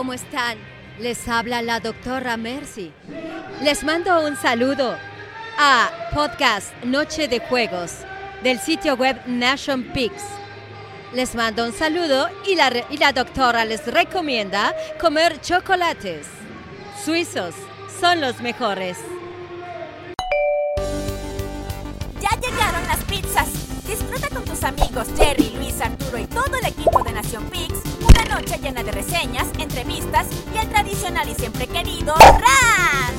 ¿Cómo están? Les habla la doctora Mercy. Les mando un saludo a podcast Noche de Juegos del sitio web Nation Pix. Les mando un saludo y la, y la doctora les recomienda comer chocolates. Suizos son los mejores. Ya llegaron las pizzas. Disfruta con tus amigos Jerry, Luis, Arturo y todo el equipo de Pix una noche llena de reseñas, entrevistas y el tradicional y siempre querido RAN.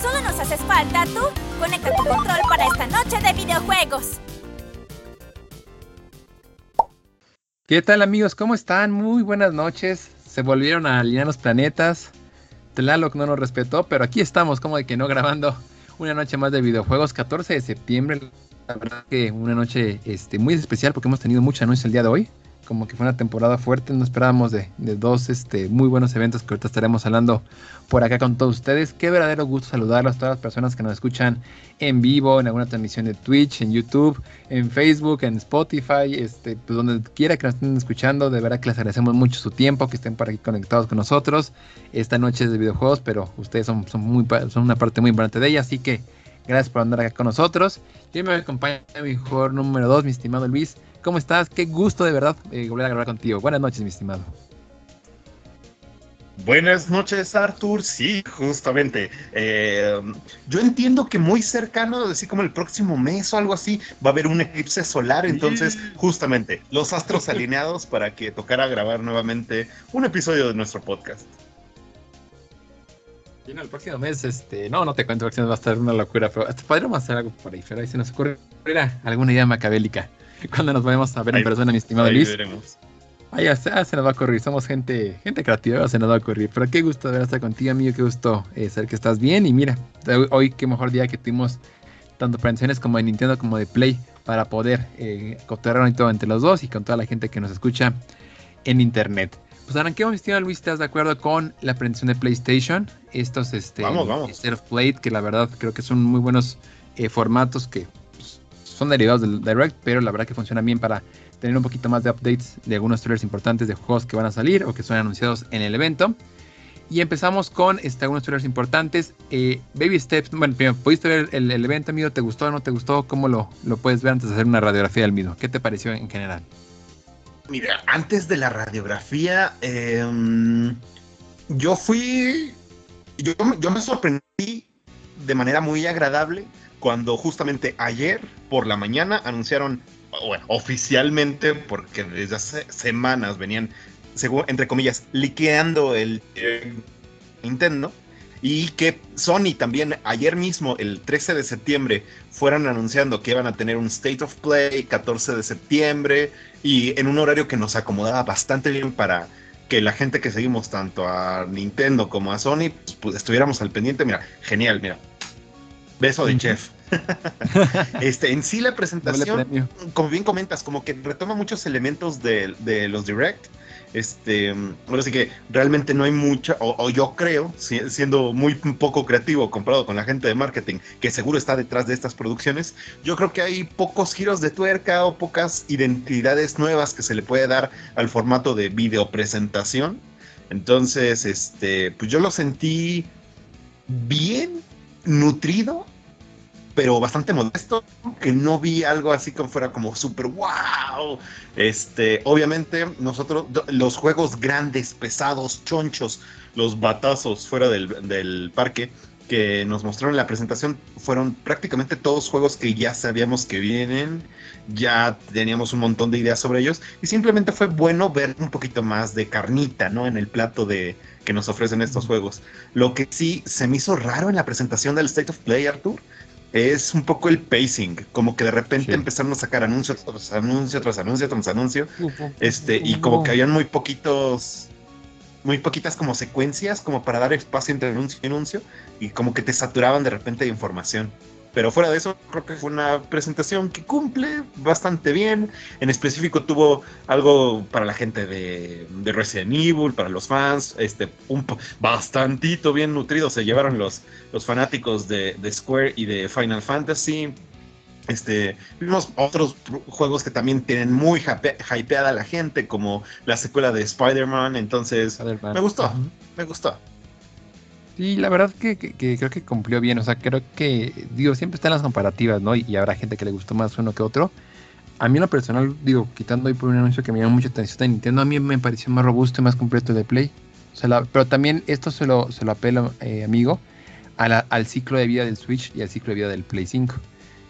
Solo nos haces falta tú. Conecta tu control para esta noche de videojuegos. ¿Qué tal amigos? ¿Cómo están? Muy buenas noches. Se volvieron a alinear los planetas. Tlaloc no nos respetó, pero aquí estamos, como de que no grabando una noche más de videojuegos, 14 de septiembre. La verdad que una noche este, muy especial porque hemos tenido mucha noche el día de hoy como que fue una temporada fuerte, no esperábamos de, dos este, muy buenos eventos que ahorita estaremos hablando por acá con todos ustedes. Qué verdadero gusto saludarlos a todas las personas que nos escuchan en vivo, en alguna transmisión de Twitch, en YouTube, en Facebook, en Spotify, este, pues donde quiera que nos estén escuchando, de verdad que les agradecemos mucho su tiempo, que estén por aquí conectados con nosotros. Esta noche es de videojuegos, pero ustedes son, son, muy, son una parte muy importante de ella, así que gracias por andar acá con nosotros. Y me acompaña mi mejor número 2, mi estimado Luis. ¿Cómo estás? Qué gusto de verdad eh, volver a grabar contigo. Buenas noches, mi estimado. Buenas noches, Arthur. Sí, justamente. Eh, yo entiendo que muy cercano, así como el próximo mes o algo así, va a haber un eclipse solar. Entonces, justamente, los astros alineados para que tocara grabar nuevamente un episodio de nuestro podcast. Y el próximo mes, este, no, no te cuento, el próximo mes va a estar una locura, pero podríamos hacer algo por ahí, pero ahí se nos ocurre alguna idea macabélica. cuando nos vayamos a ver en persona, mi estimado ahí Luis. Veremos. Ahí ya, se nos va a ocurrir, somos gente, gente creativa, se nos va a ocurrir. Pero qué gusto de estar contigo, amigo, qué gusto eh, saber que estás bien. Y mira, hoy qué mejor día que tuvimos tanto prevenciones como de Nintendo como de Play para poder eh, y todo entre los dos y con toda la gente que nos escucha en internet. Pues arranquemos, mi estimado Luis, ¿estás de acuerdo con la presentación de PlayStation? Estos, este, vamos, vamos. Set of Plate, que la verdad creo que son muy buenos eh, formatos que son derivados del Direct, pero la verdad que funcionan bien para tener un poquito más de updates de algunos trailers importantes de juegos que van a salir o que son anunciados en el evento. Y empezamos con este, algunos trailers importantes. Eh, Baby Steps, bueno, primero, ¿pudiste ver el, evento, amigo? ¿Te gustó o no te gustó? ¿Cómo lo, lo puedes ver antes de hacer una radiografía del mismo? ¿Qué te pareció en general? Mira, antes de la radiografía, em, yo fui, yo, yo me sorprendí de manera muy agradable cuando justamente ayer por la mañana anunciaron, bueno, oficialmente, porque desde hace semanas venían, según, entre comillas, liqueando el Nintendo, y que Sony también ayer mismo, el 13 de septiembre, fueron anunciando que iban a tener un State of Play 14 de septiembre y en un horario que nos acomodaba bastante bien para que la gente que seguimos tanto a Nintendo como a Sony pues, estuviéramos al pendiente. Mira, genial, mira, Beso de chef. este, en sí la presentación, como bien comentas, como que retoma muchos elementos de, los direct. Este, ahora sí que realmente no hay mucha, o, yo creo, siendo muy poco creativo comparado con la gente de marketing que seguro está detrás de estas producciones, yo creo que hay pocos giros de tuerca o pocas identidades nuevas que se le puede dar al formato de video presentación. Entonces, este, pues yo lo sentí bien nutrido pero bastante modesto, que no vi algo así como fuera como súper wow. Este, obviamente, nosotros, los juegos grandes, pesados, chonchos, los batazos fuera del, del parque que nos mostraron en la presentación fueron prácticamente todos juegos que ya sabíamos que vienen, ya teníamos un montón de ideas sobre ellos y simplemente fue bueno ver un poquito más de carnita, ¿no? En el plato de que nos ofrecen estos juegos. Lo que sí se me hizo raro en la presentación del State of Play, Arthur, es un poco el pacing, como que de repente empezaron a sacar anuncios tras anuncio, tras anuncio, tras anuncio, este, y como que habían muy poquitos, muy poquitas como secuencias como para dar espacio entre anuncio y anuncio, y como que te saturaban de repente de información. Pero fuera de eso, creo que fue una presentación que cumple bastante bien. En específico tuvo algo para la gente de, Resident Evil, para los fans, este, un bastantito bien nutrido. Se llevaron los, los fanáticos de, Square y de Final Fantasy. Este, vimos otros juegos que también tienen muy hypeada a la gente, como la secuela de Spider-Man. Entonces, me gustó, me gustó. Sí, la verdad que, creo que cumplió bien. O sea, creo que, digo, siempre están las comparativas, ¿no? Y, habrá gente que le gustó más uno que otro. A mí en lo personal, digo, quitando ahí por un anuncio que me llama mucha atención de Nintendo, a mí me pareció más robusto y más completo de Play. O sea, pero también esto se lo, se lo apelo, eh, amigo, al ciclo de vida del Switch y al ciclo de vida del Play 5.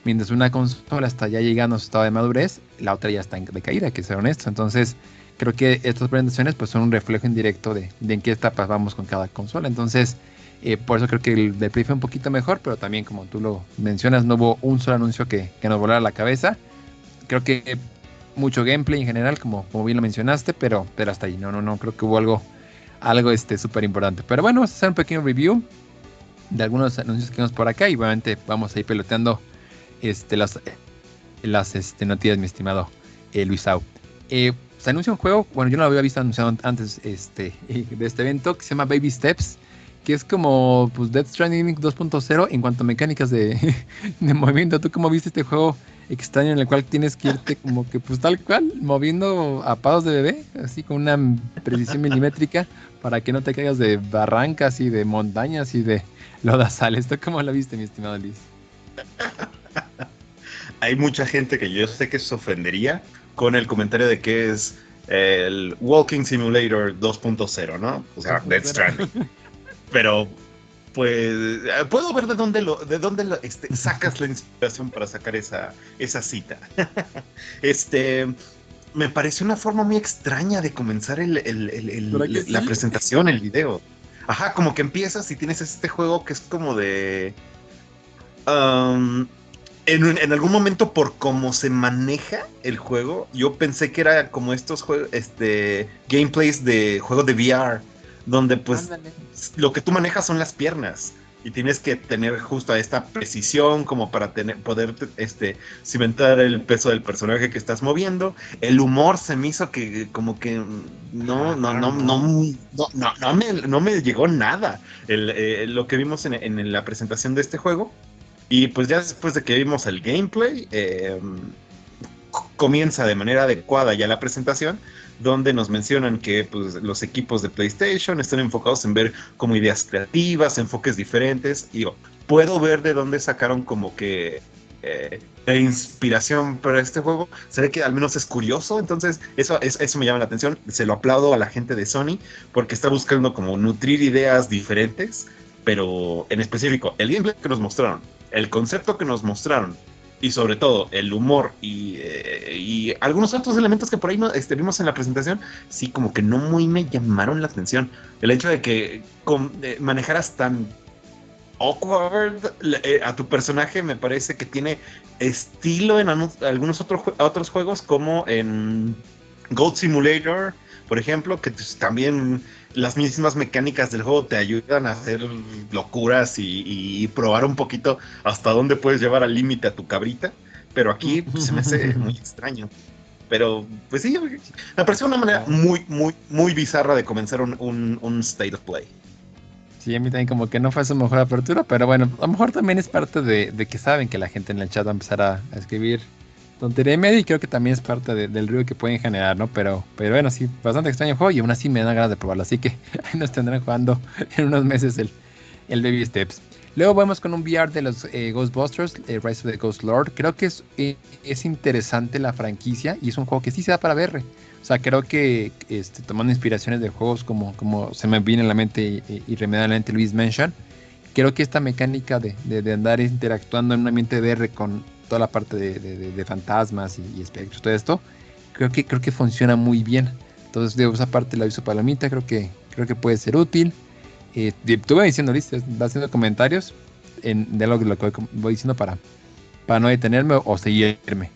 Mientras una consola está ya llegando a su estado de madurez, la otra ya está en decaída, que ser honesto. Entonces, creo que estas presentaciones pues son un reflejo indirecto de, en qué etapa vamos con cada consola. Entonces, eh, por eso creo que el de Play fue un poquito mejor, pero también como tú lo mencionas, no hubo un solo anuncio que, nos volara la cabeza. Creo que mucho gameplay en general, como, como bien lo mencionaste, pero, pero hasta ahí. No, no, no, creo que hubo algo algo este súper importante. Pero bueno, vamos a hacer un pequeño review de algunos anuncios que vemos por acá y obviamente vamos a ir peloteando este, las, las este, noticias, mi estimado eh, Luis Sau. Eh, se anuncia un juego, bueno, yo no lo había visto anunciado antes este, de este evento, que se llama Baby Steps que es como pues Death Stranding 2.0 en cuanto a mecánicas de, de, movimiento. ¿Tú cómo viste este juego extraño en el cual tienes que irte como que pues tal cual, moviendo a pados de bebé, así con una precisión milimétrica para que no te caigas de barrancas y de montañas y de lodazales? ¿Tú cómo lo viste, mi estimado Liz? Hay mucha gente que yo sé que se ofendería con el comentario de que es el Walking Simulator 2.0, ¿no? O sea, Death Stranding. Pero, pues, puedo ver de dónde lo, de dónde este, sacas la inspiración para sacar esa, esa cita. este, me pareció una forma muy extraña de comenzar el, la presentación, el video. Ajá, como que empiezas y tienes este juego que es como de... Um, en, en, algún momento por cómo se maneja el juego, yo pensé que era como estos juegos, este, gameplays de juegos de VR donde pues lo que tú manejas son las piernas y tienes que tener justo esta precisión como para tener, poder este, cimentar el peso del personaje que estás moviendo. El humor se me hizo que como que no, no, no, no, no, no, me, no me llegó nada eh, lo que vimos en, la presentación de este juego. Y pues ya después de que vimos el gameplay, eh, comienza de manera adecuada ya la presentación donde nos mencionan que pues, los equipos de PlayStation están enfocados en ver como ideas creativas, enfoques diferentes. Y puedo ver de dónde sacaron como que eh, la inspiración para este juego. Se ve que al menos es curioso, entonces eso, eso me llama la atención. Se lo aplaudo a la gente de Sony porque está buscando como nutrir ideas diferentes, pero en específico, el gameplay que nos mostraron, el concepto que nos mostraron y sobre todo el humor y, eh, algunos otros elementos que por ahí no, este, vimos en la presentación, sí, como que no muy me llamaron la atención. El hecho de que eh, manejaras tan awkward eh, a tu personaje me parece que tiene estilo en algunos otros, juegos como en Gold Simulator, por ejemplo, que también las mismas mecánicas del juego te ayudan a hacer locuras y, probar un poquito hasta dónde puedes llevar al límite a tu cabrita. Pero aquí pues, se me hace muy extraño. Pero, pues sí, me pareció una manera muy, muy, muy bizarra de comenzar un, state of play. Sí, a mí también como que no fue su mejor apertura, pero bueno, a lo mejor también es parte de, que saben que la gente en el chat va a empezar a escribir tontería media y creo que también es parte del ruido que pueden generar, ¿no? Pero, pero bueno, sí, bastante extraño juego y aún así me da ganas de probarlo. Así que ahí nos tendrán jugando en unos meses el, el Baby Steps. Luego vamos con un VR de los eh, Ghostbusters, eh, Rise of the Ghost Lord. Creo que es, eh, es interesante la franquicia y es un juego que sí se da para ver. O sea, creo que este, tomando inspiraciones de juegos como, como se me viene a la mente irremediablemente Luis Mention, creo que esta mecánica de, de, de, andar interactuando en un ambiente VR con toda la parte de, fantasmas y, espectros, todo esto, creo que, creo que funciona muy bien. Entonces, de esa parte la aviso palomita, creo que, creo que puede ser útil. Eh, estuve diciendo, listo, va haciendo comentarios en, de lo, que voy diciendo para, para no detenerme o, seguirme.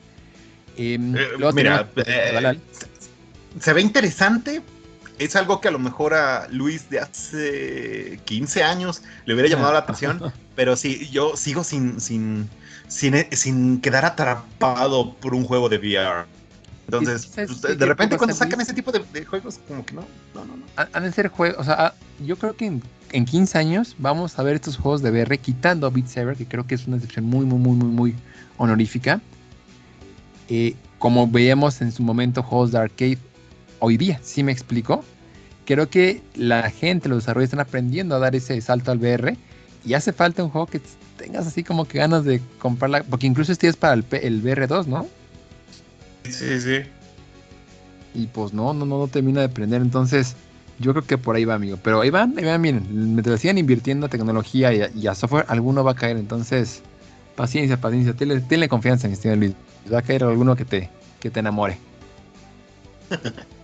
Em, eh, mira, eh, se ve interesante. Es algo que a lo mejor a Luis de hace 15 años le hubiera llamado la atención, pero sí, yo sigo sin, sin, sin, quedar atrapado por un juego de VR. Entonces, pues, de repente cuando sacan ese tipo de, juegos, como que no, no, no. Han de ser juegos, o sea, yo creo que en, 15 años vamos a ver estos juegos de VR quitando a Beat Saber, que creo que es una excepción muy, muy, muy, muy, muy, honorífica. Eh, como veíamos en su momento juegos de arcade hoy día, ¿sí me explico? Creo que la gente, los desarrolladores están aprendiendo a dar ese salto al VR y hace falta un juego que tengas así como que ganas de comprarla, porque incluso este es para el, el VR2, ¿no? Sí, sí. Y pues no, no, no, no termina de prender, entonces yo creo que por ahí va, amigo. Pero ahí van, ahí van, miren, mientras sigan invirtiendo tecnología y, a software, alguno va a caer, entonces paciencia, paciencia, tenle, confianza en este Luis. Va a caer alguno que te, que te enamore.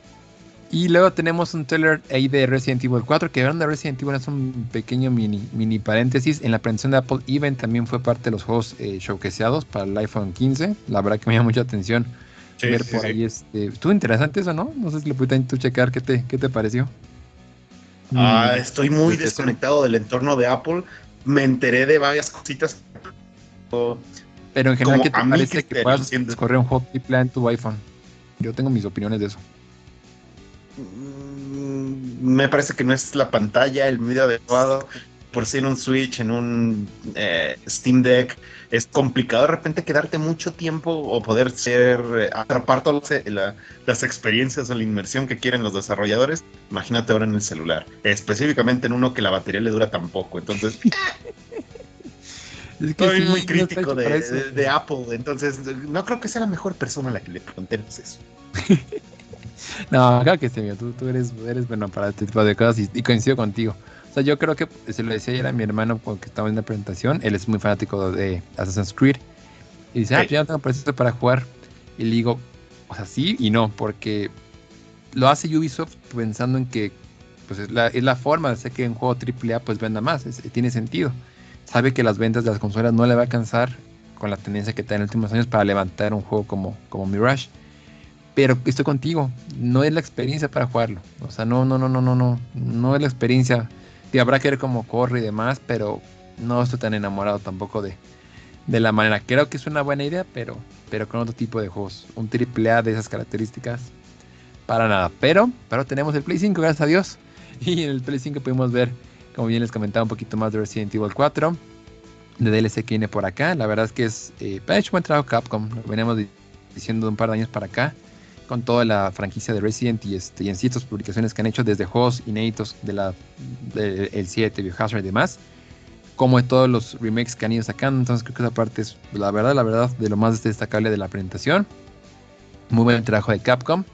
Y luego tenemos un trailer ahí de Resident Evil 4, que de Resident Evil es un pequeño mini, mini paréntesis. En la presentación de Apple Event también fue parte de los juegos eh, showcaseados para el iPhone 15. La verdad que me llama mucha atención ver por ahí. Este, estuvo interesante eso, ¿no? No sé si lo pudiste tú checar, ¿qué te, qué te pareció? Ah, estoy muy desconectado del entorno de Apple. Me enteré de varias cositas. Pero en general, ¿qué te parece que, que puedas correr un juego triple en tu iPhone? Yo tengo mis opiniones de eso. Mm, me parece que no es la pantalla el medio adecuado. Por si en un Switch, en un eh, Steam Deck, es complicado de repente quedarte mucho tiempo o poder ser eh, atrapar todas las experiencias o la inmersión que quieren los desarrolladores. Imagínate ahora en el celular, específicamente en uno que la batería le dura tan poco. Entonces, Soy muy crítico de, Apple, entonces no creo que sea la mejor persona a la que le preguntemos eso. no, claro que sí, tú, tú eres, eres bueno para este tipo de cosas y, coincido contigo. O sea, yo creo que se lo decía ayer a mi hermano porque estaba en la presentación, él es muy fanático de Assassin's Creed y dice, ah, ya no tengo proceso para jugar. Y le digo, o sea, sí y no, porque lo hace Ubisoft pensando en que pues es la, es la forma de hacer que un juego AAA pues venda más, tiene sentido sabe que las ventas de las consolas no le va a alcanzar con la tendencia que está en los últimos años para levantar un juego como, como Mirage. Pero estoy contigo, no es la experiencia para jugarlo. O sea, no, no, no, no, no, no, no es la experiencia. Y habrá que ver cómo corre y demás, pero no estoy tan enamorado tampoco de, de la manera. Creo que es una buena idea, pero, pero con otro tipo de juegos. Un triple A de esas características, para nada. Pero, pero tenemos el Play 5, gracias a Dios. Y en el Play 5 pudimos ver como bien les comentaba un poquito más de Resident Evil 4. De DLC que viene por acá. La verdad es que es. Eh, Capcom. Lo venimos diciendo de un par de años para acá. Con toda la franquicia de Resident y, este, y en ciertas publicaciones que han hecho desde juegos inéditos de la, el 7, Biohazard y demás. Como de todos los remakes que han ido sacando. Entonces creo que esa parte es la verdad, la verdad, de lo más destacable de la presentación. Muy buen trabajo de Capcom.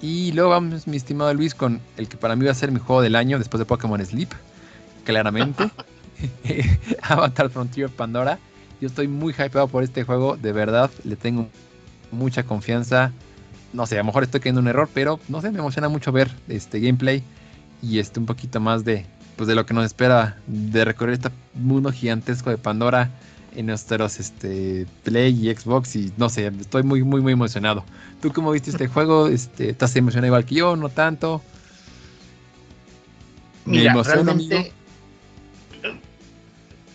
Y luego vamos, mi estimado Luis, con el que para mí va a ser mi juego del año después de Pokémon Sleep claramente. Avatar Frontier Pandora. Yo estoy muy hypeado por este juego, de verdad, le tengo mucha confianza. No sé, a lo mejor estoy cayendo en un error, pero no sé, me emociona mucho ver este gameplay y este un poquito más de pues de lo que nos espera de recorrer este mundo gigantesco de Pandora en nuestros este Play y Xbox y no sé, estoy muy muy muy emocionado. ¿Tú cómo viste este juego? Este, ¿Estás emocionado igual que yo? ¿No tanto? Mira, realmente,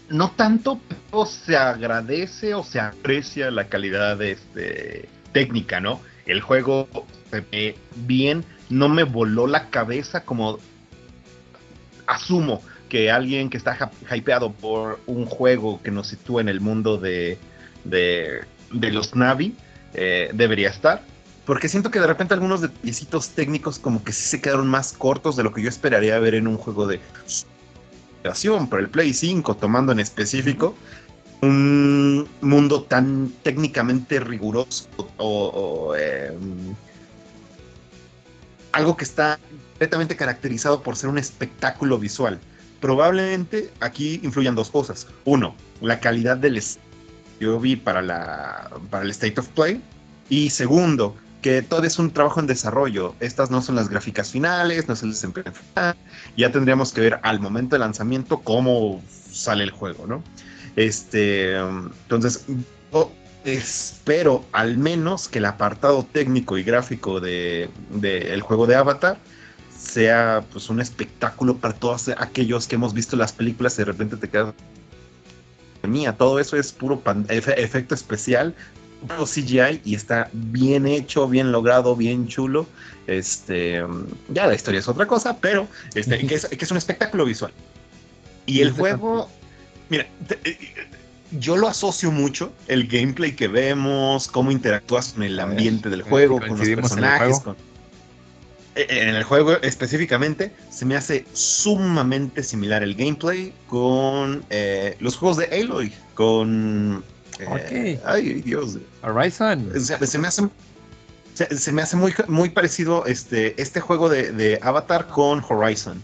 no tanto, pero se agradece o se aprecia la calidad este, técnica, ¿no? El juego se ve bien, no me voló la cabeza como asumo que alguien que está hypeado por un juego que nos sitúa en el mundo de, de, los Navi eh, debería estar. Porque siento que de repente algunos detallitos técnicos como que sí se quedaron más cortos de lo que yo esperaría ver en un juego de para el Play 5, tomando en específico un mundo tan técnicamente riguroso o, em, algo que está completamente caracterizado por ser un espectáculo visual. Probablemente aquí influyan dos cosas. Uno, la calidad del yo vi para, la, para el State of Play. Y segundo, que todo es un trabajo en desarrollo. Estas no son las gráficas finales, no es el desempeño final. Ya tendríamos que ver al momento del lanzamiento cómo sale el juego, ¿no? Este, entonces, yo espero al menos que el apartado técnico y gráfico del de, el juego de Avatar sea pues un espectáculo para todos aquellos que hemos visto las películas y de repente te quedas mía, todo eso es puro efecto especial CGI y está bien hecho, bien logrado, bien chulo. Este, ya la historia es otra cosa, pero este, que, es, un espectáculo visual. Y el juego, mira, eh, yo lo asocio mucho, el gameplay que vemos, cómo interactúas con el ambiente del juego, con los personajes, eh, en el juego específicamente se me hace sumamente similar el gameplay con eh, los juegos de Aloy, con... Eh, ay, Dios. Horizon. Se, me hace, se, me hace muy, muy parecido este, este juego de, Avatar con Horizon.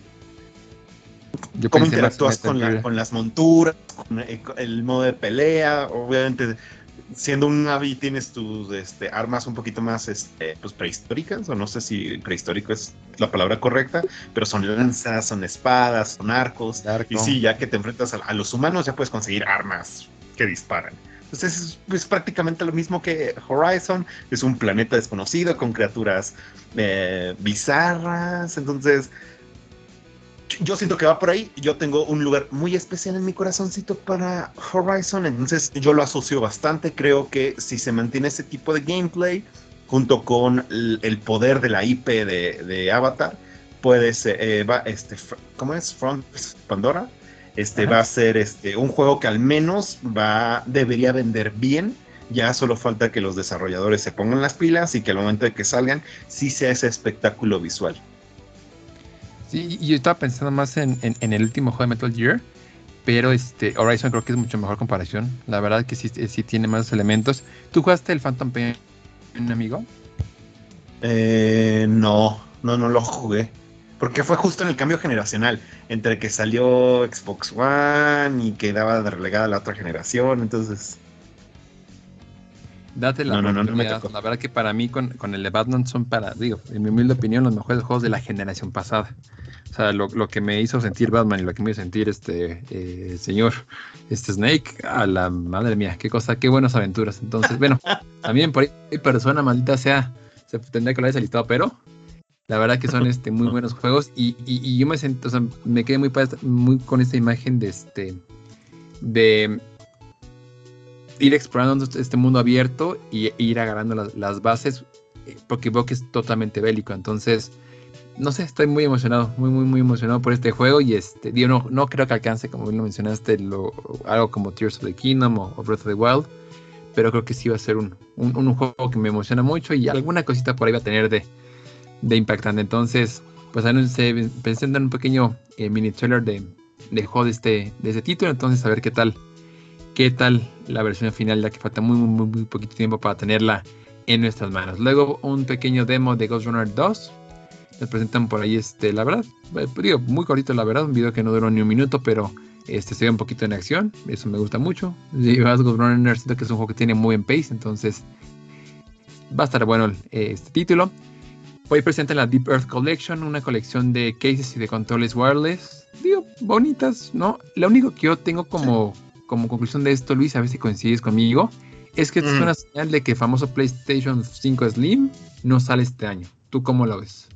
Cómo interactúas con, con, las monturas, con el modo de pelea, obviamente siendo un Navi tienes tus este, armas un poquito más este, pues, prehistóricas, o no sé si prehistórico es la palabra correcta, pero son lanzas, son espadas, son arcos. Y sí, ya que te enfrentas a, los humanos, ya puedes conseguir armas que disparan. Entonces es, prácticamente lo mismo que Horizon, es un planeta desconocido con criaturas eh, bizarras, entonces yo siento que va por ahí. Yo tengo un lugar muy especial en mi corazoncito para Horizon, entonces yo lo asocio bastante. Creo que si se mantiene ese tipo de gameplay, junto con el, poder de la IP de, Avatar, puede ser, eh, va, este, ¿cómo es? Front Pandora. Este va a ser este, un juego que al menos va, debería vender bien. Ya solo falta que los desarrolladores se pongan las pilas y que al momento de que salgan, sí sea ese espectáculo visual. Sí, yo estaba pensando más en, el último juego de Metal Gear, pero este Horizon creo que es mucho mejor comparación. La verdad que sí, sí tiene más elementos. ¿Tú jugaste el Phantom Pain, amigo? Eh, no, no, no lo jugué. Porque fue justo en el cambio generacional, entre que salió Xbox One y quedaba relegada la otra generación, entonces... Date la no, la verdad que para mí con, con, el de Batman son para, digo, en mi humilde opinión, los mejores juegos de la generación pasada. O sea, lo, lo que me hizo sentir Batman y lo que me hizo sentir este eh, señor, este Snake, a la madre mía, qué cosa, qué buenas aventuras. Entonces, bueno, también por ahí persona maldita sea, se tendría que lo haya listado, pero la verdad que son este muy buenos juegos y, y, yo me siento, o sea, me quedé muy, muy con esta imagen de este de ir explorando este mundo abierto y ir agarrando las, bases, eh, porque veo es totalmente bélico. Entonces, no sé, estoy muy emocionado, muy, muy, muy emocionado por este juego. Y este, digo, no, no creo que alcance, como bien lo mencionaste, lo, algo como Tears of the Kingdom o, Breath of the Wild. Pero creo que sí va a ser un, un, juego que me emociona mucho y alguna cosita por ahí va a tener de, de impactante. Entonces, pues en dar un pequeño eh, mini trailer de, de juego de este, de este título. Entonces, a ver qué tal qué tal la versión final, ya que falta muy, poquito tiempo para tenerla en nuestras manos. Luego un pequeño demo de Ghost Runner 2. Nos presentan por ahí, este, la verdad, eh, digo, muy cortito la verdad, un video que no duró ni un minuto, pero este se ve un poquito en acción, eso me gusta mucho. Y Ghost Runner siento que es un juego que tiene muy buen pace, entonces va a estar bueno este título. Hoy presentan la Deep Earth Collection, una colección de cases y de controles wireless, digo, bonitas, ¿no? Lo único que yo tengo como como conclusión de esto, Luis, a ver si coincides conmigo, es que es mm. una señal de que el famoso PlayStation 5 Slim no sale este año. ¿Tú cómo lo ves?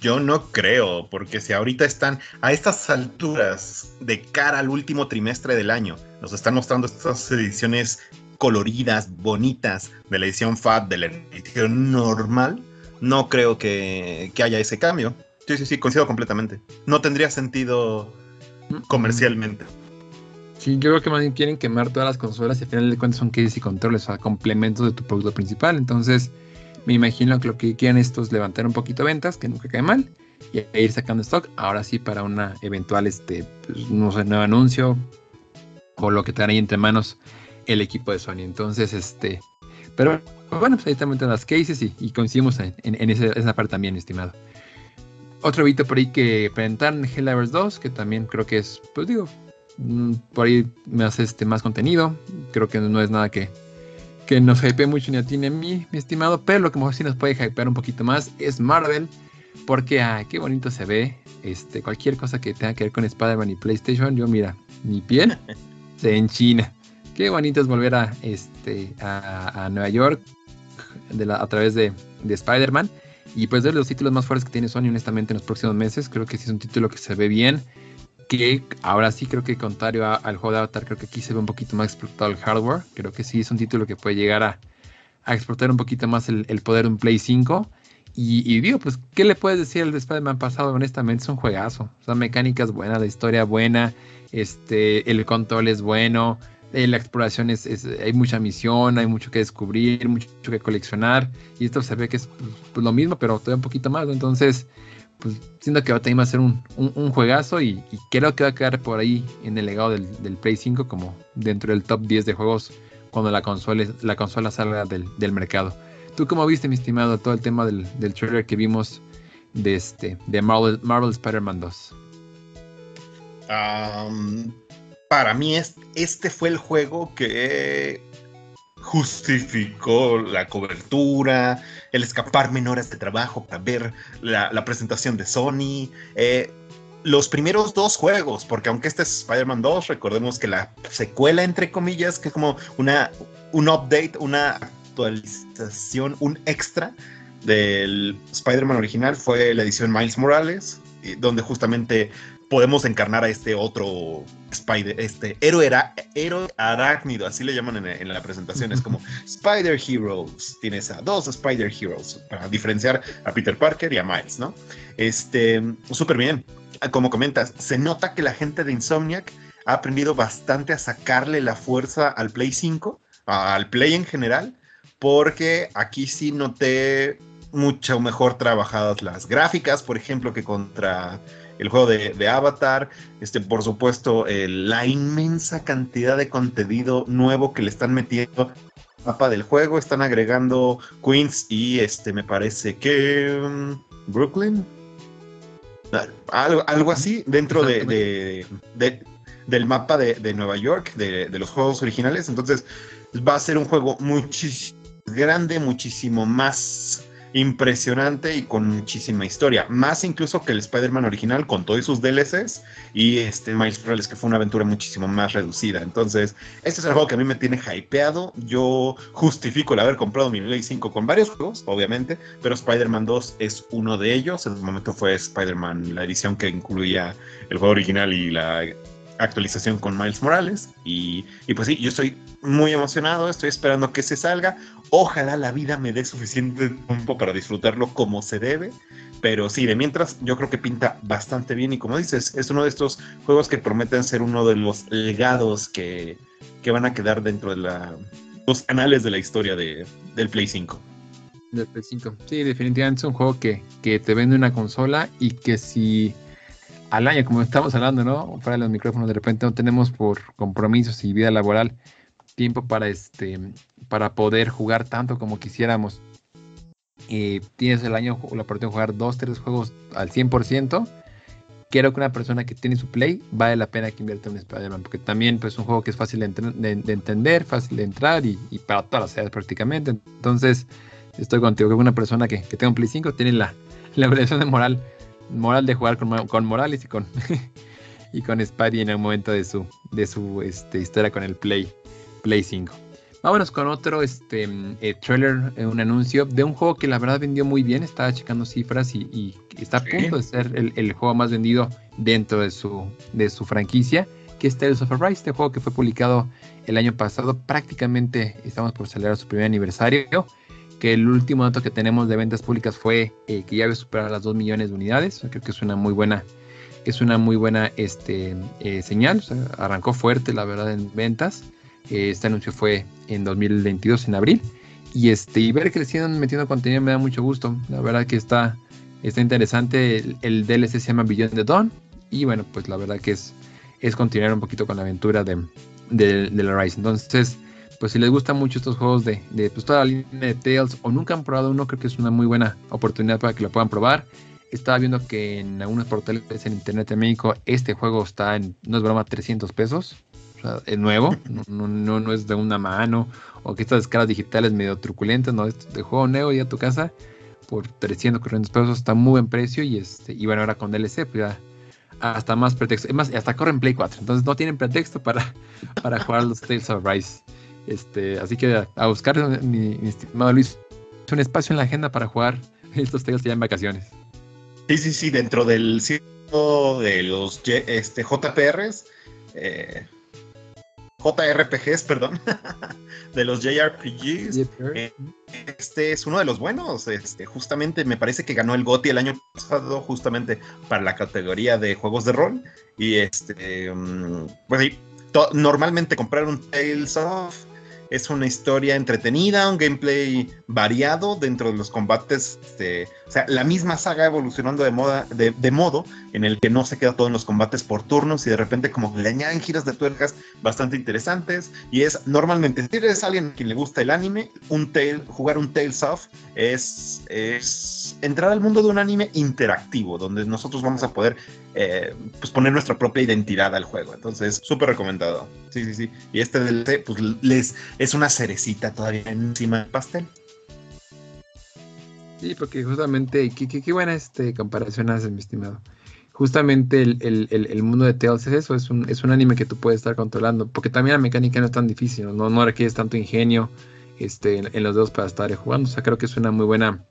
Yo no creo, porque si ahorita están a estas alturas de cara al último trimestre del año, nos están mostrando estas ediciones coloridas, bonitas, de la edición FAT, de la edición normal, no creo que, que haya ese cambio. Sí, sí, sí, coincido completamente. No tendría sentido mm. comercialmente. Sí, yo creo que más bien quieren quemar todas las consolas y al final de cuentas son cases y controles, o sea, complementos de tu producto principal. Entonces, me imagino que lo que quieren estos es levantar un poquito ventas, que nunca cae mal, y ir sacando stock. Ahora sí, para una eventual, este, pues, no sé, nuevo anuncio o lo que te ahí entre manos el equipo de Sony. Entonces, este, pero bueno, pues ahí también las cases y, coincidimos en, esa parte también, estimado. Otro video por ahí que presentaron Helldivers 2, que también creo que es, pues digo, por ahí me hace este más contenido. Creo que no es nada que, que nos hype mucho ni a ti ni a mí, mi estimado. Pero lo que mejor sí nos puede hypear un poquito más es Marvel. Porque, ah, qué bonito se ve. Este, cualquier cosa que tenga que ver con Spider-Man y PlayStation, yo mira, mi piel se enchina. Qué bonito es volver a, este, a, Nueva York de a través de, de Spider-Man. Y pues de los títulos más fuertes que tiene Sony, honestamente, en los próximos meses. Creo que sí es un título que se ve bien que ahora sí creo que contrario al juego de Avatar, creo que aquí se ve un poquito más explotado el hardware. Creo que sí es un título que puede llegar a, explotar un poquito más el, poder de un Play 5. Y, digo, pues, ¿qué le puedes decir al de Spider-Man pasado? Honestamente, es un juegazo. O sea, mecánicas buenas, la historia buena, este, el control es bueno. eh, la exploración es, hay mucha misión, hay mucho que descubrir, mucho que coleccionar. Y esto se ve que es pues, lo mismo, pero todavía un poquito más. Entonces, pues siento que va a ser un, un, juegazo y, creo que va a quedar por ahí en el legado del, del, Play 5 como dentro del top 10 de juegos cuando la consola, la consola salga del, del mercado. ¿Tú cómo viste, mi estimado, todo el tema del, del trailer que vimos de, este, de Marvel, Marvel Spider-Man 2? para mí este fue el juego que justificó la cobertura, el escaparme en horas de trabajo para ver la, presentación de Sony. Eh, los primeros dos juegos, porque aunque este es Spider-Man 2, recordemos que la secuela, entre comillas, que es como una, un update, una actualización, un extra del Spider-Man original, fue la edición Miles Morales, donde justamente podemos encarnar a este otro Spider, este héroe, héroe arácnido, así le llaman en, la presentación, es como Spider Heroes, tienes a dos Spider Heroes para diferenciar a Peter Parker y a Miles, ¿no? Este, súper bien, como comentas, se nota que la gente de Insomniac ha aprendido bastante a sacarle la fuerza al Play 5, al Play en general, porque aquí sí noté mucho mejor trabajadas las gráficas, por ejemplo, que contra el juego de, Avatar, este, por supuesto, la inmensa cantidad de contenido nuevo que le están metiendo mapa del juego, están agregando Queens y este me parece que mm, Brooklyn, algo, algo así dentro de, del mapa de, Nueva York, de, los juegos originales, entonces va a ser un juego muchísimo grande, muchísimo más impresionante y con muchísima historia. Más incluso que el Spider-Man original con todos sus DLCs y este Miles Morales que fue una aventura muchísimo más reducida. Entonces, este es el juego que a mí me tiene hypeado. Yo justifico el haber comprado mi Play 5 con varios juegos, obviamente, pero Spider-Man 2 es uno de ellos. En el momento fue Spider-Man, la edición que incluía el juego original y la actualización con Miles Morales. Y, y, pues sí, yo estoy muy emocionado, estoy esperando que se salga. Ojalá la vida me dé suficiente tiempo para disfrutarlo como se debe. Pero sí, de mientras yo creo que pinta bastante bien y como dices, es uno de estos juegos que prometen ser uno de los legados que, que van a quedar dentro de la, los anales de la historia de, del Play 5. Del Play 5. Sí, definitivamente es un juego que, que te vende una consola y que si al año, como estamos hablando, ¿no? Para los micrófonos, de repente no tenemos por compromisos y vida laboral tiempo para este para poder jugar tanto como quisiéramos. Y tienes el año la oportunidad de jugar dos, tres juegos al 100%. Creo que una persona que tiene su play vale la pena que invierta en Spider-Man, porque también pues, es un juego que es fácil de, entender, fácil de entrar y, para todas las edades prácticamente. Entonces, estoy contigo. que una persona que, que tenga un Play 5 tiene la, la obligación de moral moral de jugar con, con Morales y con y con Spidey en el momento de su de su este, historia con el Play Play 5. Vámonos con otro este, eh, trailer, eh, un anuncio de un juego que la verdad vendió muy bien. Estaba checando cifras y, está a punto de ser el, juego más vendido dentro de su, de su franquicia, que es Tales of Arise, este juego que fue publicado el año pasado. Prácticamente estamos por celebrar su primer aniversario que el último dato que tenemos de ventas públicas fue eh, que ya había superado las 2 millones de unidades. Creo que es una muy buena, es una muy buena este, eh, señal. arrancó fuerte, la verdad, en ventas. Eh, este anuncio fue en 2022, en abril. Y, este, y ver que le siguen metiendo contenido me da mucho gusto. La verdad que está, está interesante. El, DLC se llama Beyond the Dawn. Y bueno, pues la verdad que es, es continuar un poquito con la aventura de, de, de la Rise. Entonces, pues si les gustan mucho estos juegos de, de pues, toda la línea de Tales o nunca han probado uno, creo que es una muy buena oportunidad para que lo puedan probar. Estaba viendo que en algunos portales en internet de México este juego está en, no es broma, 300 pesos. O sea, es nuevo, no, no, no, es de una mano o que estas escalas digitales medio truculentas, no, es de juego nuevo y a tu casa por 300, 400 pesos, está muy buen precio y, este, y bueno, ahora con DLC, pues ya hasta más pretexto, es más, hasta corren Play 4, entonces no tienen pretexto para, para jugar los Tales of Rise. Este, así que a, buscar, mi, estimado Luis, un espacio en la agenda para jugar estos Tales ya en vacaciones. Sí, sí, sí, dentro del ciclo de los este, JPRs, eh, JRPGs, perdón, de los JRPGs. Eh, este es uno de los buenos. Este, justamente me parece que ganó el GOTY el año pasado, justamente para la categoría de juegos de rol. Y este, mm, pues sí, normalmente comprar un Tales of es una historia entretenida, un gameplay variado dentro de los combates. Este, sea, la misma saga evolucionando de, moda, de, modo en el que no se queda todo en los combates por turnos y de repente como le añaden giras de tuercas bastante interesantes. Y es normalmente, si eres alguien a quien le gusta el anime, un tail, jugar un Tales of es, es entrar al mundo de un anime interactivo, donde nosotros vamos a poder eh, pues poner nuestra propia identidad al juego. Entonces, súper recomendado. Sí, sí, sí. Y este DLC, pues les es una cerecita todavía encima del pastel. Sí, porque justamente, qué, buena este comparación haces, mi estimado. Justamente el, mundo de Tales es eso, es un, es un anime que tú puedes estar controlando, porque también la mecánica no es tan difícil, no, no requieres tanto ingenio este, en, los dedos para estar jugando. O sea, creo que es una muy buena,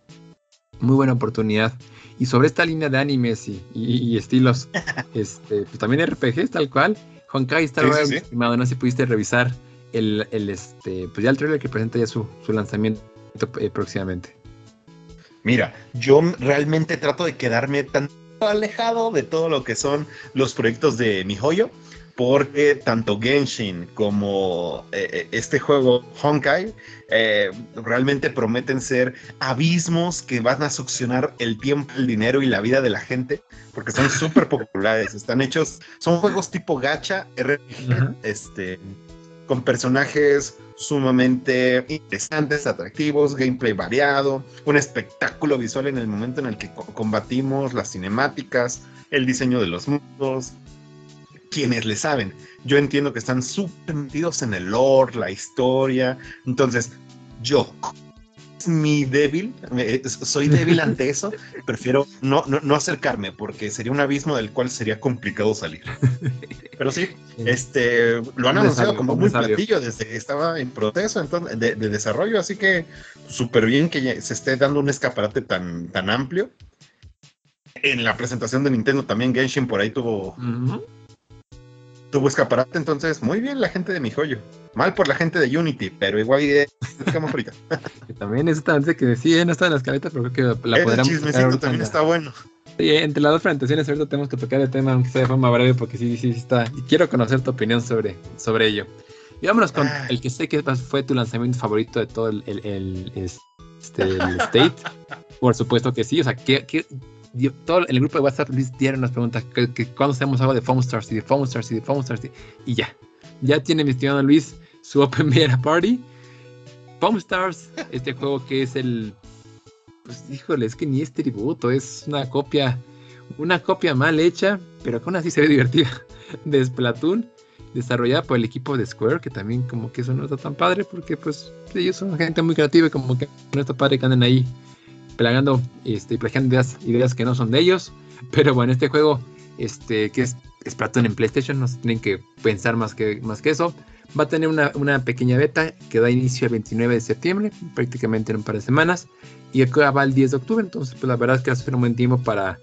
muy buena oportunidad. Y sobre esta línea de animes y, estilos, este, pues también RPGs, tal cual. Honkai Star Rail, estimado, no sé si pudiste revisar el, este, pues ya el trailer que presenta ya su, lanzamiento eh, próximamente. Mira, yo realmente trato de quedarme tan alejado de todo lo que son los proyectos de mi joyo, porque tanto Genshin como eh, eh, este juego Honkai realmente prometen ser abismos que van a succionar el tiempo, el dinero y la vida de la gente, porque son súper populares, están hechos, son juegos tipo gacha, RPG, este, con personajes sumamente interesantes, atractivos, gameplay variado, un espectáculo visual en el momento en el que combatimos, las cinemáticas, el diseño de los mundos. Quienes le saben, yo entiendo que están súper metidos en el lore, la historia. Entonces, yo, mi débil, soy débil ante eso, prefiero no, no, acercarme porque sería un abismo del cual sería complicado salir. Pero sí, este, lo han anunciado como muy platillo desde que estaba en proceso entonces, de, desarrollo, así que súper bien que se esté dando un escaparate tan, tan amplio. En la presentación de Nintendo también Genshin por ahí tuvo tuvo escaparate, entonces muy bien la gente de mi joyo. Mal por la gente de Unity, pero igual eh, ahorita. también es esta que sí, no está en la escaleta, pero creo que la podríamos chismecito también está bueno. Sí, entre las dos presentaciones ahorita tenemos que tocar el tema, aunque sea de forma breve, porque sí, sí, sí está. Y quiero conocer tu opinión sobre, sobre ello. Y vámonos con ah. el que sé que fue tu lanzamiento favorito de todo el, el, este, el State. Por supuesto que sí. O sea, ¿qué, qué, todo el grupo de WhatsApp Luis dieron las preguntas que, cuando hacemos algo de Foam Stars y de Foam Stars y de Foam Stars y, ya. Ya tiene mi estimado Luis su Open Beta Party. Foam Stars, este juego que es el pues híjole, es que ni es tributo, es una copia, una copia mal hecha, pero que aún así se ve divertida, de Splatoon, desarrollada por el equipo de Square, que también como que eso no está tan padre, porque pues ellos son gente muy creativa y como que no está padre que anden ahí plagando este, plagiando ideas, ideas que no son de ellos. Pero bueno, este juego, este, que es Splatoon en PlayStation, no se tienen que pensar más que, más que eso. Va a tener una, pequeña beta que da inicio el 29 de septiembre, prácticamente en un par de semanas, y acaba el 10 de octubre. Entonces, pues la verdad es que va a ser un buen tiempo para,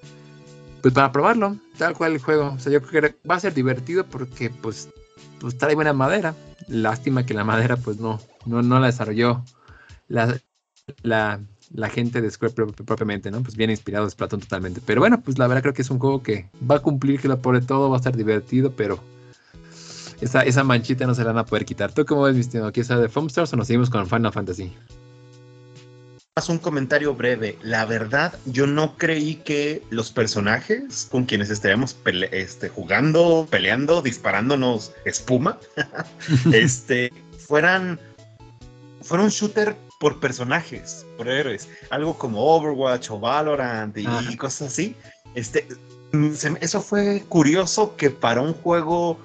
pues, para probarlo, tal cual el juego. O sea, yo creo que va a ser divertido porque, pues, pues trae buena madera. Lástima que la madera, pues, no, no, no la desarrolló la, la, la gente de Square propiamente, ¿no? Pues viene inspirado de Splatoon totalmente. Pero bueno, pues la verdad creo que es un juego que va a cumplir que lo por todo, va a estar divertido, pero esa, esa manchita no se la van a poder quitar. ¿Tú cómo ves, mi estimado? ¿Quieres de Foam Stars o nos seguimos con Final Fantasy? Un comentario breve. La verdad, yo no creí que los personajes con quienes estaríamos este, jugando, peleando, disparándonos espuma, este, fueran, fueran un shooter por personajes, por héroes, algo como Overwatch o Valorant y, cosas así. Este, eso fue curioso que para un juego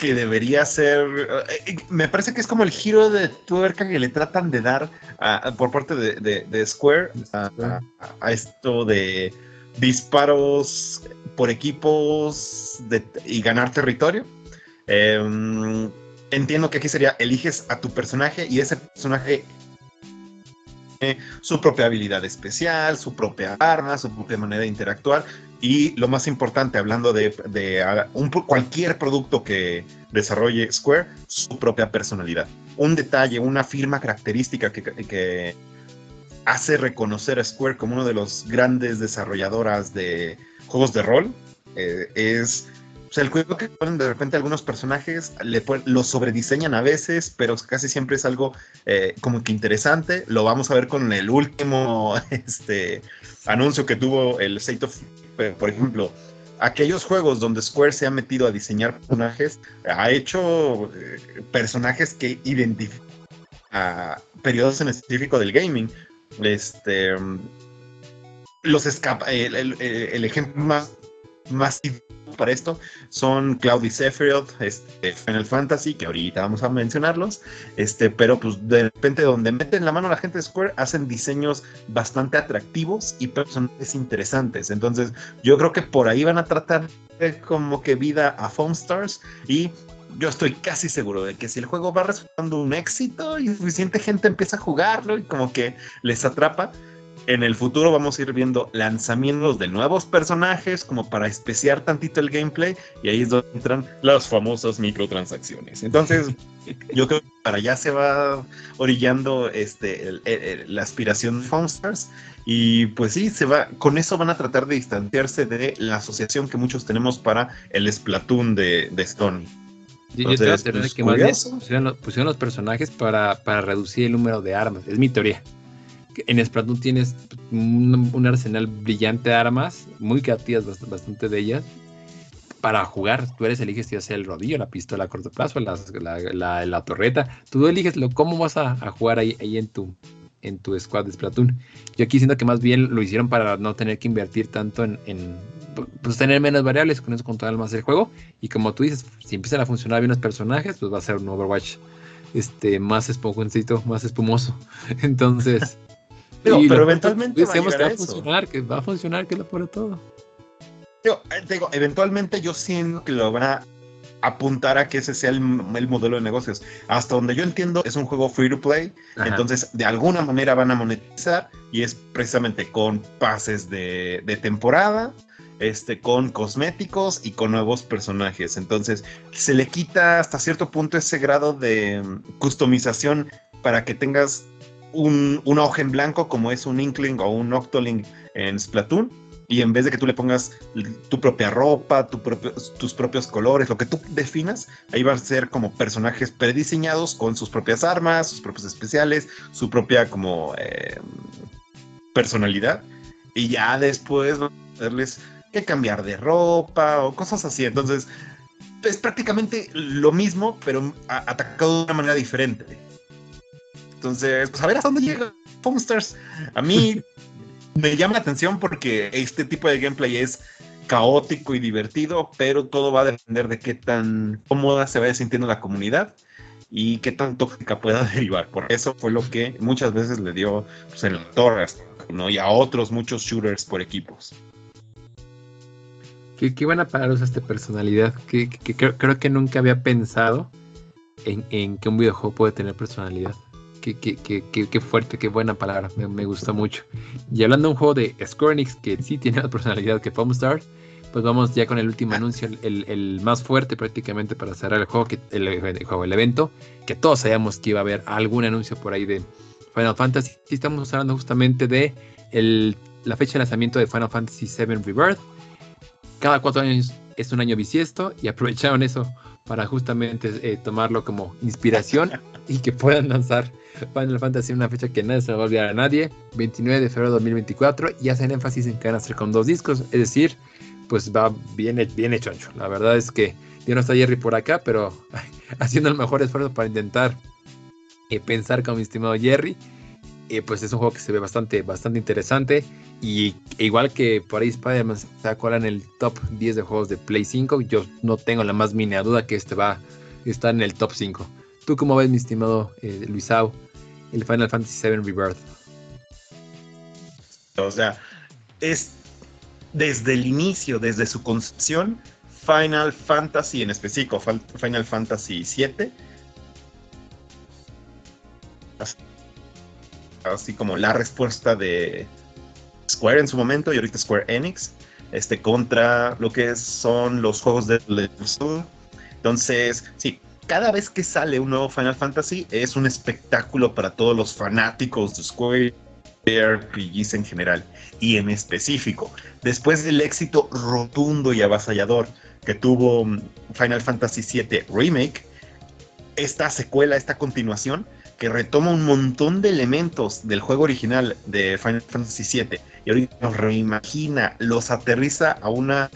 que debería ser, eh, eh, me parece que es como el giro de tuerca que le tratan de dar por parte de, Square a, esto de disparos por equipos y ganar territorio. Em, entiendo que aquí sería eliges a tu personaje y ese personaje su propia habilidad especial, su propia arma, su propia manera de interactuar y lo más importante, hablando de, cualquier producto que desarrolle Square, su propia personalidad. Un detalle, una firma característica que, hace reconocer a Square como uno de los grandes desarrolladoras de juegos de rol eh, es o sea, el juego que ponen de repente algunos personajes, le lo sobrediseñan a veces, pero casi siempre es algo eh, como que interesante. Lo vamos a ver con el último este, anuncio que tuvo el State of, por ejemplo, aquellos juegos donde Square se ha metido a diseñar personajes, ha hecho eh, personajes que identifican a periodos en específico del gaming. Este, los escapa, el, el ejemplo más, más para esto son Cloudy Sephiroth, este, Final Fantasy, que ahorita vamos a mencionarlos, este, pero pues de repente donde meten la mano la gente de Square hacen diseños bastante atractivos y personajes interesantes. Entonces yo creo que por ahí van a tratar como que vida a Foam Stars y yo estoy casi seguro de que si el juego va resultando un éxito y suficiente gente empieza a jugarlo y como que les atrapa, en el futuro vamos a ir viendo lanzamientos de nuevos personajes como para especiar tantito el gameplay y ahí es donde entran las famosas microtransacciones. Entonces, yo creo que para allá se va orillando este, la aspiración de Foamstars y pues sí, se va, con eso van a tratar de distanciarse de la asociación que muchos tenemos para el Splatoon de, de Stone. Yo, yo te pues, que más bien pusieron, los personajes para, para reducir el número de armas, es mi teoría en Splatoon tienes un, arsenal brillante de armas, muy creativas, bastante de ellas, para jugar. Tú eres eliges si sea el rodillo, la pistola a corto plazo, la, la, torreta. Tú eliges lo, cómo vas a, jugar ahí, ahí en tu en tu squad de Splatoon. Yo aquí siento que más bien lo hicieron para no tener que invertir tanto en, pues tener menos variables, con eso controlar más el juego. Y como tú dices, si empiezan a funcionar bien los personajes, pues va a ser un Overwatch este, más esponjoncito, más espumoso. Entonces, pero eventualmente va a, que va a funcionar, que va a funcionar, que lo pone todo. Yo, eh, digo, eventualmente yo siento que lo van a apuntar a que ese sea el, modelo de negocios. Hasta donde yo entiendo, es un juego free to play, entonces de alguna manera van a monetizar y es precisamente con pases de, de temporada, este, con cosméticos y con nuevos personajes. Entonces se le quita hasta cierto punto ese grado de mm, customización para que tengas un, hoja en blanco como es un Inkling o un Octoling en Splatoon. Y en vez de que tú le pongas tu propia ropa, tus propios colores, lo que tú definas, ahí va a ser como personajes prediseñados con sus propias armas, sus propios especiales, su propia como eh, personalidad. Y ya después van a hacerles que cambiar de ropa o cosas así. Entonces, es prácticamente lo mismo, pero atacado de una manera diferente. Entonces, pues a ver hasta dónde llega Foamstars. A mí me llama la atención porque este tipo de gameplay es caótico y divertido, pero todo va a depender de qué tan cómoda se vaya sintiendo la comunidad y qué tan tóxica pueda derivar. Por eso fue lo que muchas veces le dio pues, en la torre ¿no? y a otros muchos shooters por equipos. Qué, qué buena para usa esta personalidad. Que, creo, que nunca había pensado en, en que un videojuego puede tener personalidad. Qué, qué, qué, qué, fuerte, qué buena palabra, me, me, gusta mucho. Y hablando de un juego de Square Enix que sí tiene la personalidad que Star, pues vamos ya con el último anuncio, el, el, más fuerte prácticamente para cerrar el juego, que, el, juego, el evento, que todos sabíamos que iba a haber algún anuncio por ahí de Final Fantasy. Estamos hablando justamente de el, la fecha de lanzamiento de Final Fantasy VII Rebirth. Cada cuatro años es un año bisiesto y aprovecharon eso para justamente eh, tomarlo como inspiración y que puedan lanzar Final Fantasy una fecha que nadie se va a olvidar a nadie, 29 de febrero de 2024, y hacen énfasis en que con dos discos, es decir, pues va bien, bien hecho, ancho. La verdad es que ya no está Jerry por acá, pero haciendo el mejor esfuerzo para intentar eh, pensar con mi estimado Jerry. Eh, pues es un juego que se ve bastante, bastante interesante. Y igual que por ahí Spider-Man se acuerda en el top 10 de juegos de Play 5, yo no tengo la más mínima duda que este va a estar en el top 5. ¿Tú cómo ves, mi estimado eh, Luisao, el Final Fantasy VII Rebirth? O sea, es desde el inicio, desde su concepción, Final Fantasy, en específico Final Fantasy VII, así como la respuesta de Square en su momento y ahorita Square Enix, este, contra lo que son los juegos de Entonces, sí, cada vez que sale un nuevo Final Fantasy es un espectáculo para todos los fanáticos de Square RPGs en general y en específico. Después del éxito rotundo y avasallador que tuvo mm, Final Fantasy VII Remake, esta secuela, esta continuación, que retoma un montón de elementos del juego original de Final Fantasy VII y ahorita los reimagina, los aterriza a una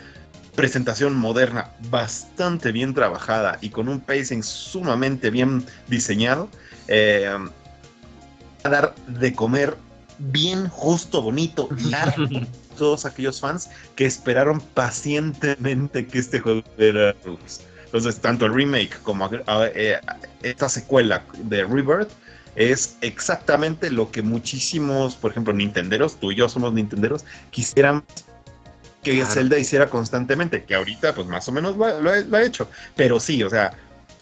presentación moderna bastante bien trabajada y con un pacing sumamente bien diseñado, eh, a dar de comer bien justo, bonito, largo. todos aquellos fans que esperaron pacientemente que este juego era Entonces, tanto el remake como eh, esta secuela de Rebirth es exactamente lo que muchísimos, por ejemplo, nintenderos, tú y yo somos nintenderos, quisieran que Zelda hiciera constantemente, que ahorita pues más o menos lo, ha hecho, pero sí, o sea,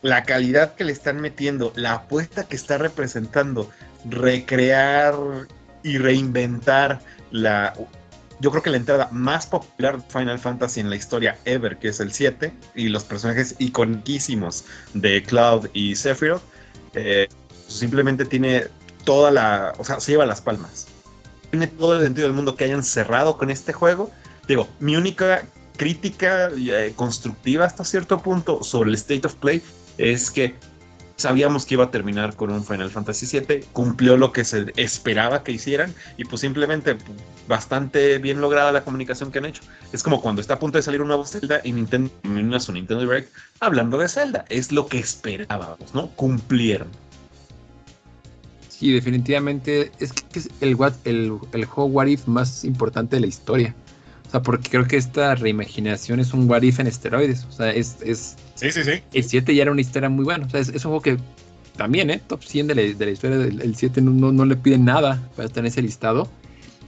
la calidad que le están metiendo, la apuesta que está representando, recrear y reinventar la yo creo que la entrada más popular de Final Fantasy en la historia ever, que es el 7, y los personajes iconiquísimos de Cloud y Sephiroth, eh, simplemente tiene toda la, o sea, se lleva las palmas. Tiene todo el sentido del mundo que hayan cerrado con este juego. Digo, mi única crítica eh, constructiva hasta cierto punto sobre el State of Play es que sabíamos que iba a terminar con un Final Fantasy VII, cumplió lo que se esperaba que hicieran y pues simplemente bastante bien lograda la comunicación que han hecho. Es como cuando está a punto de salir un nuevo Zelda y Nintendo termina su Nintendo Direct hablando de Zelda, es lo que esperábamos, ¿no? Cumplieron. Sí, definitivamente es que es el, What If más importante de la historia. Sea, porque creo que esta reimaginación es un What If en esteroides. O sea, es, es Sí, sí, sí. El 7 ya era una historia muy buena. O sea, es, un juego que también, ¿eh? Top 100 de la, de la historia del 7 no, no, le pide nada para estar en ese listado.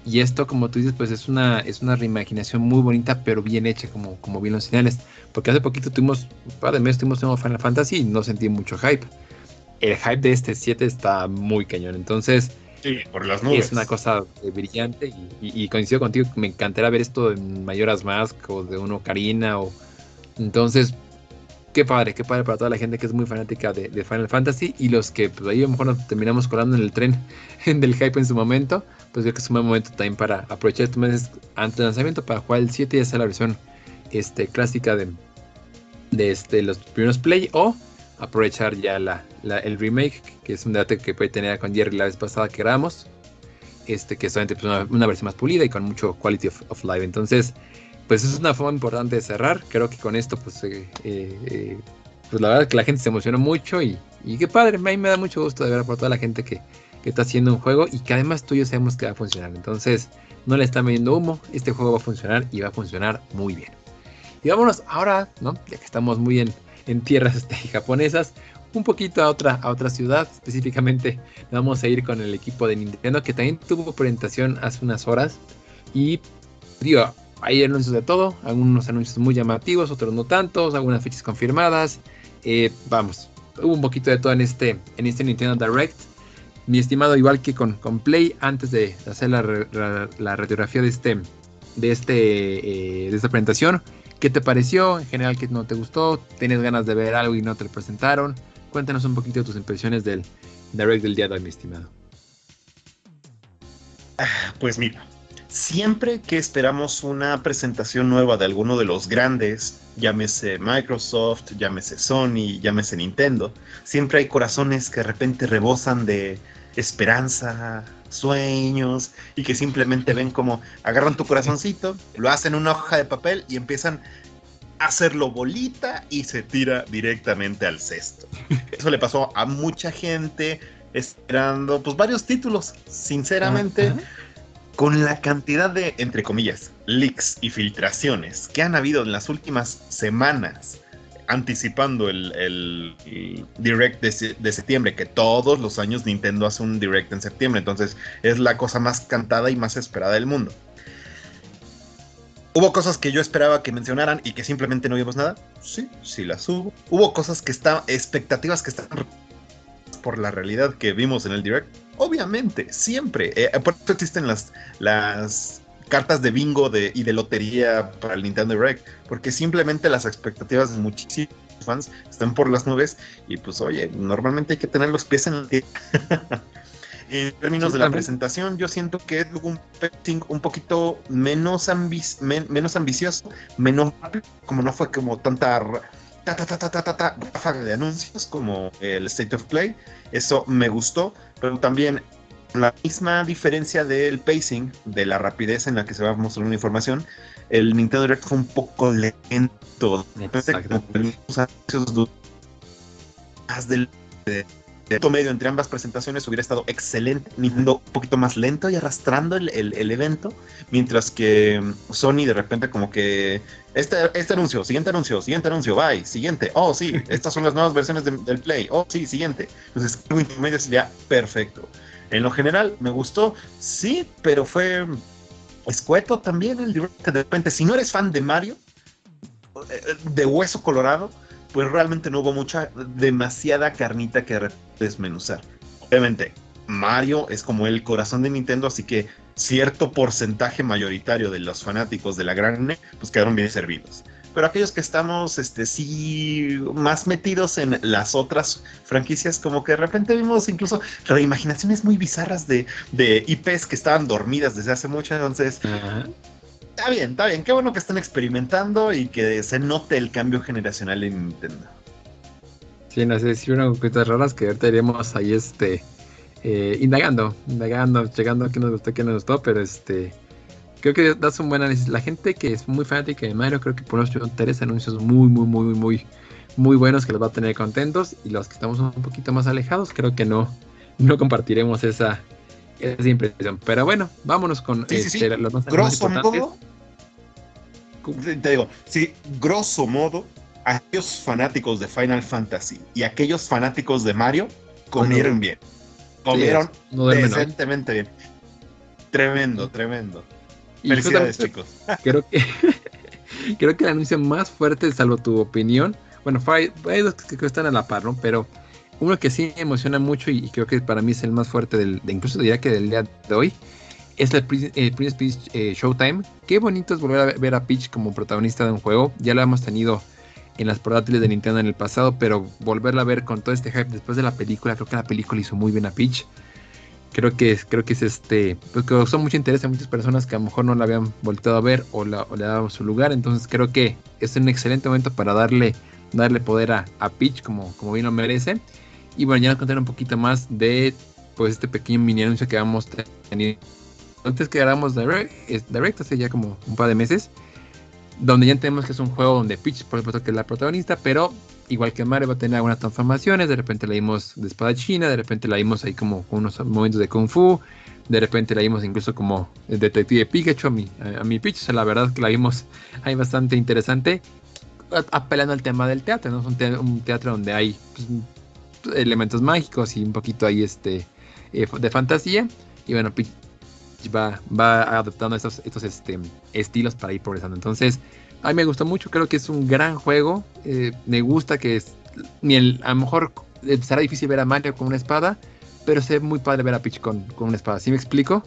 Y esto, como tú dices, pues es una, es una reimaginación muy bonita, pero bien hecha, como, como bien lo señales. Porque hace poquito tuvimos, un par de meses tuvimos un Final Fantasy y no sentí mucho hype. El hype de este 7 está muy cañón. Entonces, sí, por las nubes. es una cosa eh, brillante. Y, coincido contigo, me encantaría ver esto en Mayoras Mask o de uno Karina. O... Entonces, qué padre, qué padre para toda la gente que es muy fanática de, Final Fantasy y los que pues ahí a lo mejor nos terminamos colando en el tren del hype en su momento, pues creo que es un buen momento también para aprovechar estos meses antes del lanzamiento para jugar el 7 y hacer la versión este, clásica de, de este, los primeros play o aprovechar ya la, el remake, que es un debate que puede tener con Jerry la vez pasada que grabamos, este, que solamente pues, una, versión más pulida y con mucho quality of, life. Entonces, pues es una forma importante de cerrar. Creo que con esto, pues, eh, eh, pues la verdad es que la gente se emocionó mucho y, qué padre. A mí me da mucho gusto de ver por toda la gente que, está haciendo un juego y que además tú y yo sabemos que va a funcionar. Entonces, no le están viendo humo. Este juego va a funcionar y va a funcionar muy bien. Y vámonos ahora, ¿no? Ya que estamos muy en, en tierras este, japonesas, un poquito a otra, a otra ciudad. Específicamente, vamos a ir con el equipo de Nintendo que también tuvo presentación hace unas horas. Y digo, hay anuncios de todo, algunos anuncios muy llamativos, otros no tantos, algunas fechas confirmadas. Eh, vamos, hubo un poquito de todo en este, en este Nintendo Direct. Mi estimado, igual que con, con Play, antes de hacer la, la, radiografía de, este, de, este, eh, de esta presentación, ¿qué te pareció? En general, ¿qué no te gustó? ¿Tienes ganas de ver algo y no te lo presentaron? Cuéntanos un poquito de tus impresiones del Direct del día de hoy, mi estimado. Ah, pues mira, siempre que esperamos una presentación nueva de alguno de los grandes, llámese Microsoft, llámese Sony, llámese Nintendo, siempre hay corazones que de repente rebosan de esperanza, sueños y que simplemente ven como agarran tu corazoncito, lo hacen en una hoja de papel y empiezan a hacerlo bolita y se tira directamente al cesto. Eso le pasó a mucha gente esperando pues varios títulos, sinceramente con la cantidad de, entre comillas, leaks y filtraciones que han habido en las últimas semanas, anticipando el, direct de, septiembre, que todos los años Nintendo hace un direct en septiembre, entonces es la cosa más cantada y más esperada del mundo. ¿Hubo cosas que yo esperaba que mencionaran y que simplemente no vimos nada? Sí, sí las hubo. Hubo cosas que están, expectativas que están por la realidad que vimos en el direct Obviamente, siempre. Eh, por eso existen las, las cartas de bingo de, y de lotería para el Nintendo Direct, porque simplemente las expectativas de muchísimos fans están por las nubes y pues oye, normalmente hay que tener los pies en el En términos de la presentación, yo siento que es un un poquito menos, menos ambicioso, menos rápido, como no fue como tanta ta, ta, ta, ta, ta, de anuncios como el State of Play. Eso me gustó, pero también la misma diferencia del pacing, de la rapidez en la que se va a mostrar una información, el Nintendo Direct fue un poco lento. Más del de medio entre ambas presentaciones hubiera estado excelente, Nintendo un poquito más lento y arrastrando el, el, evento, mientras que mm, Sony de repente como que este, este anuncio, siguiente anuncio, siguiente anuncio, bye, siguiente, oh sí, estas son las nuevas versiones del Play, oh sí, siguiente. Entonces, algo intermedio sería perfecto. En lo general, me gustó, sí, pero fue escueto también el de repente. Si no eres fan de Mario, eh, de hueso colorado, pues realmente no hubo mucha, demasiada carnita que desmenuzar. Obviamente, Mario es como el corazón de Nintendo, así que cierto porcentaje mayoritario de los fanáticos de la gran pues quedaron bien servidos. Pero aquellos que estamos, este, sí, más metidos en las otras franquicias, como que de repente vimos incluso reimaginaciones muy bizarras de, de IPs que estaban dormidas desde hace mucho, entonces está bien, está bien. Qué bueno que están experimentando y que se note el cambio generacional en Nintendo. Sí, no sé si una cositas raras que ahorita iremos ahí este eh, indagando, indagando, llegando a qué nos gustó, qué nos gustó, pero este creo que das un buen análisis. La gente que es muy fanática de Mario, creo que por nosotros tres anuncios muy, muy, muy, muy, muy buenos que los va a tener contentos. Y los que estamos un poquito más alejados, creo que no, no compartiremos esa, esa impresión. Pero bueno, vámonos con este, los más, grosso modo. Te digo, sí, grosso modo, aquellos fanáticos de Final Fantasy y aquellos fanáticos de Mario comieron bien. Comieron decentemente bien. Tremendo, tremendo. Felicidades, chicos. Creo que, creo que el anuncio más fuerte, salvo tu opinión, bueno, hay, dos que, que están a la par, ¿no? Pero uno que sí me emociona mucho y, creo que para mí es el más fuerte del, de, incluso diría que del día de hoy, es el Prince Peach eh, Showtime. Qué bonito es volver a ver a Peach como protagonista de un juego. Ya lo hemos tenido en las portátiles de Nintendo en el pasado, pero volverla a ver con todo este hype después de la película, creo que la película hizo muy bien a Peach. Creo que, creo que es este, pues causó mucho interés a muchas personas que a lo mejor no la habían volteado a ver o, le daban su lugar. Entonces creo que es un excelente momento para darle, darle poder a, a Peach como, como bien lo merece. Y bueno, ya nos contaré un poquito más de pues este pequeño mini anuncio que a tener antes que hagamos Direct, Direct hace ya como un par de meses, donde ya entendemos que es un juego donde Peach, por supuesto, que es la protagonista, pero igual que Mario va a tener algunas transformaciones, de repente la vimos de espada china, de repente la vimos ahí como con unos momentos de Kung Fu, de repente la vimos incluso como el detective Pikachu a mi, a, mi Peach, o sea, la verdad que la vimos ahí bastante interesante, apelando al tema del teatro, ¿no? Es un, teatro, donde hay pues, elementos mágicos y un poquito ahí este eh, de fantasía, y bueno, Peach va, va adoptando estos, estos este, estilos para ir progresando. Entonces, a mí me gustó mucho, creo que es un gran juego. Eh, me gusta que es, ni el, a lo mejor eh, será difícil ver a Mario con una espada, pero se muy padre ver a Peach con, con una espada. ¿Sí me explico?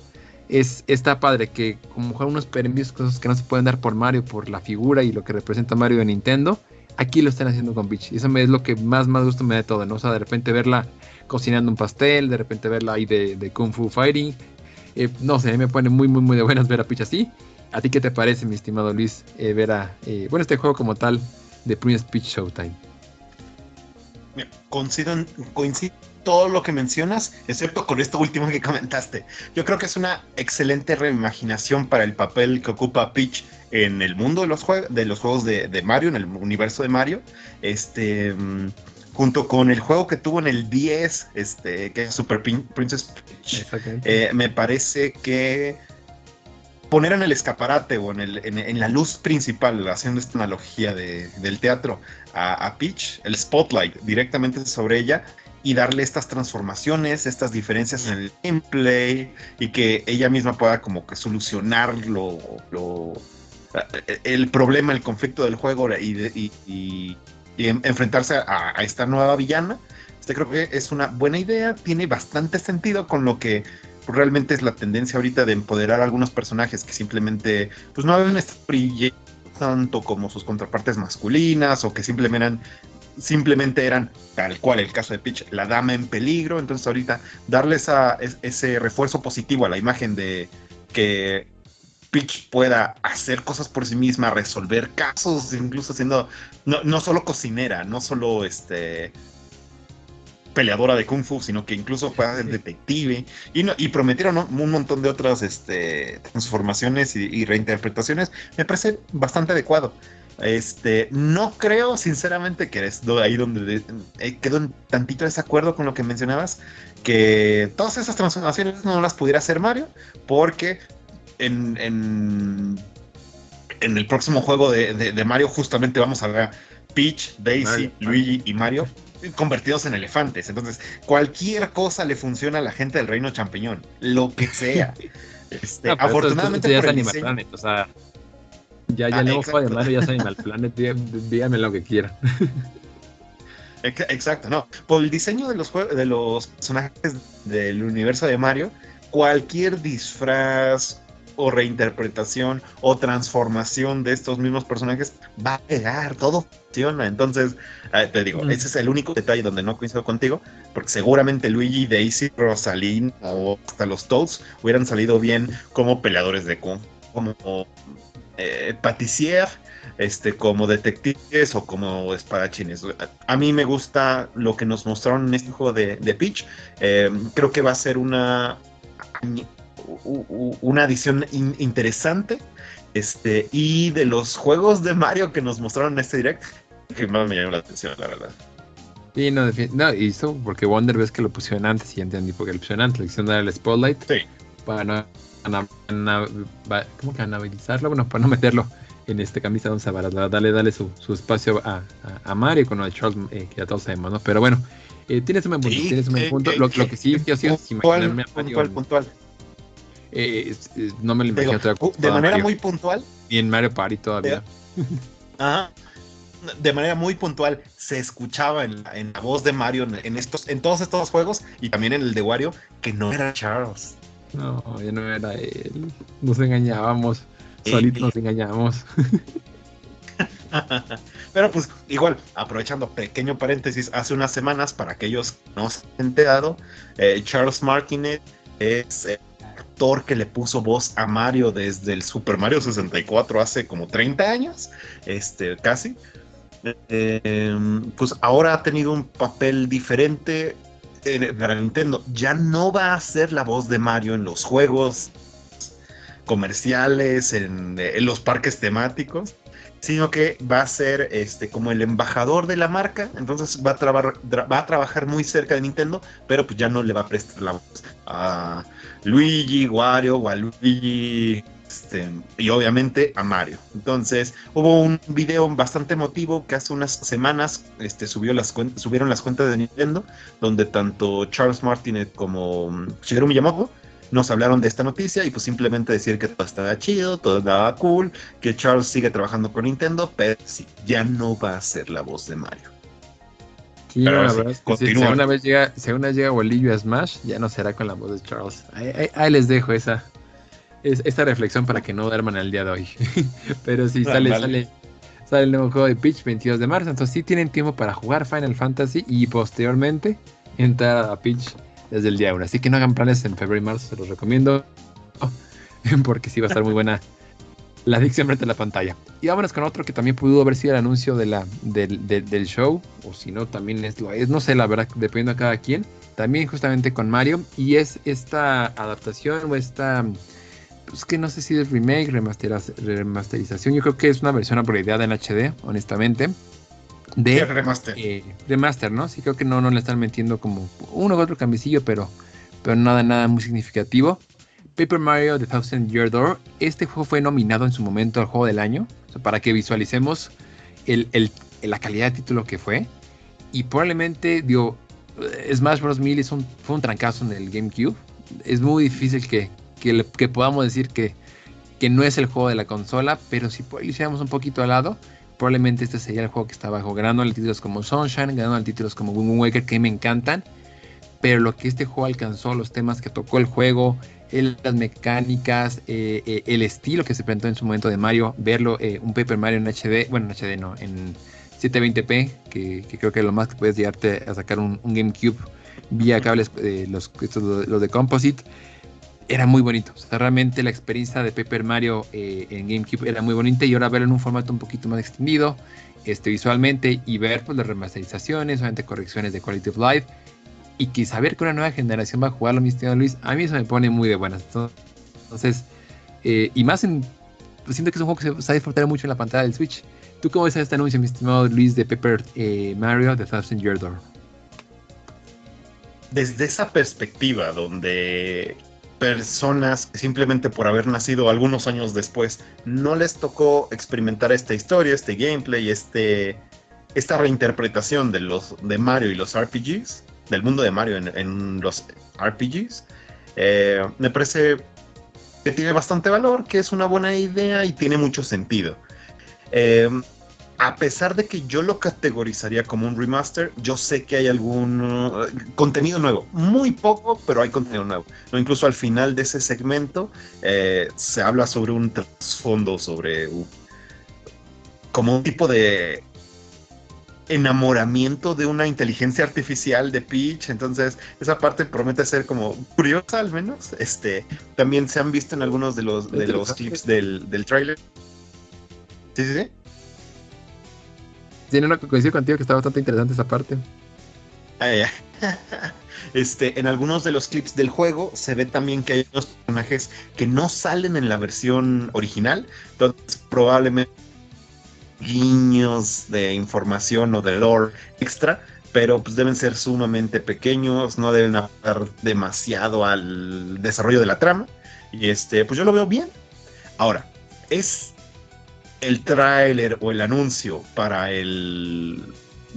Es, está padre que como juega unos permisos cosas que no se pueden dar por Mario, por la figura y lo que representa Mario en Nintendo, aquí lo están haciendo con Peach. Y eso me, es lo que más, más gusto me da de todo, ¿no? O sea, de repente verla cocinando un pastel, de repente verla ahí de, de Kung Fu Fighting, eh, no sé, me pone muy, muy, muy de buenas ver a Peach así. ¿A ti qué te parece, mi estimado Luis, eh, ver a, eh, bueno, este juego como tal de Prince Peach Showtime? Coincido, coincido todo lo que mencionas, excepto con esto último que comentaste. Yo creo que es una excelente reimaginación para el papel que ocupa Peach en el mundo de los, de los juegos de, de, Mario, en el universo de Mario. Este. Mm, junto con el juego que tuvo en el 10, este, que es Super Princess Peach, eh, me parece que poner en el escaparate o en, el, en, la luz principal, haciendo esta analogía de, del teatro, a, Peach, el spotlight directamente sobre ella y darle estas transformaciones, estas diferencias en el gameplay y que ella misma pueda como que solucionar lo, el problema, el conflicto del juego y enfrentarse a, esta nueva villana. Este creo que es una buena idea, tiene bastante sentido con lo que realmente es la tendencia ahorita de empoderar a algunos personajes que simplemente pues no habían estado tanto como sus contrapartes masculinas o que simplemente eran simplemente eran, tal cual el caso de Peach, la dama en peligro. Entonces ahorita darle esa, ese refuerzo positivo a la imagen de que Peach pueda hacer cosas por sí misma, resolver casos, incluso siendo no, no solo cocinera, no solo este peleadora de kung fu, sino que incluso pueda ser detective. Y, no, y prometieron un montón de otras este, transformaciones y, reinterpretaciones. Me parece bastante adecuado. Este, no creo sinceramente que es ahí donde eh, quedo en tantito desacuerdo con lo que mencionabas, que todas esas transformaciones no las pudiera hacer Mario, porque en, en, el próximo juego de, Mario justamente vamos a ver Peach, Daisy, Luigi y Mario convertidos en elefantes. Entonces, cualquier cosa le funciona a la gente del reino champiñón, lo que sea. Este, afortunadamente, ya es Animal Planet, o sea, ya, ya ah, Mario, ya es Animal Planet, dígame lo que quiera. Exacto, no. Por el diseño de los, de los personajes del universo de Mario, cualquier disfraz o reinterpretación o transformación de estos mismos personajes va a pegar, todo funciona. Entonces, eh, te digo, ese es el único detalle donde no coincido contigo, porque seguramente Luigi, Daisy, Rosaline o hasta los Toads hubieran salido bien como peleadores de Kung, como eh, patissier, este, como detectives o como espadachines. A mí me gusta lo que nos mostraron en este juego de, Peach. Eh, creo que va a ser una una adición interesante. Este, y de los juegos de Mario que nos mostraron en este direct, que más me llamó la atención, la verdad. Sí, no, no, y eso porque Wonder ves que lo pusieron antes y entendí porque lo pusieron antes, le hicieron dar el spotlight. Sí. Para no, ¿cómo que anabilizarlo? Bueno, para no meterlo en este camisa once varas, dale, dale su, su espacio a, a, Mario con el Charles, eh, que ya todos sabemos, ¿no? Pero bueno, eh, tienes un buen punto, tienes un buen punto. lo, lo, que sí, yo sí, imaginarme a Puntual, puntual. Eh, no me lo imagino De manera muy puntual. Y en Mario Party todavía. De manera muy puntual se escuchaba en, la voz de Mario en, estos, en todos estos juegos y también en el de Wario que no era Charles. No, ya no era él. Nos engañábamos. Solitos nos engañábamos. Pero pues igual, aprovechando pequeño paréntesis, hace unas semanas, para aquellos que no se han enterado, eh, Charles Martinet es eh, que le puso voz a Mario desde el Super Mario 64 hace como 30 años, este, casi. Em, pues ahora ha tenido un papel diferente para Nintendo. Ya no va a ser la voz de Mario en los juegos comerciales, en, los parques temáticos, sino que va a ser este, como el embajador de la marca. Entonces va a, va a trabajar muy cerca de Nintendo, pero pues ya no le va a prestar la voz a Luigi, Wario, Waluigi, este, y obviamente a Mario. Entonces, hubo un video bastante emotivo que hace unas semanas este, subieron las cuentas de Nintendo, donde tanto Charles Martinet como mm, Shigeru Miyamoto nos hablaron de esta noticia y pues simplemente decir que todo estaba chido, todo estaba cool, que Charles sigue trabajando con Nintendo, pero sí, ya no va a ser la voz de Mario. Sí, si, una vez llega, si una llega Bolillo a Smash, ya no será con la voz de Charles. Ahí, les dejo esa, esta reflexión para que no duerman el día de hoy. Pero sí, sale, sale, sale el nuevo juego de Peach 22 de marzo. Entonces sí tienen tiempo para jugar Final Fantasy y posteriormente entrar a Peach desde el día 1. Así que no hagan planes en febrero y marzo, se los recomiendo. Porque sí va a estar muy buena la adicción frente a la pantalla. Y vámonos con otro que también pudo haber sido el anuncio de la, del show, o si no, también es es, no sé, la verdad, dependiendo de cada quien. También justamente con Mario, y es esta adaptación o esta, pues que no sé si es remake, remasterización, yo creo que es una versión upgradeada en HD, honestamente. De remaster. Eh, remaster, ¿no? Sí, creo que no, no le están metiendo como uno u otro cambicillo, pero, pero nada, nada muy significativo. Paper Mario The Thousand Year Door. Este juego fue nominado en su momento al juego del año. para que visualicemos la calidad de título que fue. Y probablemente, digo, Smash Bros. Melee un, fue un trancazo en el GameCube. Es muy difícil que, que, podamos decir que, que, no es el juego de la consola. Pero si hiciéramos un poquito al lado, probablemente este sería el juego que está abajo. Ganando títulos como Sunshine, ganando títulos como Wind Waker, que me encantan. Pero lo que este juego alcanzó, los temas que tocó el juego, las mecánicas, eh, eh, el estilo que se presentó en su momento de Mario, verlo, eh, un Paper Mario en HD, bueno, en HD no, en, 720p, que, creo que lo más que puedes llegarte a sacar un, GameCube vía cables, eh, los, los de Composite, era muy bonito. O sea, realmente la experiencia de Paper Mario en GameCube era muy bonita y ahora verlo en un formato un poquito más extendido, este, visualmente y ver pues, las remasterizaciones, obviamente correcciones de Quality of Life y que saber que una nueva generación va a jugarlo, mi estimado Luis, a mí eso me pone muy de buenas. Entonces, eh, y más en, pues, siento que es un juego que se va a disfrutar mucho en la pantalla del Switch. ¿Tú cómo ves este anuncio, mi estimado Luis, de Paper eh, Mario The Thousand Year Door? Desde esa perspectiva, donde personas simplemente por haber nacido algunos años después no les tocó experimentar esta historia, este gameplay, este, esta reinterpretación de, los, de Mario y los RPGs, del mundo de Mario en, los RPGs, eh, me parece que tiene bastante valor, que es una buena idea y tiene mucho sentido. Eh, a pesar de que yo lo categorizaría como un remaster, yo sé que hay algún contenido nuevo. Muy poco, pero hay contenido nuevo. incluso al final de ese segmento eh, se habla sobre un trasfondo, sobre como un tipo de enamoramiento de una inteligencia artificial de Peach. Entonces, esa parte promete ser como curiosa al menos. Este, también se han visto en algunos de los, de los clips del, del tráiler. Sí, sí, sí. Tiene una coincido contigo que está bastante interesante esa parte. Ah, este, en algunos de los clips del juego se ve también que hay unos personajes que no salen en la versión original, entonces probablemente guiños de información o de lore extra, pero pues deben ser sumamente pequeños, no deben aportar demasiado al desarrollo de la trama. Y este, pues yo lo veo bien. Ahora, es el tráiler o el anuncio para el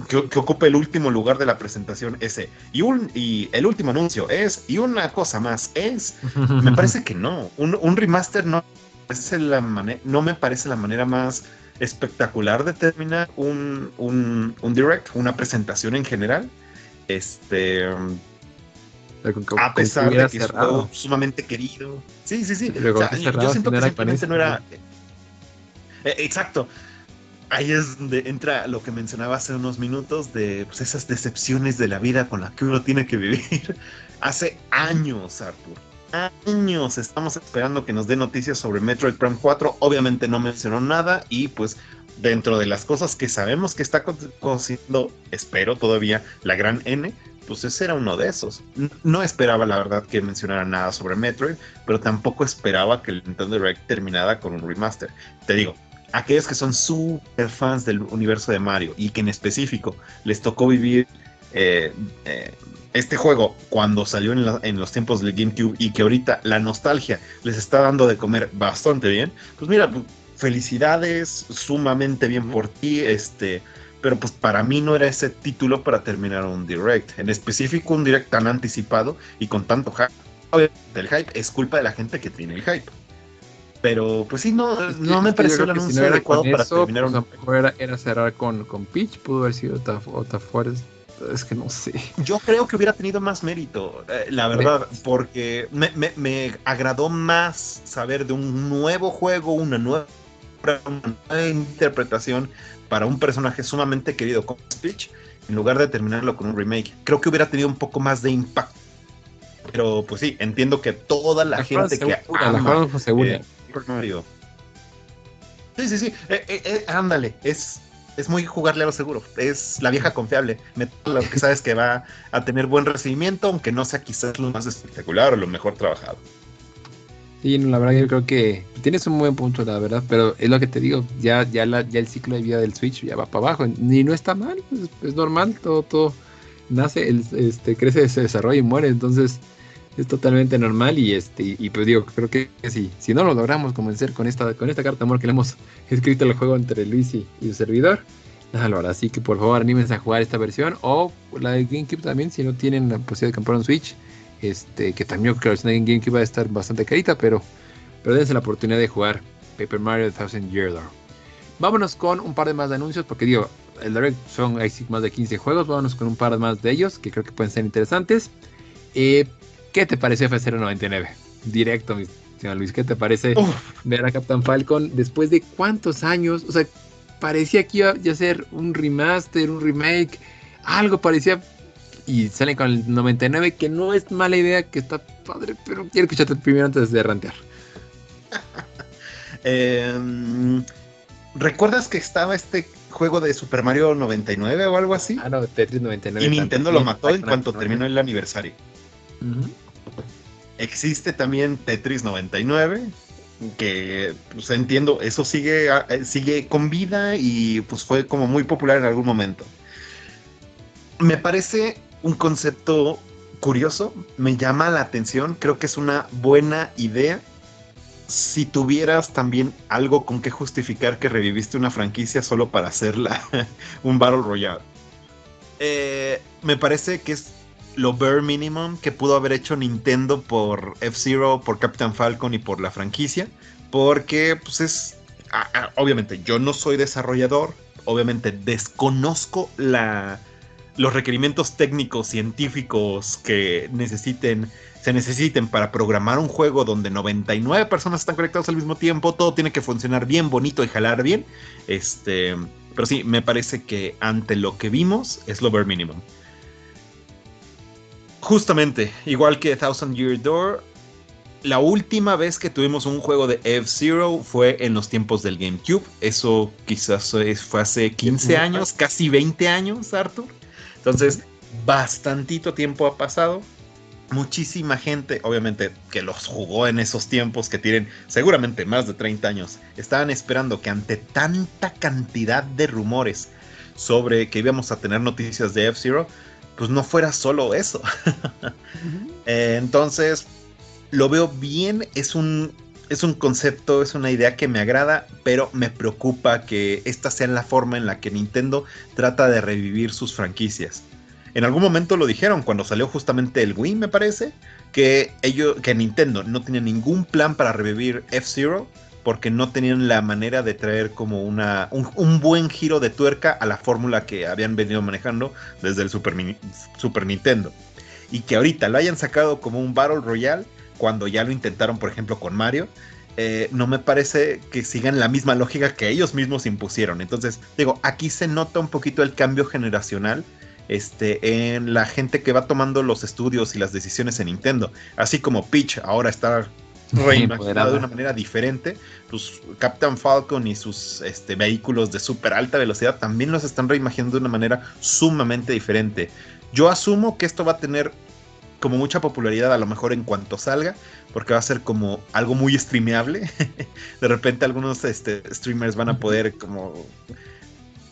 que, ocupe el último lugar de la presentación ese y un y el último anuncio es y una cosa más es me parece que no un, remaster no es la no me parece la manera más espectacular de terminar un, un, un direct una presentación en general este a pesar de que es sumamente querido sí sí sí yo siento que simplemente no era eh, exacto. Ahí es donde entra lo que mencionaba hace unos minutos de pues, esas decepciones de la vida con las que uno tiene que vivir. hace años, Arthur. Años estamos esperando que nos dé noticias sobre Metroid Prime 4. Obviamente no mencionó nada y pues dentro de las cosas que sabemos que está cociendo, espero todavía, la gran N, pues ese era uno de esos. No esperaba, la verdad, que mencionara nada sobre Metroid, pero tampoco esperaba que el Nintendo Direct terminara con un remaster. Te digo, aquellos que son super fans del universo de Mario y que en específico les tocó vivir eh, eh, este juego cuando salió en, los tiempos del GameCube y que ahorita la nostalgia les está dando de comer bastante bien, pues mira, felicidades, sumamente bien por ti, este, pero pues para mí no era ese título para terminar un direct, en específico un direct tan anticipado y con tanto hype. El hype es culpa de la gente que tiene el hype. Pero pues sí, no, no me pareció el anuncio adecuado para terminar pues, un. Era, era cerrar con, con Peach, pudo haber sido otra fuerte. Es que no sé. Yo creo que hubiera tenido más mérito, eh, la verdad, porque me, me, me, agradó más saber de un nuevo juego, una nueva, una nueva interpretación para un personaje sumamente querido como Peach, en lugar de terminarlo con un remake. Creo que hubiera tenido un poco más de impacto. Pero pues sí, entiendo que toda la, gente que ama, la Sí, sí, sí. Eh, eh, eh, ándale, es, es muy jugarle a lo seguro. Es la vieja confiable. Lo que sabes que va a tener buen recibimiento, aunque no sea quizás lo más espectacular o lo mejor trabajado. Sí, la verdad yo creo que tienes un buen punto, la verdad, pero es lo que te digo, ya, ya, ya el ciclo de vida del Switch ya va para abajo, ni no está mal, es, normal, todo, todo nace, el, este, crece, se desarrolla y muere, entonces es totalmente normal y este y pues digo creo que si si no lo logramos convencer con esta con esta carta amor que le hemos escrito al juego entre Luis y, su servidor ahora así que por favor anímense a jugar esta versión o la de GameCube también si no tienen la posibilidad de comprar un Switch este que también creo que la versión de GameCube va a estar bastante carita pero pero dense la oportunidad de jugar Paper Mario Thousand Year Door vámonos con un par de más de anuncios porque digo el Direct son hay más de 15 juegos vámonos con un par más de ellos que creo que pueden ser interesantes. Eh, ¿Qué te parece F099? Directo, mi señor Luis, ¿qué te parece ver a Captain Falcon después de cuántos años? O sea, parecía que iba a ser un remaster, un remake, algo parecía. Y salen con el 99, que no es mala idea, que está padre, pero quiero escucharte primero antes de rantear. Em, ¿Recuerdas que estaba este juego de Super Mario 99 o algo así? Ah, no, Tetris 99. Y Nintendo lo mató en cuanto terminó el aniversario. Existe también Tetris 99, que pues entiendo, eso sigue, eh, sigue con vida y pues fue como muy popular en algún momento. Me parece un concepto curioso, me llama la atención, creo que es una buena idea. Si tuvieras también algo con que justificar que reviviste una franquicia solo para hacerla un Battle Royale. Eh, me parece que es lo bare minimum que pudo haber hecho Nintendo por F-Zero, por Captain Falcon y por la franquicia. Porque, pues es. obviamente, yo no soy desarrollador. Obviamente, desconozco la, los requerimientos técnicos, científicos que necesiten, se necesiten para programar un juego donde 99 personas están conectados al mismo tiempo. Todo tiene que funcionar bien, bonito y jalar bien. Este. Pero sí, me parece que ante lo que vimos es lo bare minimum. Justamente, igual que Thousand Year Door, la última vez que tuvimos un juego de F-Zero fue en los tiempos del GameCube. Eso quizás fue hace 15 años, casi 20 años, Arthur. Entonces, bastantito tiempo ha pasado. Muchísima gente, obviamente, que los jugó en esos tiempos, que tienen seguramente más de 30 años, estaban esperando que ante tanta cantidad de rumores sobre que íbamos a tener noticias de F-Zero, pues no fuera solo eso. Eh, entonces, lo veo bien, es un, es un concepto, es una idea que me agrada, pero me preocupa que esta sea la forma en la que Nintendo trata de revivir sus franquicias. En algún momento lo dijeron cuando salió justamente el Wii, me parece, que ellos, que Nintendo no tenía ningún plan para revivir F-Zero porque no tenían la manera de traer como una, un, buen giro de tuerca a la fórmula que habían venido manejando desde el Super, Nintendo. Y que ahorita lo hayan sacado como un Battle Royale, cuando ya lo intentaron, por ejemplo, con Mario, eh, no me parece que sigan la misma lógica que ellos mismos impusieron. Entonces, digo, aquí se nota un poquito el cambio generacional este, en la gente que va tomando los estudios y las decisiones en Nintendo. Así como Peach ahora está reimaginado de una manera diferente. Pues Captain Falcon y sus este, vehículos de súper alta velocidad también los están reimaginando de una manera sumamente diferente. Yo asumo que esto va a tener como mucha popularidad a lo mejor en cuanto salga, porque va a ser como algo muy streameable. de repente algunos este, streamers van a poder como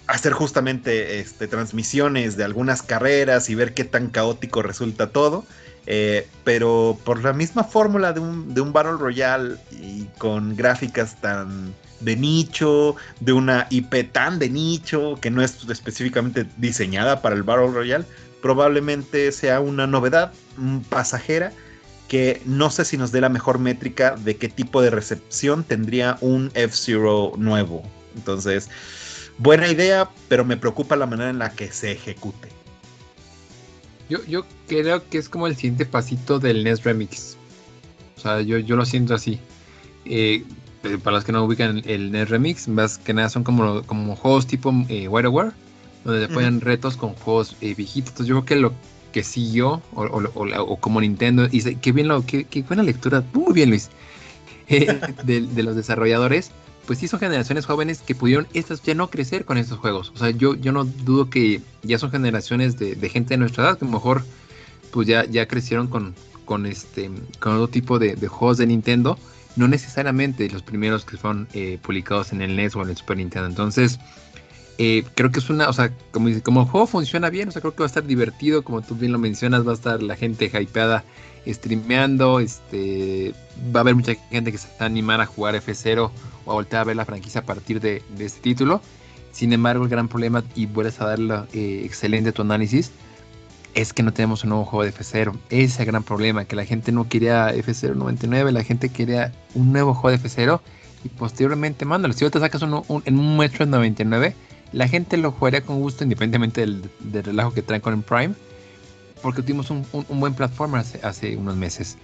hacer justamente este, transmisiones de algunas carreras y ver qué tan caótico resulta todo. Eh, pero por la misma fórmula de un, de un Battle Royale y con gráficas tan de nicho, de una IP tan de nicho que no es específicamente diseñada para el Battle Royale, probablemente sea una novedad pasajera que no sé si nos dé la mejor métrica de qué tipo de recepción tendría un F-Zero nuevo. Entonces, buena idea, pero me preocupa la manera en la que se ejecute. Yo, creo que es como el siguiente pasito del NES Remix. O sea, yo, yo lo siento así. Eh, para los que no ubican el NES Remix, más que nada son como, como juegos tipo eh, WarioWare, donde se ponen retos con juegos eh, viejitos. Entonces yo creo que lo que siguió, o, o, como Nintendo, y qué bien lo, qué, buena lectura, muy bien Luis, eh, de, de, los desarrolladores, pues sí son generaciones jóvenes que pudieron estas ya no crecer con estos juegos. O sea, yo, yo no dudo que ya son generaciones de, gente de nuestra edad que a lo mejor pues ya, ya crecieron con, con este con otro tipo de, juegos de Nintendo. No necesariamente los primeros que fueron eh, publicados en el NES o en el Super Nintendo. Entonces, eh, creo que es una, o sea, como, como el juego funciona bien, o sea, creo que va a estar divertido, como tú bien lo mencionas, va a estar la gente hypeada streameando, este, va a haber mucha gente que se va a animar a jugar F0 o a voltear a ver la franquicia a partir de, este título. Sin embargo, el gran problema, y vuelves a darle eh, excelente tu análisis, es que no tenemos un nuevo juego de F0. Ese es el gran problema, que la gente no quería F0 99, la gente quería un nuevo juego de F0 y posteriormente mándalo. Si te sacas uno en un Metro 99, la gente lo jugaría con gusto independientemente del, relajo que traen con el Prime porque tuvimos un, buen platformer hace, unos meses.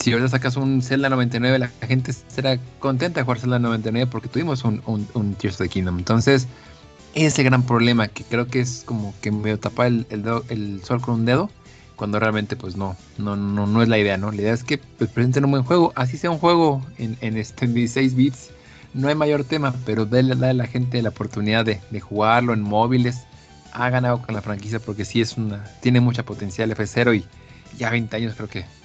Si ahora sacas un Zelda 99, la gente será contenta de jugar Zelda 99 porque tuvimos un, un, Tears of the Kingdom. Entonces, es el gran problema, que creo que es como que me tapa el, el, sol con un dedo, cuando realmente pues no, no, no, no es la idea, ¿no? La idea es que pues, presenten un buen juego, así sea un juego en, en este 16 bits, no hay mayor tema, pero déle, a la gente la oportunidad de, de, jugarlo en móviles, hagan algo con la franquicia porque sí es una, tiene mucha potencial F0 y ya 20 años creo que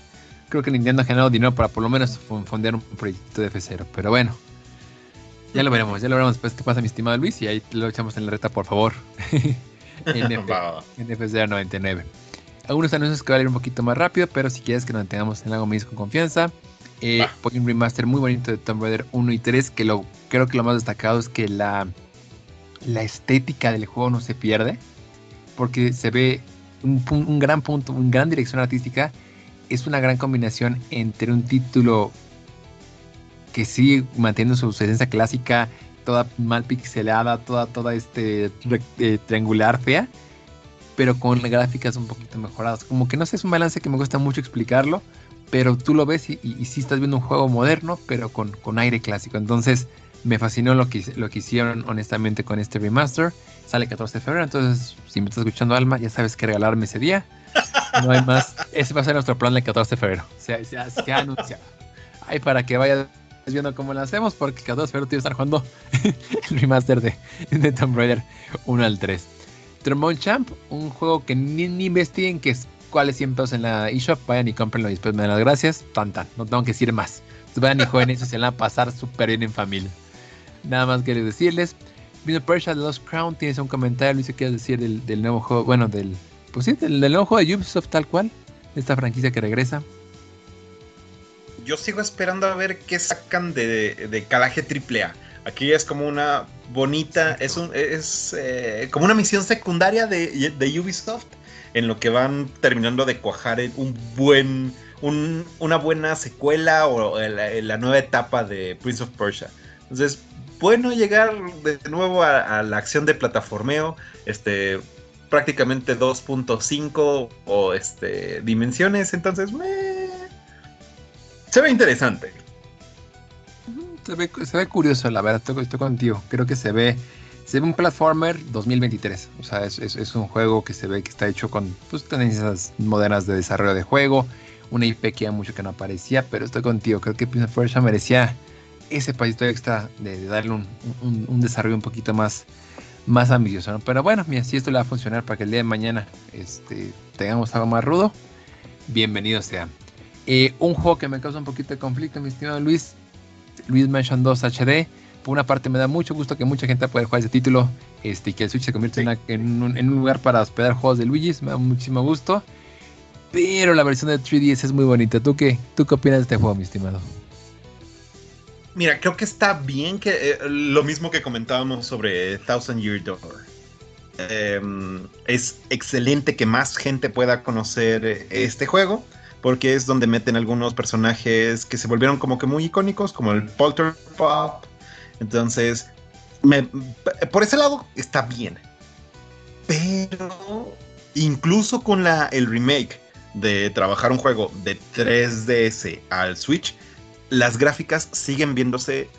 creo que Nintendo ha generado dinero para por lo menos fondear un proyecto de F0. Pero bueno, ya lo veremos, ya lo veremos después qué pasa, mi estimado Luis, y ahí lo echamos en la reta, por favor. en, F0 99. Algunos anuncios que van a ir un poquito más rápido, pero si quieres que nos mantengamos en algo más con confianza. Eh, un remaster muy bonito de Tomb Raider 1 y 3, que lo, creo que lo más destacado es que la, la estética del juego no se pierde, porque se ve un, un gran punto, una gran dirección artística es una gran combinación entre un título que sigue manteniendo su esencia clásica, toda mal pixelada, toda, toda este eh, triangular fea, pero con gráficas un poquito mejoradas. Como que no sé, es un balance que me gusta mucho explicarlo, pero tú lo ves y, y, sí estás viendo un juego moderno, pero con, con aire clásico. Entonces me fascinó lo que, lo que hicieron honestamente con este remaster. Sale el 14 de febrero, entonces si me estás escuchando Alma, ya sabes qué regalarme ese día. No hay más. Ese va a ser nuestro plan el 14 de febrero. Se, se, se anuncia. Ay, para que vayas viendo cómo lo hacemos, porque el 14 de febrero tiene que estar jugando el remaster de, de Tomb Raider 1 al 3. Trombone Champ, un juego que ni, ni investiguen que es cuáles 100 pesos en la eShop, vayan y cómprenlo y después me dan las gracias. Tan tan, no tengo que decir más. Vayan y jueguen eso, se van a pasar súper bien en familia. Nada más quiero decirles. Vino Persia The Lost Crown, tienes un comentario, Luis, ¿qué quieres decir del nuevo juego? Bueno, del pues sí, del, del ojo de Ubisoft tal cual, esta franquicia que regresa. Yo sigo esperando a ver qué sacan de, de Calaje AAA. Aquí es como una bonita, es, un, es eh, como una misión secundaria de, de, Ubisoft en lo que van terminando de cuajar un buen, un, una buena secuela o la, la, nueva etapa de Prince of Persia. Entonces, bueno llegar de nuevo a, a la acción de plataformeo, este, prácticamente 2.5 o este dimensiones, entonces se ve interesante. Se ve, se ve, curioso, la verdad, estoy, estoy, contigo. Creo que se ve, se ve un platformer 2023. O sea, es, es, un juego que se ve que está hecho con pues, tendencias modernas de desarrollo de juego. Una IP que ya mucho que no aparecía, pero estoy contigo. Creo que Prince of merecía ese pasito extra de, darle un, un desarrollo un poquito más, más ambicioso. ¿no? Pero bueno, mira, si esto le va a funcionar para que el día de mañana este, tengamos algo más rudo, bienvenido sea. Eh, un juego que me causa un poquito de conflicto, mi estimado Luis, Luis Mansion 2 HD. Por una parte me da mucho gusto que mucha gente pueda jugar ese título este, y que el Switch se convierta sí. en, un, en, un, lugar para hospedar juegos de Luigi, me da muchísimo gusto. Pero la versión de 3DS es muy bonita. ¿Tú qué, ¿Tú qué opinas de este juego, mi estimado? Mira, creo que está bien que eh, lo mismo que comentábamos sobre Thousand Year Door. Eh, es excelente que más gente pueda conocer eh, este juego, porque es donde meten algunos personajes que se volvieron como que muy icónicos, como el Polter Pop. Entonces, por ese lado está bien. Pero incluso con la, el remake de trabajar un juego de 3DS al Switch, las gráficas siguen viéndose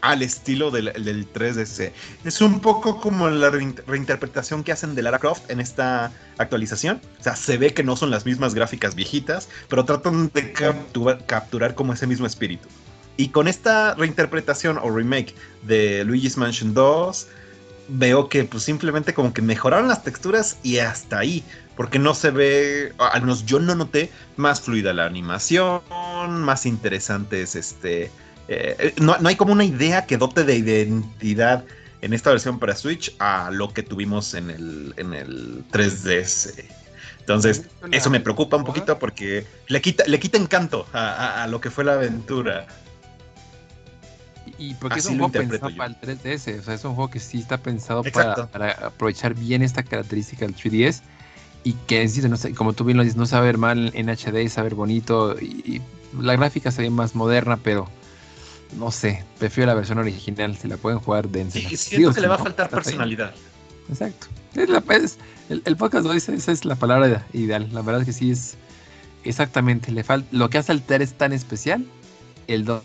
al estilo del, del, 3DS. Es un poco como la reinterpretación que hacen de Lara Croft en esta actualización. O sea, se ve que no son las mismas gráficas viejitas, pero tratan de capturar, capturar como ese mismo espíritu. Y con esta reinterpretación o remake de Luigi's Mansion 2, veo que pues simplemente como que mejoraron las texturas y hasta ahí. Porque no se ve, al menos yo no noté más fluida la animación, más interesantes, este... Eh, no, no, hay como una idea que dote de identidad en esta versión para Switch a lo que tuvimos en el, en el 3DS. Entonces, eso me preocupa un poquito porque le quita, le quita encanto a, a, a lo que fue la aventura. Y porque Así es un juego pensado yo. para el 3DS, o sea, es un juego que sí está pensado para, para, aprovechar bien esta característica del 3DS y que, no sé, como tú bien lo dices, no saber mal en HD, saber bonito y, y la gráfica se ve más moderna, pero no sé, prefiero la versión original, si la pueden jugar densa. Sí, siento Digo, que le va no, a faltar personalidad. Exacto. Es la, es, el, el, podcast lo dice, esa es la palabra ideal. La verdad es que sí es exactamente, le falta, lo que hace al TER es tan especial el 2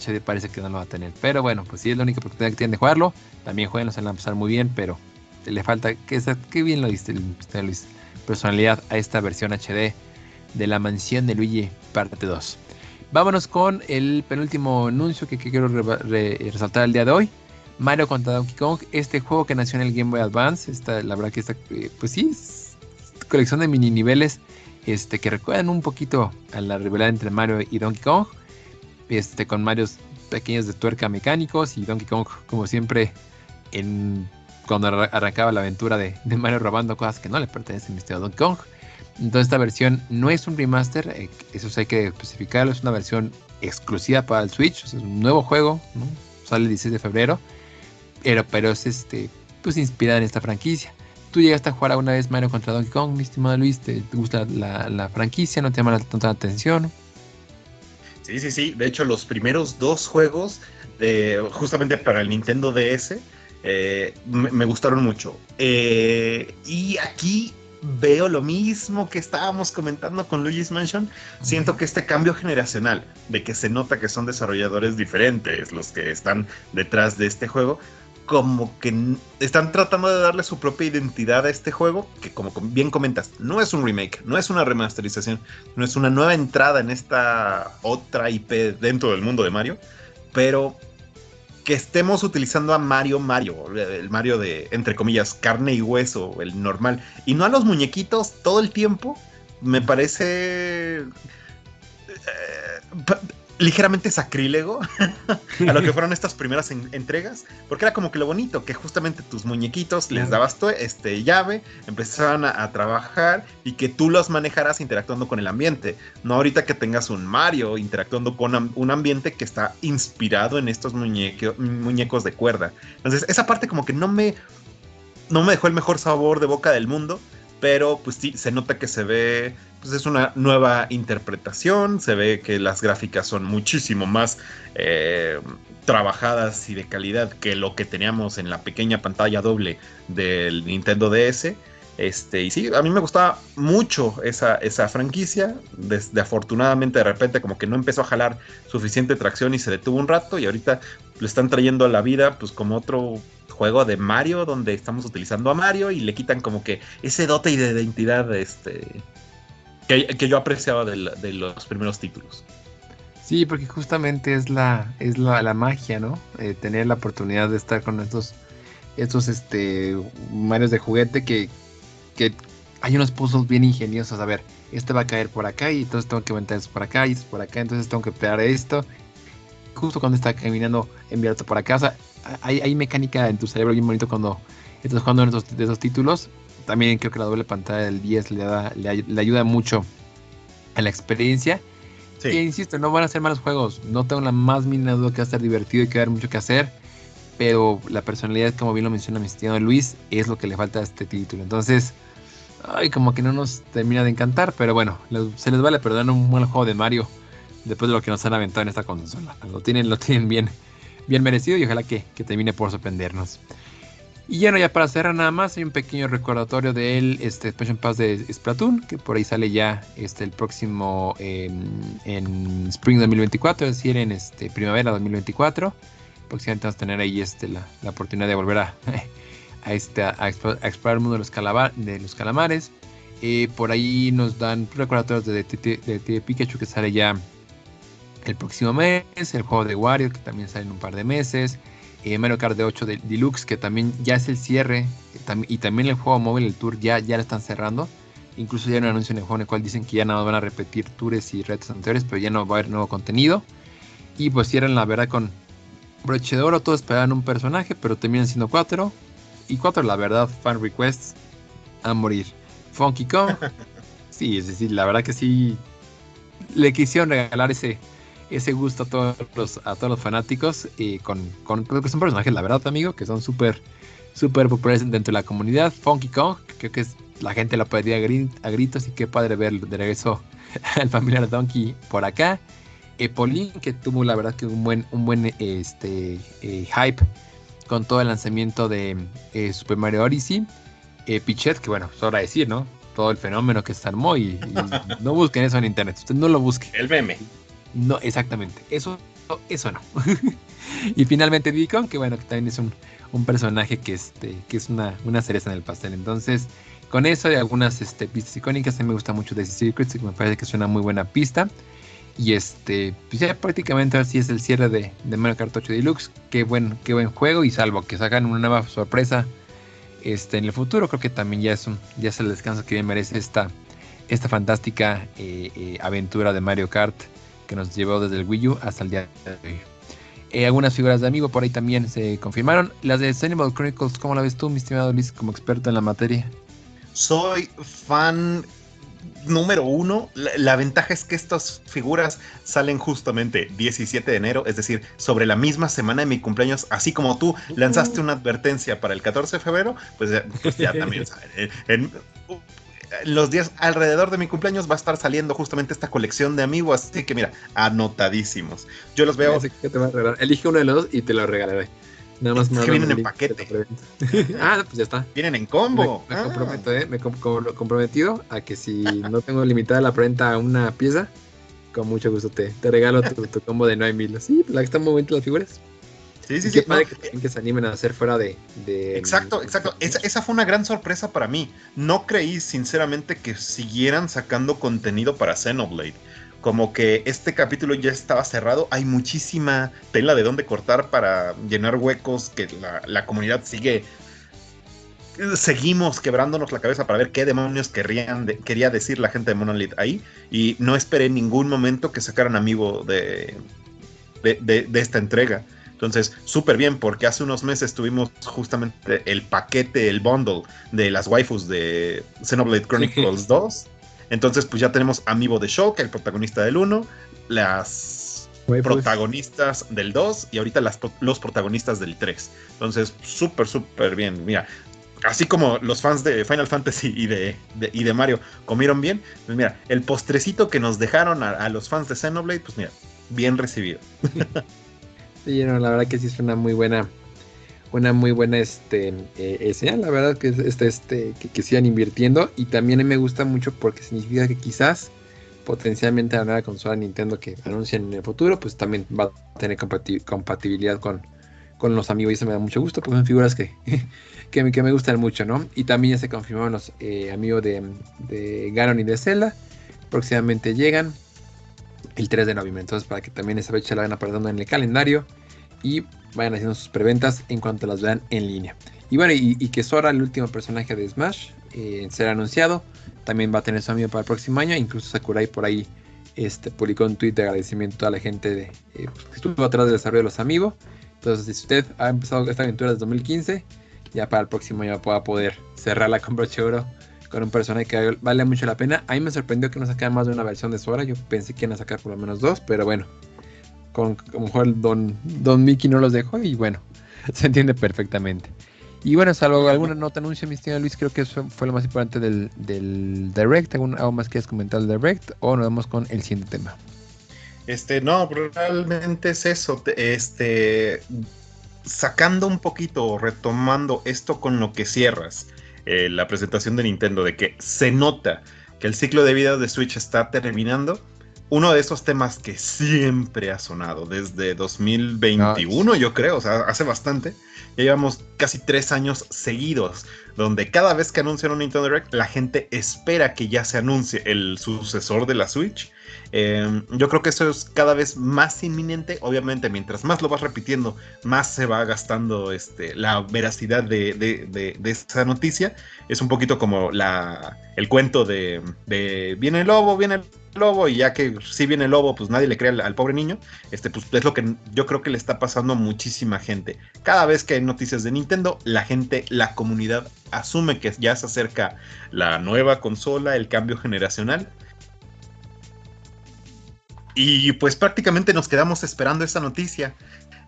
HD parece que no lo va a tener. Pero bueno, pues si es la única oportunidad que tienen de jugarlo. También jueguenlo, se van a pasar muy bien, pero le falta, que, que bien lo diste, Luis, personalidad a esta versión HD de la mansión de Luigi parte 2. Vámonos con el penúltimo anuncio que, quiero resaltar el día de hoy. Mario contra Donkey Kong, este juego que nació en el Game Boy Advance, esta, la verdad que esta, eh, pues sí, colección de mini niveles este, que recuerdan un poquito a la rivalidad entre Mario y Donkey Kong, este, con Marios pequeños de tuerca mecánicos y Donkey Kong, como siempre, en, cuando arrancaba la aventura de, Mario robando cosas que no le pertenecen a Donkey Kong. Entonces esta versión no es un remaster, eh, eso hay que especificarlo, es una versión exclusiva para el Switch, es un nuevo juego, sale el 16 de febrero, pero, pero es este, pues inspirada en esta franquicia. Tú llegaste a jugar alguna vez Mario contra Donkey Kong, mi estimado Luis, ¿te, gusta la, franquicia? ¿No te llama tanta atención? Sí, sí, sí, de hecho los primeros dos juegos, justamente para el Nintendo DS, eh, me, gustaron mucho. Eh, y aquí veo lo mismo que estábamos comentando con Luigi's Mansion. Siento que este cambio generacional, de que se nota que son desarrolladores diferentes los que están detrás de este juego, como que están tratando de darle su propia identidad a este juego, que como bien comentas, no es un remake, no es una remasterización, no es una nueva entrada en esta otra IP dentro del mundo de Mario, pero que estemos utilizando a Mario Mario, el Mario de, entre comillas, carne y hueso, el normal, y no a los muñequitos todo el tiempo, me parece... Eh, ligeramente sacrílego a lo que fueron estas primeras entregas, porque era como que lo bonito, que justamente tus muñequitos les dabas tu, este, llave, empezaban a, trabajar y que tú los manejaras interactuando con el ambiente, no ahorita que tengas un Mario interactuando con un ambiente que está inspirado en estos muñecos de cuerda. Entonces esa parte como que no me, no me dejó el mejor sabor de boca del mundo, pero pues sí, se nota que se ve pues es una nueva interpretación, se ve que las gráficas son muchísimo más eh, trabajadas y de calidad que lo que teníamos en la pequeña pantalla doble del Nintendo DS. Este, y sí, a mí me gustaba mucho esa, esa franquicia. Desde afortunadamente de repente como que no empezó a jalar suficiente tracción y se detuvo un rato y ahorita lo están trayendo a la vida pues como otro juego de Mario donde estamos utilizando a Mario y le quitan como que ese dote y de identidad este, que, yo apreciaba de, los primeros títulos. Sí, porque justamente es la, es la, magia, ¿no? Eh, tener la oportunidad de estar con estos, estos este, Marios de juguete que, que hay unos puzzles bien ingeniosos. A ver, este va a caer por acá y entonces tengo que aventar por acá y por acá, entonces tengo que pegar esto. Justo cuando está caminando, enviarte por acá. O sea, hay, hay mecánica en tu cerebro bien bonito cuando estás jugando en de esos títulos también creo que la doble pantalla del 10 le, da, le, ayuda mucho a la experiencia. Sí. insisto, no van a ser malos juegos. No tengo la más mínima duda que va a estar divertido y que va a haber mucho que hacer. Pero la personalidad, como bien lo menciona mi estimado Luis, es lo que le falta a este título. Entonces, ay, como que no nos termina de encantar. Pero bueno, se les vale perdonar un buen juego de Mario después de lo que nos han aventado en esta consola. Lo tienen, lo tienen bien, bien merecido y ojalá que, que termine por sorprendernos. Y ya no, ya para cerrar nada más, hay un pequeño recordatorio del este, Expansion Pass de Splatoon, que por ahí sale ya este, el próximo en Spring 2024, es decir, en este, primavera 2024. Próximamente vamos a tener ahí este, la, oportunidad de volver a, a, este, a, explorar el mundo de los, de los calamares. Eh, por ahí nos dan recordatorios de, de, Pikachu que sale ya el próximo mes, el juego de Wario que también sale en un par de meses. Eh, Mario Kart de 8 de Deluxe, que también ya es el cierre, y también el juego móvil, el tour, ya, ya lo están cerrando. Incluso ya hay un anuncio en el juego en el cual dicen que ya no van a repetir tours y retos anteriores, pero ya no va a haber nuevo contenido. Y pues cierran la verdad con broche de oro, todos esperaban un personaje, pero terminan siendo cuatro. Y cuatro, la verdad, fan requests a morir. Funky Kong, sí, es decir, la verdad que sí, le quisieron regalar ese ese gusto a todos los, a todos los fanáticos y con, con, que son personajes, la verdad, amigo, que son súper, súper populares dentro de la comunidad. Funky Kong, creo que la gente lo pedía a, gritos y qué padre ver de regreso al familiar Donkey por acá. Epolin, que tuvo la verdad que un buen, un buen este, eh, hype con todo el lanzamiento de eh, Super Mario Odyssey. Eh, Pichet, que bueno, sobra decir, ¿no? Todo el fenómeno que se armó y, y no busquen eso en internet, usted no lo busque. El meme No, exactamente. Eso, eso no. y finalmente Kong, que bueno, que también es un, un personaje que, este, que es una, una cereza en el pastel. Entonces, con eso y algunas este, pistas icónicas, a mí me gusta mucho The Secrets, y me parece que es una muy buena pista. Y este, pues ya prácticamente así es el cierre de, de Mario Kart 8 Deluxe. Qué buen, qué buen juego. Y salvo que sacan una nueva sorpresa este, en el futuro, creo que también ya es, un, ya es el descanso que bien merece esta, esta fantástica eh, eh, aventura de Mario Kart que nos llevó desde el Wii U hasta el día de hoy. Eh, algunas figuras de amigo por ahí también se confirmaron. Las de Animal Chronicles, ¿cómo la ves tú, mi estimado Luis, como experto en la materia? Soy fan número uno. La, ventaja es que estas figuras salen justamente 17 de enero, es decir, sobre la misma semana de mi cumpleaños, así como tú lanzaste una advertencia para el 14 de febrero, pues ya, pues también salen. En, los días alrededor de mi cumpleaños va a estar saliendo justamente esta colección de amigos, así que mira, anotadísimos. Yo los veo. Elige uno de los dos y te lo regalaré. Nada más es que vienen en paquete. ah, pues ya está. Vienen en combo. Me, ah. comprometo, ¿eh? Me comprometido a que si no tengo limitada la prenda a una pieza, con mucho gusto te, te regalo tu, combo de 9 mil. Sí, la que están muy bonitas las figuras. Sí, sí, sí. Padre que, se animen a hacer fuera de. exacto, exacto. Esa, esa, fue una gran sorpresa para mí. No creí, sinceramente, que siguieran sacando contenido para Xenoblade. Como que este capítulo ya estaba cerrado. Hay muchísima tela de dónde cortar para llenar huecos que la, comunidad sigue. Seguimos quebrándonos la cabeza para ver qué demonios querrían quería decir la gente de Monolith ahí. Y no esperé en ningún momento que sacaran amigo de, de esta entrega. Entonces, súper bien, porque hace unos meses tuvimos justamente el paquete, el bundle de las waifus de Xenoblade Chronicles 2. Entonces, pues ya tenemos Amiibo de Shulk, el protagonista del 1, las protagonistas del 2 y ahorita las, los protagonistas del 3. Entonces, súper, súper bien. Mira, así como los fans de Final Fantasy y de, y de Mario comieron bien, pues mira, el postrecito que nos dejaron a, a los fans de Xenoblade, pues mira, bien recibido. Sí, la verdad que sí es una muy buena, una muy buena este, eh, señal, la verdad que, este, este, que, sigan invirtiendo. Y también me gusta mucho porque significa que quizás potencialmente la nueva consola Nintendo que anuncian en el futuro, pues también va a tener compatibilidad con, con los amigos. Y eso me da mucho gusto porque son figuras que, que, me gustan mucho, ¿no? Y también ya se confirmaron los eh, amigos de, de Ganon y de Zelda, próximamente llegan el 3 de noviembre. Entonces, para que también esa fecha la vayan apartando en el calendario y vayan haciendo sus preventas en cuanto las vean en línea. Y bueno, y, que Sora, el último personaje de Smash, eh, será anunciado. También va a tener su amigo para el próximo año. Incluso Sakurai por ahí este, publicó un tweet de agradecimiento a la gente eh, que estuvo atrás del desarrollo de los amigos. Entonces, si usted ha empezado esta aventura desde 2015, ya para el próximo año va a poder cerrarla con broche oro con un personaje que vale mucho la pena. A mí me sorprendió que no sacaran más de una versión de Sora. Yo pensé que iban a sacar por lo menos dos, pero bueno, con, lo mejor Don, Don Mickey no los dejó y bueno, se entiende perfectamente. Y bueno, salvo alguna nota anuncio, mi estimado Luis, creo que eso fue lo más importante del, del Direct. ¿Algo más quieres comentar del Direct? O nos vamos con el siguiente tema. Este, no, realmente es eso. Este, sacando un poquito, retomando esto con lo que cierras. Eh, la presentación de Nintendo, de que se nota que el ciclo de vida de Switch está terminando. Uno de esos temas que siempre ha sonado desde 2021, yo creo, o sea, hace bastante. Ya llevamos casi tres años seguidos, donde cada vez que anuncian un Nintendo Direct, la gente espera que ya se anuncie el sucesor de la Switch. Em, yo creo que eso es cada vez más inminente. Obviamente, mientras más lo vas repitiendo, más se va gastando este, la veracidad de, esa noticia. Es un poquito como el cuento de, viene el lobo, viene el lobo, y ya que si viene el lobo, pues nadie le cree al, pobre niño. Este, pues es lo que yo creo que le está pasando a muchísima gente. Cada vez que hay noticias de Nintendo, la gente, la comunidad asume que ya se acerca la nueva consola, el cambio generacional y pues prácticamente nos quedamos esperando esa noticia.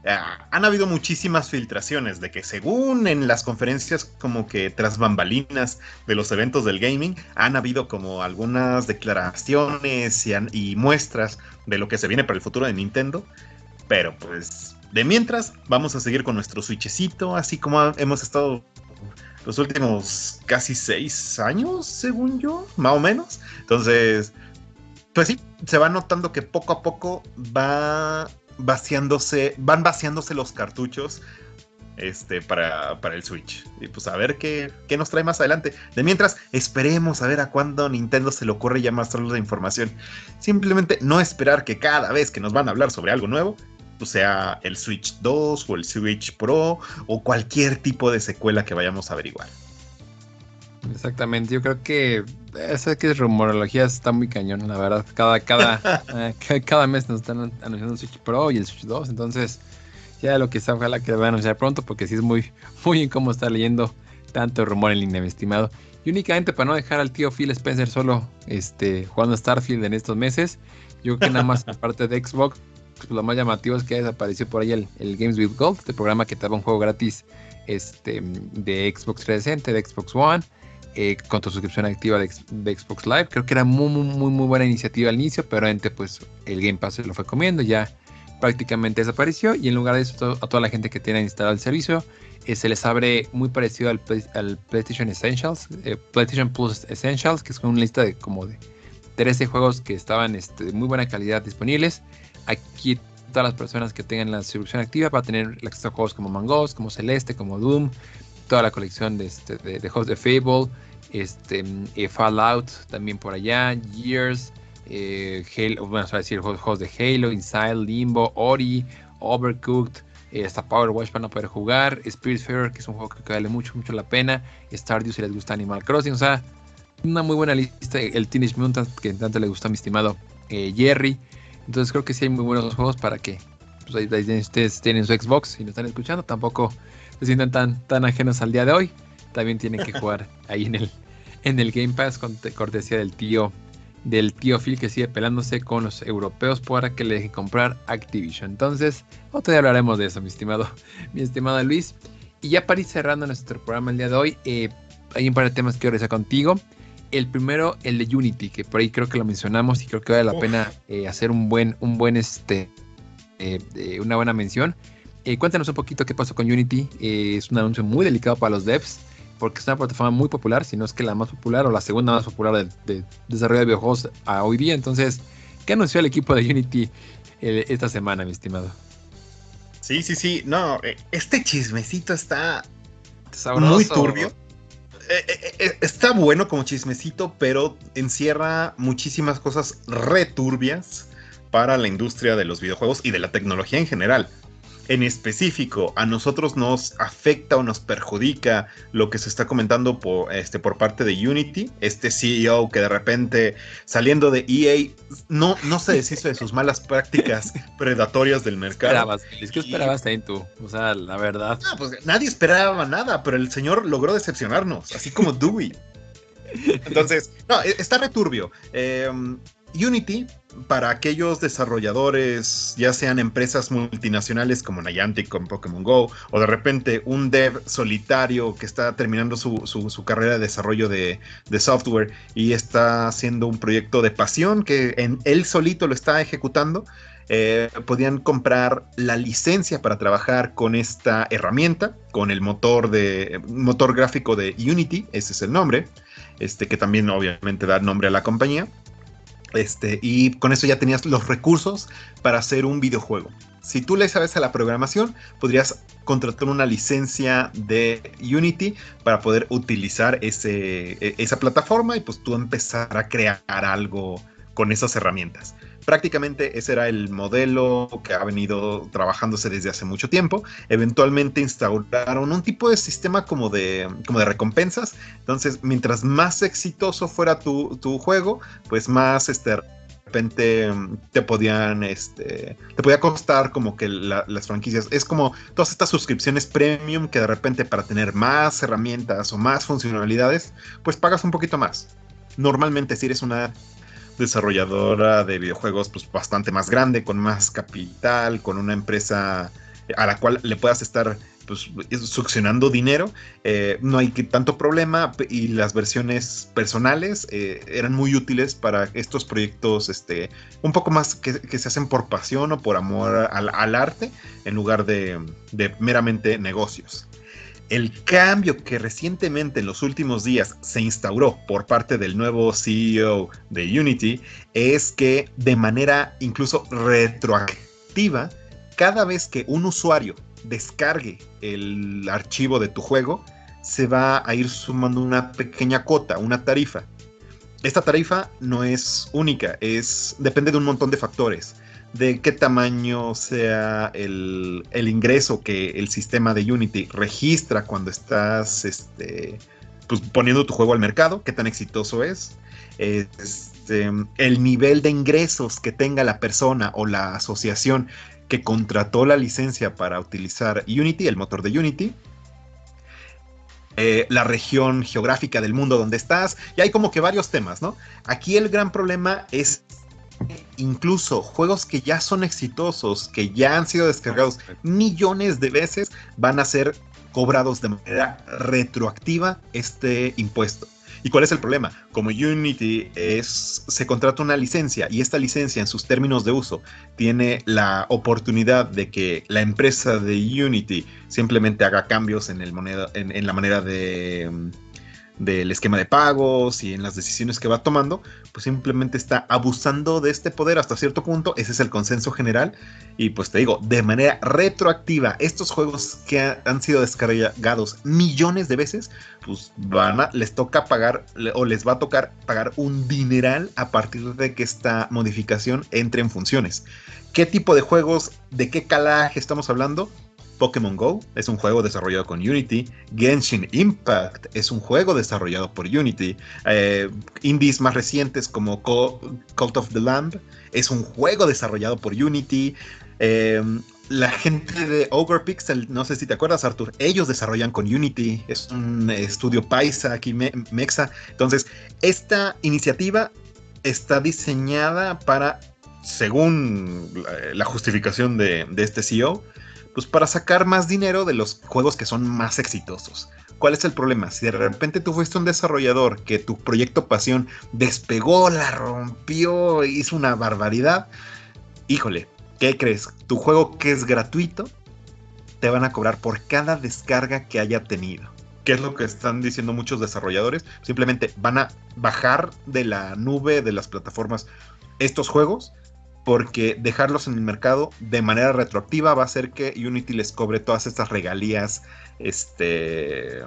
Ah, han habido muchísimas filtraciones de que según en las conferencias como que tras bambalinas de los eventos del gaming, han habido como algunas declaraciones y, muestras de lo que se viene para el futuro de Nintendo. Pero pues de mientras vamos a seguir con nuestro switchecito, así como hemos estado los últimos casi seis años, según yo, más o menos. Entonces, pues sí, se va notando que poco a poco va vaciándose, van vaciándose los cartuchos este, para, el Switch. Y pues a ver qué, qué, nos trae más adelante. De mientras, esperemos a ver a cuándo Nintendo se le ocurre ya mostrarnos la información. Simplemente no esperar que cada vez que nos van a hablar sobre algo nuevo, pues sea el Switch 2 o el Switch Pro o cualquier tipo de secuela que vayamos a averiguar. Exactamente, yo creo que esa que es rumorología está muy cañón, la verdad. Cada, cada, eh, cada mes nos están anunciando el Switch Pro y el Switch 2, entonces ya lo que está, ojalá que lo van a anunciar pronto, porque sí es muy, muy incómodo estar leyendo tanto rumor en línea, mi estimado. Y únicamente para no dejar al tío Phil Spencer solo este, jugando Starfield en estos meses, yo creo que nada más aparte de Xbox, pues lo más llamativo es que desapareció por ahí el, Games with Gold, el programa que te daba un juego gratis este, de Xbox 360, de Xbox One. Eh, con tu suscripción activa de, Xbox Live. Creo que era muy, muy, muy, buena iniciativa al inicio, pero antes pues el Game Pass lo fue comiendo, ya prácticamente desapareció y en lugar de eso a toda la gente que tiene instalado el servicio eh, se les abre muy parecido al, PlayStation Essentials, eh, PlayStation Plus Essentials, que es una lista de como de 13 juegos que estaban este, de muy buena calidad disponibles. Aquí todas las personas que tengan la suscripción activa para tener acceso a juegos como Mangos, como Celeste, como Doom, toda la colección de, este, de, de Fable, este, eh, Fallout también por allá, Years, eh, Halo, bueno, a decir juegos de Halo, Inside, Limbo, Ori, Overcooked, eh, hasta Power Watch para no poder jugar, Spiritfarer, que es un juego que vale mucho, mucho la pena, Stardew si les gusta Animal Crossing, o sea, una muy buena lista, el Teenage Mutant que tanto le gusta a mi estimado eh, Jerry, entonces creo que sí hay muy buenos juegos para que pues ustedes tienen su Xbox y no están escuchando, tampoco se sientan tan, tan ajenos al día de hoy, también tienen que jugar ahí en el, en el Game Pass con cortesía del tío del tío Phil que sigue pelándose con los europeos para que le deje comprar Activision. Entonces, otro día hablaremos de eso, mi estimado, mi estimado Luis. Y ya para ir cerrando nuestro programa el día de hoy, eh, hay un par de temas que quiero contigo. El primero, el de Unity, que por ahí creo que lo mencionamos y creo que vale la pena eh, hacer un buen, un buen este, eh, una buena mención. Cuéntanos un poquito qué pasó con Unity. es un anuncio muy delicado para los devs porque es una plataforma muy popular, si no es que la más popular o la segunda más popular de, desarrollo de videojuegos a hoy día. Entonces, ¿qué anunció el equipo de Unity eh, esta semana, mi estimado? Sí, sí, sí. No, eh, este chismecito está muy turbio. Eh, está bueno como chismecito, pero encierra muchísimas cosas returbias para la industria de los videojuegos y de la tecnología en general en específico a nosotros nos afecta o nos perjudica lo que se está comentando por, este, por parte de Unity, este CEO que de repente saliendo de EA no, no se deshizo de sus malas prácticas predatorias del mercado. ¿Qué esperabas ahí tú? O sea, la verdad. pues nadie esperaba nada, pero el señor logró decepcionarnos, así como Dewey. Entonces, no, e, está returbio. Eh, Unity, para aquellos desarrolladores, ya sean empresas multinacionales como Niantic con Pokémon Go, o de repente un dev solitario que está terminando su, carrera de desarrollo de, software y está haciendo un proyecto de pasión que en, él solito lo está ejecutando, eh, podían comprar la licencia para trabajar con esta herramienta, con el motor, de, motor gráfico de Unity, ese es el nombre, este, que también obviamente da nombre a la compañía este, y con eso ya tenías los recursos para hacer un videojuego. Si tú le sabes a la programación, podrías contratar una licencia de Unity para poder utilizar ese, e, esa plataforma y pues tú empezar a crear algo con esas herramientas. Prácticamente ese era el modelo que ha venido trabajándose desde hace mucho tiempo. Eventualmente instauraron un tipo de sistema como de, como de recompensas. Entonces, mientras más exitoso fuera tu, juego, pues más este, repente te podían, este, te podía costar como que las franquicias. Es como todas estas suscripciones premium que de repente para tener más herramientas o más funcionalidades, pues pagas un poquito más. Normalmente si eres una desarrolladora de videojuegos pues bastante más grande, con más capital, con una empresa a la cual le puedas estar pues, succionando dinero, eh, no hay tanto problema y las versiones personales eh, eran muy útiles para estos proyectos este, un poco más que, se hacen por pasión o por amor al, arte en lugar de, de meramente negocios. El cambio que recientemente en los últimos días se instauró por parte del nuevo CEO de Unity es que de manera incluso retroactiva, cada vez que un usuario descargue el archivo de tu juego, se va a ir sumando una pequeña cuota, una tarifa. Esta tarifa no es única, es depende de un montón de factores de qué tamaño sea el, ingreso que el sistema de Unity registra cuando estás este, pues, poniendo tu juego al mercado, qué tan exitoso es, este, el nivel de ingresos que tenga la persona o la asociación que contrató la licencia para utilizar Unity, el motor de Unity, eh, la región geográfica del mundo donde estás, y hay como que varios temas, ¿no? Aquí el gran problema es incluso juegos que ya son exitosos, que ya han sido descargados millones de veces, van a ser cobrados de manera retroactiva este impuesto. ¿Y cuál es el problema? Como Unity es, se contrata una licencia y esta licencia en sus términos de uso tiene la oportunidad de que la empresa de Unity simplemente haga cambios en, el moneda, en la manera de del esquema de pagos y en las decisiones que va tomando, pues simplemente está abusando de este poder hasta cierto punto, ese es el consenso general, y pues te digo, de manera retroactiva, estos juegos que han sido descargados millones de veces, pues van a, les toca pagar o les va a tocar pagar un dineral a partir de que esta modificación entre en funciones. ¿Qué tipo de juegos, de qué calaje estamos hablando? Pokémon Go es un juego desarrollado con Unity. Genshin Impact es un juego desarrollado por Unity. Eh, indies más recientes como Cult of the Lamb es un juego desarrollado por Unity. Eh, la gente de Overpixel, no sé si te acuerdas, Arthur, ellos desarrollan con Unity, es un estudio paisa aquí, Mexa. Entonces, esta iniciativa está diseñada para, según la, justificación de, de, este CEO, pues para sacar más dinero de los juegos que son más exitosos. ¿Cuál es el problema? Si de repente tú fuiste un desarrollador que tu proyecto pasión despegó, la rompió, hizo una barbaridad, híjole, ¿qué crees? Tu juego que es gratuito, te van a cobrar por cada descarga que haya tenido. ¿Qué es lo que están diciendo muchos desarrolladores? Simplemente van a bajar de la nube de las plataformas estos juegos porque dejarlos en el mercado de manera retroactiva va a hacer que Unity les cobre todas estas regalías este,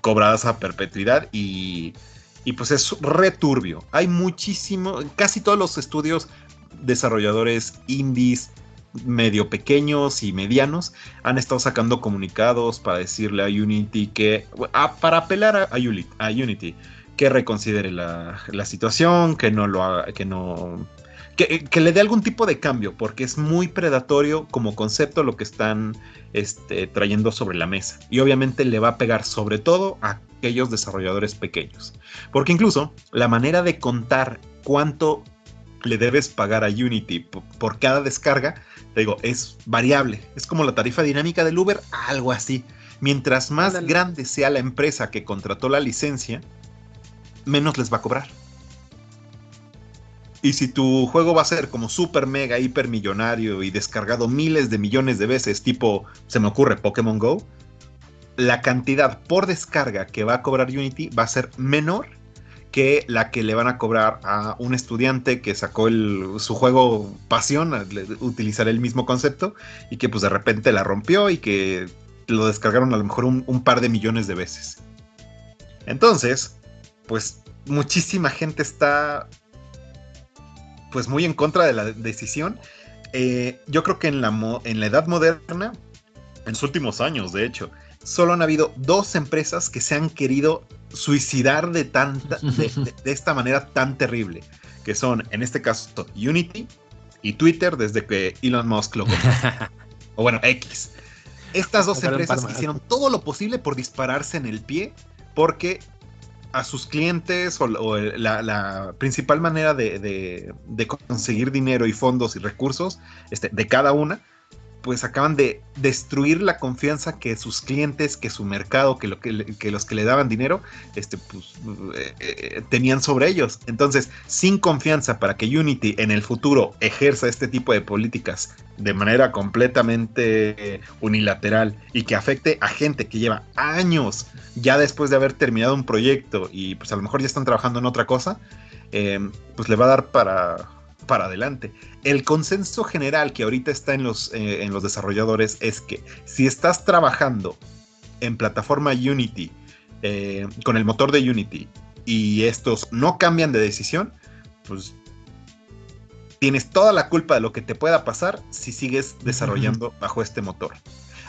cobradas a perpetuidad y, y pues es returbio. Hay muchísimo, casi todos los estudios desarrolladores indies medio pequeños y medianos han estado sacando comunicados para decirle a Unity que, para apelar a, Unity, que reconsidere la, la, situación, que no lo haga, que no que, le dé algún tipo de cambio, porque es muy predatorio como concepto lo que están este, trayendo sobre la mesa. Y obviamente le va a pegar sobre todo a aquellos desarrolladores pequeños. Porque incluso la manera de contar cuánto le debes pagar a Unity por, cada descarga, te digo, es variable. Es como la tarifa dinámica del Uber, algo así. Mientras más grande sea la empresa que contrató la licencia, menos les va a cobrar. Y si tu juego va a ser como super mega hiper millonario y descargado miles de millones de veces, tipo, se me ocurre Pokémon Go, la cantidad por descarga que va a cobrar Unity va a ser menor que la que le van a cobrar a un estudiante que sacó su juego pasión, utilizar el mismo concepto, y que pues de repente la rompió y que lo descargaron a lo mejor un par de millones de veces. Entonces, pues muchísima gente está pues muy en contra de la decisión. Eh, yo creo que en la, en la edad moderna, en los últimos años de hecho, solo han habido dos empresas que se han querido suicidar de, tanta, de, esta manera tan terrible, que son en este caso Unity y Twitter desde que Elon Musk lo o bueno, X. Estas dos empresas hicieron todo lo posible por dispararse en el pie porque a sus clientes o, la, principal manera de, conseguir dinero y fondos y recursos este, de cada una pues acaban de destruir la confianza que sus clientes, que su mercado, que, lo que, los que le daban dinero, este, pues, eh, eh, tenían sobre ellos. Entonces, sin confianza para que Unity en el futuro ejerza este tipo de políticas de manera completamente unilateral y que afecte a gente que lleva años ya después de haber terminado un proyecto y pues a lo mejor ya están trabajando en otra cosa, eh, pues le va a dar para para adelante. El consenso general que ahorita está en los, eh, en los desarrolladores es que si estás trabajando en plataforma Unity, eh, con el motor de Unity, y estos no cambian de decisión, pues tienes toda la culpa de lo que te pueda pasar si sigues desarrollando bajo este motor.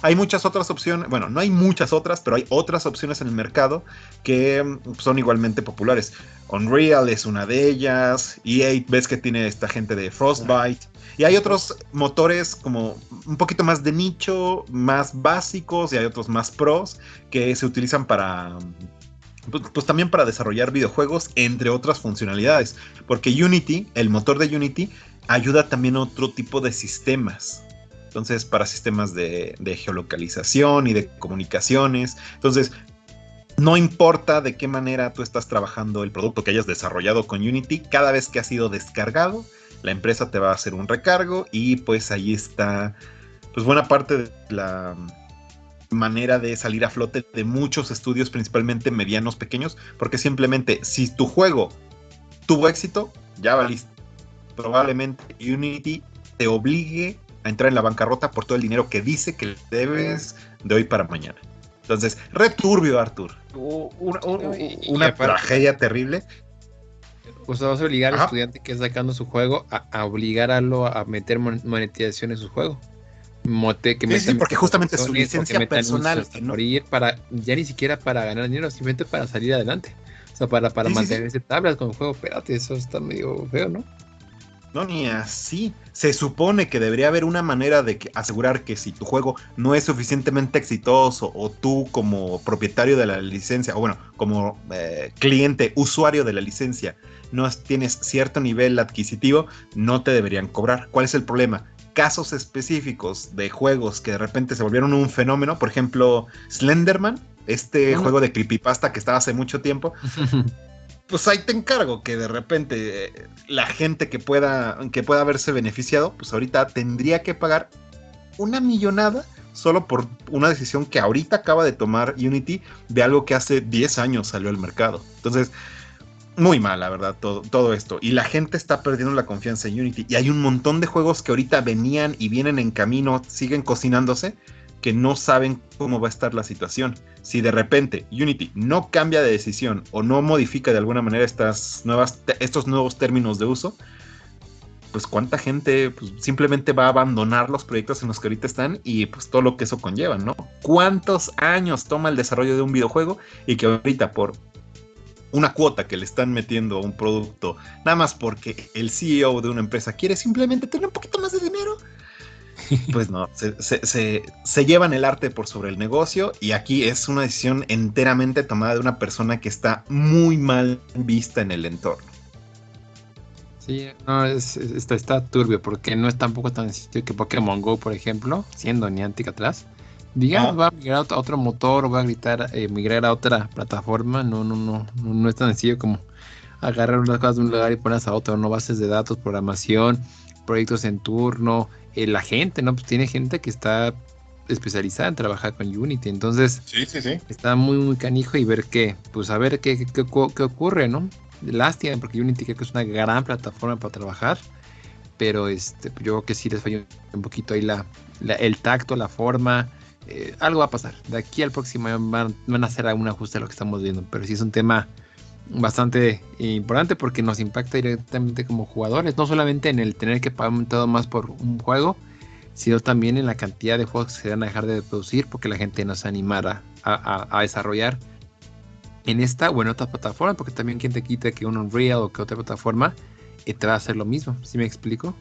Hay muchas otras opciones, bueno, no hay muchas otras, pero hay otras opciones en el mercado que mm, son igualmente populares. Unreal es una de ellas, EA ves que tiene esta gente de Frostbite, y hay otros motores como un poquito más de nicho, más básicos, y hay otros más pros que se utilizan para pues, pues, también para desarrollar videojuegos, entre otras funcionalidades. Porque Unity, el motor de Unity, ayuda también a otro tipo de sistemas. Entonces, para sistemas de, geolocalización y de comunicaciones. Entonces, no importa de qué manera tú estás trabajando el producto que hayas desarrollado con Unity, cada vez que ha sido descargado, la empresa te va a hacer un recargo y pues ahí está pues buena parte de la manera de salir a flote de muchos estudios, principalmente medianos, pequeños, porque simplemente si tu juego tuvo éxito, ya valiste. Probablemente Unity te obligue a entrar en la bancarrota por todo el dinero que dice que debes de hoy para mañana. Entonces, returbio, Arthur. una tragedia terrible. Pues vas a obligar al estudiante que está sacando su juego a, obligarlo a meter monetización en su juego. Mote, que sí, porque justamente su licencia personal. ¿no? para, ya ni siquiera para ganar dinero, simplemente para salir adelante. O sea, para, para mantenerse tablas con el juego. Espérate, eso está medio feo, ¿no? No, ni así. Se supone que debería haber una manera de asegurar que si tu juego no es suficientemente exitoso o tú como propietario de la licencia, o bueno, como eh, cliente, usuario de la licencia, no tienes cierto nivel adquisitivo, no te deberían cobrar. ¿Cuál es el problema? Casos específicos de juegos que de repente se volvieron un fenómeno, por ejemplo, Slenderman, este juego de creepypasta que estaba hace mucho tiempo, pues ahí te encargo que de repente eh, la gente que pueda, que pueda haberse beneficiado, pues ahorita tendría que pagar una millonada solo por una decisión que ahorita acaba de tomar Unity de algo que hace 10 años salió al mercado. Entonces, muy mal, la verdad, todo, todo, esto. Y la gente está perdiendo la confianza en Unity. Y hay un montón de juegos que ahorita venían y vienen en camino, siguen cocinándose, que no saben cómo va a estar la situación si de repente Unity no cambia de decisión o no modifica de alguna manera estas nuevas, estos nuevos términos de uso, pues cuánta gente pues, simplemente va a abandonar los proyectos en los que ahorita están y pues todo lo que eso conlleva, ¿no? ¿Cuántos años toma el desarrollo de un videojuego y que ahorita por una cuota que le están metiendo a un producto, nada más porque el CEO de una empresa quiere simplemente tener un poquito más de dinero, pues no, se, llevan el arte por sobre el negocio y aquí es una decisión enteramente tomada de una persona que está muy mal vista en el entorno. Sí, no, es, está, turbio porque no es tampoco tan sencillo que Pokémon Go, por ejemplo, siendo Niantic atrás, diga, va a migrar a otro motor o va a gritar, eh, migrar a otra plataforma. No, no, no, no, es tan sencillo como agarrar unas cosas de un lugar y ponerlas a otro, no bases de datos, programación, proyectos en turno, eh, la gente, ¿no? Pues tiene gente que está especializada en trabajar con Unity, entonces sí, sí, sí. está muy, muy canijo y ver qué, pues a ver qué, qué, ocurre, ¿no? Lástima, porque Unity creo que es una gran plataforma para trabajar, pero este, yo creo que sí les falló un poquito ahí la, el tacto, la forma, eh, algo va a pasar. De aquí al próximo van, van a hacer algún ajuste a lo que estamos viendo, pero sí es un tema bastante importante porque nos impacta directamente como jugadores, no solamente en el tener que pagar todo más por un juego, sino también en la cantidad de juegos que se van a dejar de producir porque la gente no se animara a, desarrollar en esta o en otra plataforma, porque también quien te quita que un Unreal o que otra plataforma eh, te va a hacer lo mismo, ¿sí me explico?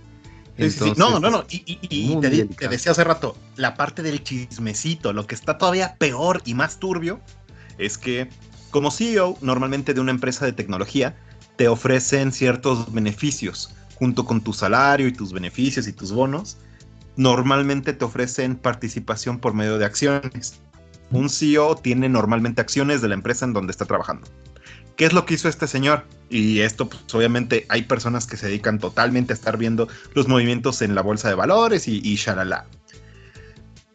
no, no, no, y, te, te decía hace rato, la parte del chismecito, lo que está todavía peor y más turbio es que como CEO normalmente de una empresa de tecnología, te ofrecen ciertos beneficios junto con tu salario y tus beneficios y tus bonos. normalmente te ofrecen participación por medio de acciones. Un CEO tiene normalmente acciones de la empresa en donde está trabajando. ¿Qué es lo que hizo este señor? Y esto, pues obviamente hay personas que se dedican totalmente a estar viendo los movimientos en la bolsa de valores y, y shalala.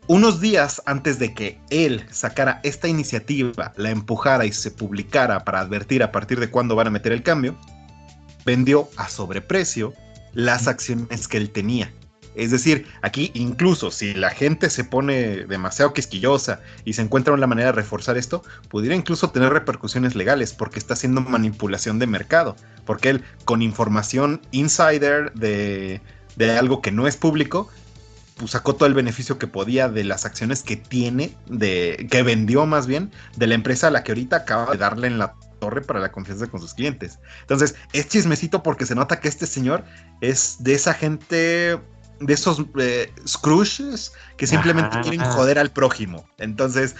Unos días antes de que él sacara esta iniciativa, la empujara y se publicara para advertir a partir de cuándo van a meter el cambio, vendió a sobreprecio las acciones que él tenía. Es decir, aquí incluso si la gente se pone demasiado quisquillosa y se encuentra una manera de reforzar esto, pudiera incluso tener repercusiones legales porque está haciendo manipulación de mercado. Porque él con información insider de, de algo que no es público, pues sacó todo el beneficio que podía de las acciones que tiene, de que vendió más bien, de la empresa a la que ahorita acaba de darle en la torre para la confianza con sus clientes. Entonces, es chismecito porque se nota que este señor es de esa gente, de esos eh, Scrooges que simplemente quieren joder al prójimo. Entonces,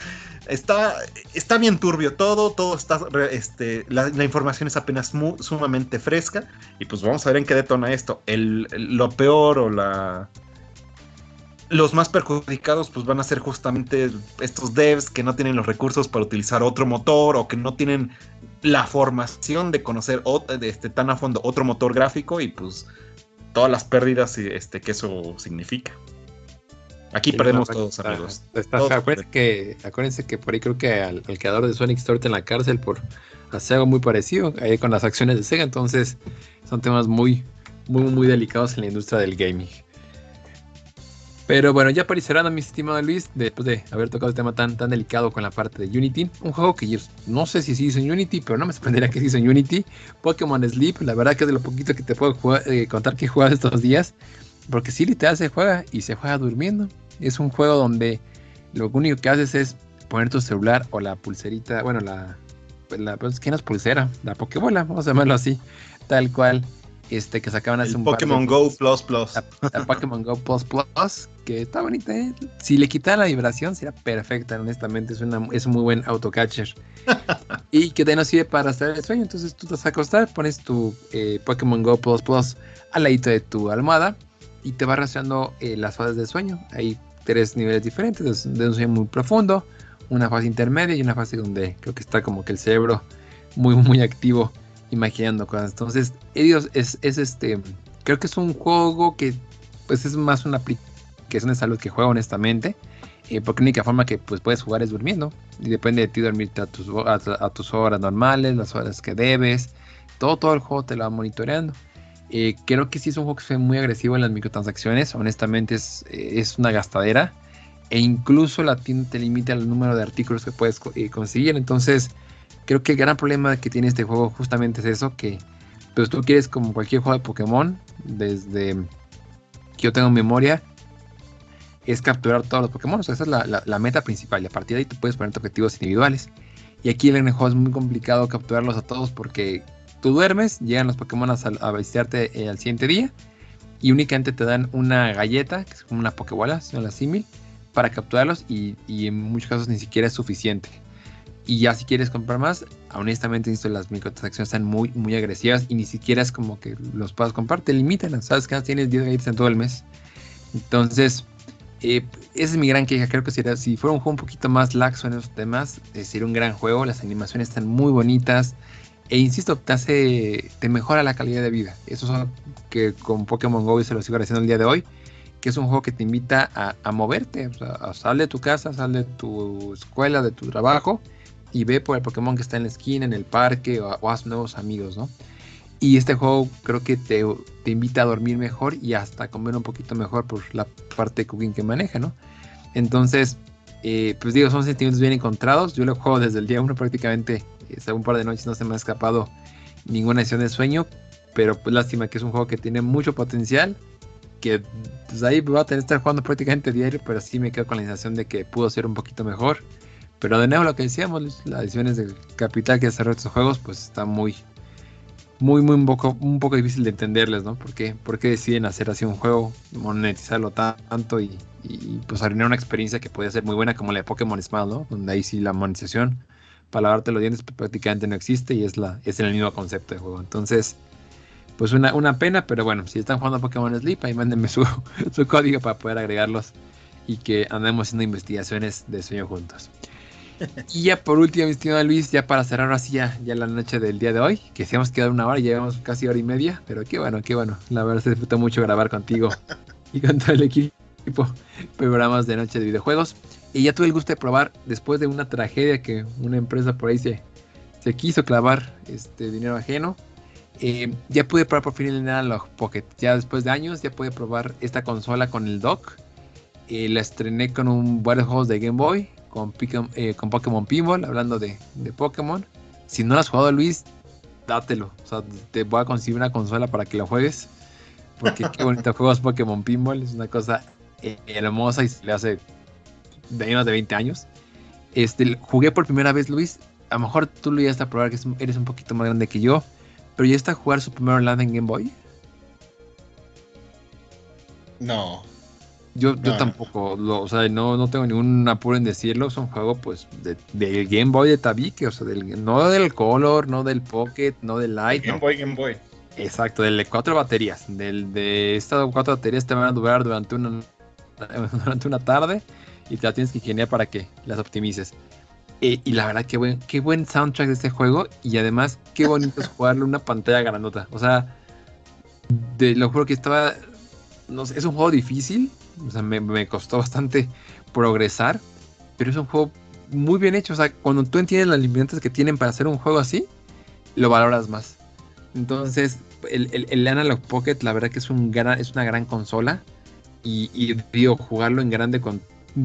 está, está bien turbio todo, todo está, este, la, información es apenas sumamente fresca y pues vamos a ver en qué detona esto. El, lo peor o la los más perjudicados pues van a ser justamente estos devs que no tienen los recursos para utilizar otro motor o que no tienen la formación de conocer de este, tan a fondo otro motor gráfico y pues todas las pérdidas este, que eso significa. Aquí perdemos todos, amigos. acuérdense, que, acuérdense que por ahí creo que al, creador de Sonic Store en la cárcel por hacer algo muy parecido ahí con las acciones de Sega. Entonces son temas muy, muy, muy delicados en la industria del gaming. Pero bueno, ya cerrando, mi estimado Luis, después de haber tocado el tema tan, tan delicado con la parte de Unity, un juego que yo no sé si se hizo en Unity, pero no me sorprendería que se hizo en Unity, Pokémon Sleep, la verdad que es de lo poquito que te puedo eh, contar que he jugado estos días, porque sí literal se juega y se juega durmiendo. Es un juego donde lo único que haces es poner tu celular o la pulserita, bueno, la, la pues, ¿qué no es pulsera? La Pokébola, vamos a llamarlo así, tal cual este que sacaban hace un Pokémon Go Plus Plus. La, Pokémon Go Plus Plus, que está bonita. ¿eh? Si le quitara la vibración, sería perfecta, honestamente. Es, una, es un muy buen autocatcher. y que te no sirve para hacer el sueño. Entonces tú te vas a acostar, pones tu eh, Pokémon Go Plus Plus al ladito de tu almohada y te va rastreando eh, las fases del sueño. Hay tres niveles diferentes: de un sueño muy profundo, una fase intermedia y una fase donde creo que está como que el cerebro muy, muy activo imaginando cosas. Entonces, ellos es, es este, creo que es un juego que pues es más una aplicación de salud que juega honestamente. Eh, porque la única forma que pues, puedes jugar es durmiendo. Y depende de ti dormirte a tus, a, tus horas normales, las horas que debes. Todo, todo el juego te lo va monitoreando. Eh, creo que sí es un juego que es muy agresivo en las microtransacciones. Honestamente es, es una gastadera. E incluso la tienda te limita el número de artículos que puedes eh, conseguir. Entonces Creo que el gran problema que tiene este juego justamente es eso, que pues tú quieres como cualquier juego de Pokémon, desde que yo tengo memoria, es capturar todos los Pokémon. O sea, esa es la, meta principal. Y a partir de ahí tú puedes poner objetivos individuales. Y aquí en el juego es muy complicado capturarlos a todos porque tú duermes, llegan los Pokémon a, a visitarte eh, al siguiente día y únicamente te dan una galleta, que es como una Pokébola, son la símil, para capturarlos y, en muchos casos ni siquiera es suficiente. Y ya si quieres comprar más, honestamente las microtransacciones están muy, muy agresivas y ni siquiera es como que los puedas comprar, te limitan, sabes que tienes 10 galletas en todo el mes. Entonces, eh, esa es mi gran queja. Creo que si fuera un juego un poquito más laxo en esos temas, eh, sería un gran juego. Las animaciones están muy bonitas. E insisto, te hace, te mejora la calidad de vida. Eso es algo que con Pokémon Go se lo sigo haciendo el día de hoy. Que es un juego que te invita a, moverte. O sea, sal de tu casa, sal de tu escuela, de tu trabajo y ve por el Pokémon que está en la esquina, en el parque, o, haz nuevos amigos, ¿no? Y este juego creo que te, te, invita a dormir mejor y hasta comer un poquito mejor por la parte de cooking que maneja, ¿no? Entonces, eh, pues digo, son sentimientos bien encontrados. Yo lo juego desde el día uno prácticamente, hace un par de noches no se me ha escapado ninguna sesión de sueño, pero pues lástima que es un juego que tiene mucho potencial, que pues ahí va a tener que estar jugando prácticamente diario, pero sí me quedo con la sensación de que pudo ser un poquito mejor. Pero de nuevo lo que decíamos, las ediciones de Capital que desarrolla estos juegos, pues está muy, muy, muy un poco, un poco difícil de entenderles, ¿no? ¿Por qué, deciden hacer así un juego, monetizarlo tanto y, pues arruinar una experiencia que podía ser muy buena como la de Pokémon Smile, ¿no? Donde ahí sí la monetización para lavarte los dientes pues, prácticamente no existe y es, la, es el mismo concepto de juego. Entonces, pues una, una pena, pero bueno, si están jugando Pokémon Sleep, ahí mándenme su, su código para poder agregarlos y que andemos haciendo investigaciones de sueño juntos. Y ya por último, mi estimado Luis, ya para cerrar así ya, la noche del día de hoy, que si hemos quedado una hora, llevamos casi hora y media, pero qué bueno, qué bueno. La verdad se disfruta mucho grabar contigo y con todo el equipo programas de noche de videojuegos. Y ya tuve el gusto de probar, después de una tragedia que una empresa por ahí se, se quiso clavar este dinero ajeno, eh, ya pude probar por fin el Analog Pocket. Ya después de años, ya pude probar esta consola con el dock. Eh, la estrené con un varios juegos de Game Boy con, eh, con Pokémon Pinball, hablando de, de, Pokémon. Si no lo has jugado, Luis, dátelo. O sea, te voy a conseguir una consola para que lo juegues. Porque qué bonito juegos Pokémon Pinball. Es una cosa hermosa y se le hace de menos de 20 años. Este, jugué por primera vez, Luis. A lo mejor tú lo a probar, que eres un poquito más grande que yo. Pero ya está a jugar su primer land en Game Boy. No. Yo, yo tampoco, lo, o sea, no, no tengo ningún apuro en decirlo. Es un juego, pues, del Game Boy de Tabique, o sea, del, no del Color, no del Pocket, no del Light. Game Boy, Game Boy. Exacto, del de cuatro baterías. Del de estas cuatro baterías te van a durar durante una, durante una tarde y te la tienes que ingeniar para que las optimices. Eh, y la verdad, qué buen, qué buen soundtrack de este juego. Y además, qué bonito es jugarle una pantalla grandota. O sea, de, lo juro que estaba. No sé, es un juego difícil. O sea, me, costó bastante progresar. Pero es un juego muy bien hecho. O sea, cuando tú entiendes las limitantes que tienen para hacer un juego así, lo valoras más. Entonces, el, el, Analog Pocket, la verdad que es, un es una gran consola. Y, y digo, jugarlo en grande con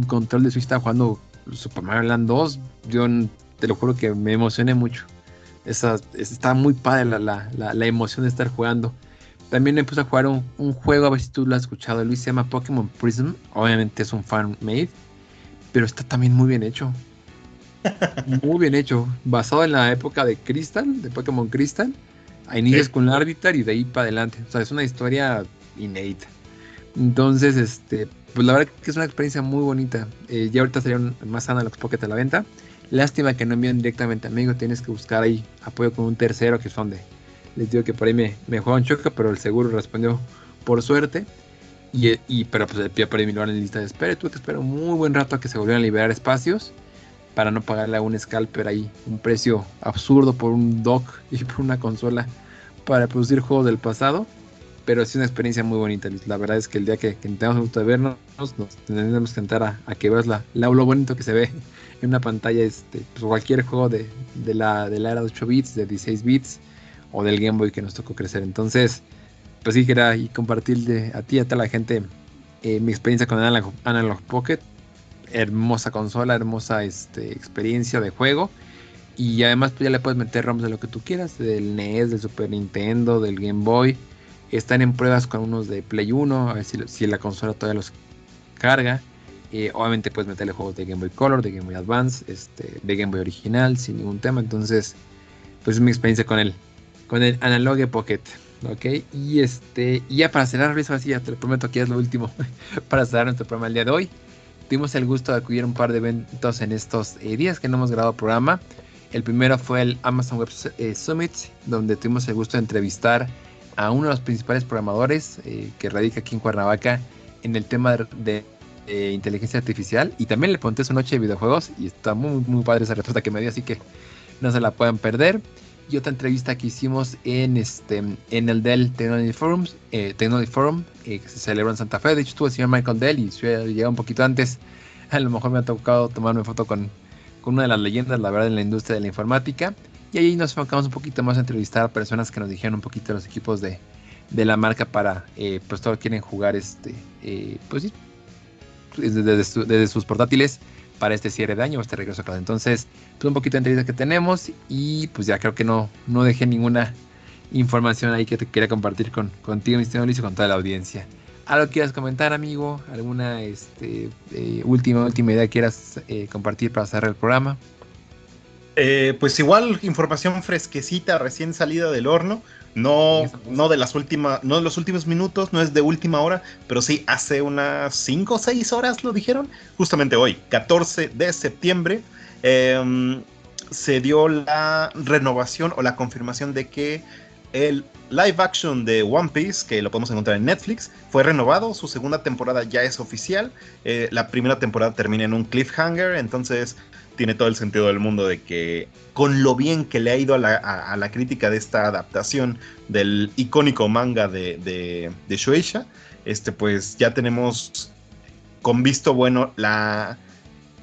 control de Switch, estaba jugando Super Mario Land 2, yo te lo juro que me emocioné mucho. Esa, está muy padre la, emoción de estar jugando. También me puse a jugar un, juego, a ver si tú lo has escuchado, Luis, se llama Pokémon Prism. Obviamente es un fan made, pero está también muy bien hecho. Muy bien hecho. Basado en la época de Crystal, de Pokémon Crystal. A inicios con el árbitro y de ahí para adelante. O sea, es una historia inédita. Entonces, este, pues la verdad que es una experiencia muy bonita. Eh, ya ahorita salieron más Analogs Pocket a la venta. Lástima que no envíen directamente a Amigo, tienes que buscar ahí apoyo con un tercero que son de. Les digo que por ahí me, me un choque, pero el seguro respondió por suerte. Y, y pero pues el pie ahí me lo en lista de espera. Tuve que esperar un muy buen rato a que se volvieran a liberar espacios para no pagarle a un scalper ahí un precio absurdo por un dock y por una consola para producir juegos del pasado pero es una experiencia muy bonita. La verdad es que el día que, que tengamos gusto de vernos, nos tendremos que sentar a, que veas la, lo bonito que se ve en una pantalla, este, pues cualquier juego de, la, de la era de 8 bits, de 16 bits o del Game Boy que nos tocó crecer. Entonces, pues sí, quería y compartirle a ti y a toda la gente eh, mi experiencia con Analog, Analog, Pocket. Hermosa consola, hermosa este, experiencia de juego. Y además pues ya le puedes meter ROMs de lo que tú quieras, del NES, del Super Nintendo, del Game Boy están en pruebas con unos de Play 1, a ver si, la consola todavía los carga. Eh, obviamente puedes meterle juegos de Game Boy Color, de Game Boy Advance, este, de Game Boy original, sin ningún tema. Entonces, pues es mi experiencia con el, con el Analog Pocket. ¿Ok? Y este, ya para cerrar, así ya te lo prometo que es lo último para cerrar nuestro programa el día de hoy. Tuvimos el gusto de acudir a un par de eventos en estos eh, días que no hemos grabado programa. El primero fue el Amazon Web eh, Summit, donde tuvimos el gusto de entrevistar a uno de los principales programadores eh, que radica aquí en Cuernavaca en el tema de, inteligencia artificial y también le pregunté su noche de videojuegos y está muy muy padre esa respuesta que me dio así que no se la puedan perder y otra entrevista que hicimos en este en el Dell Technology Forum eh, Forum eh, que se celebró en Santa Fe. De hecho estuvo el señor Michael Dell y llegó un poquito antes. A lo mejor me ha tocado tomarme foto con, con una de las leyendas la verdad en la industria de la informática. Y ahí nos enfocamos un poquito más a entrevistar a personas que nos dijeron un poquito los equipos de, la marca para, eh, pues todos quieren jugar este, eh, pues desde, sus portátiles para este cierre de año, este regreso a casa. Entonces, pues un poquito de entrevista que tenemos y pues ya creo que no, no dejé ninguna información ahí que te quería compartir con, contigo, mi estimado Luis, y con toda la audiencia. ¿Algo quieras comentar, amigo? ¿Alguna este, eh, última, última idea quieras compartir para cerrar el programa? Eh, pues igual información fresquecita, recién salida del horno. No, no de las últimas, no de los últimos minutos, no es de última hora, pero sí hace unas 5 o 6 horas lo dijeron. Justamente hoy, 14 de septiembre, em, se dio la renovación o la confirmación de que el live action de One Piece, que lo podemos encontrar en Netflix, fue renovado, su segunda temporada ya es oficial, eh, la primera temporada termina en un cliffhanger, entonces tiene todo el sentido del mundo de que con lo bien que le ha ido a la, crítica de esta adaptación del icónico manga de, de, Shueisha, este, pues ya tenemos con visto bueno la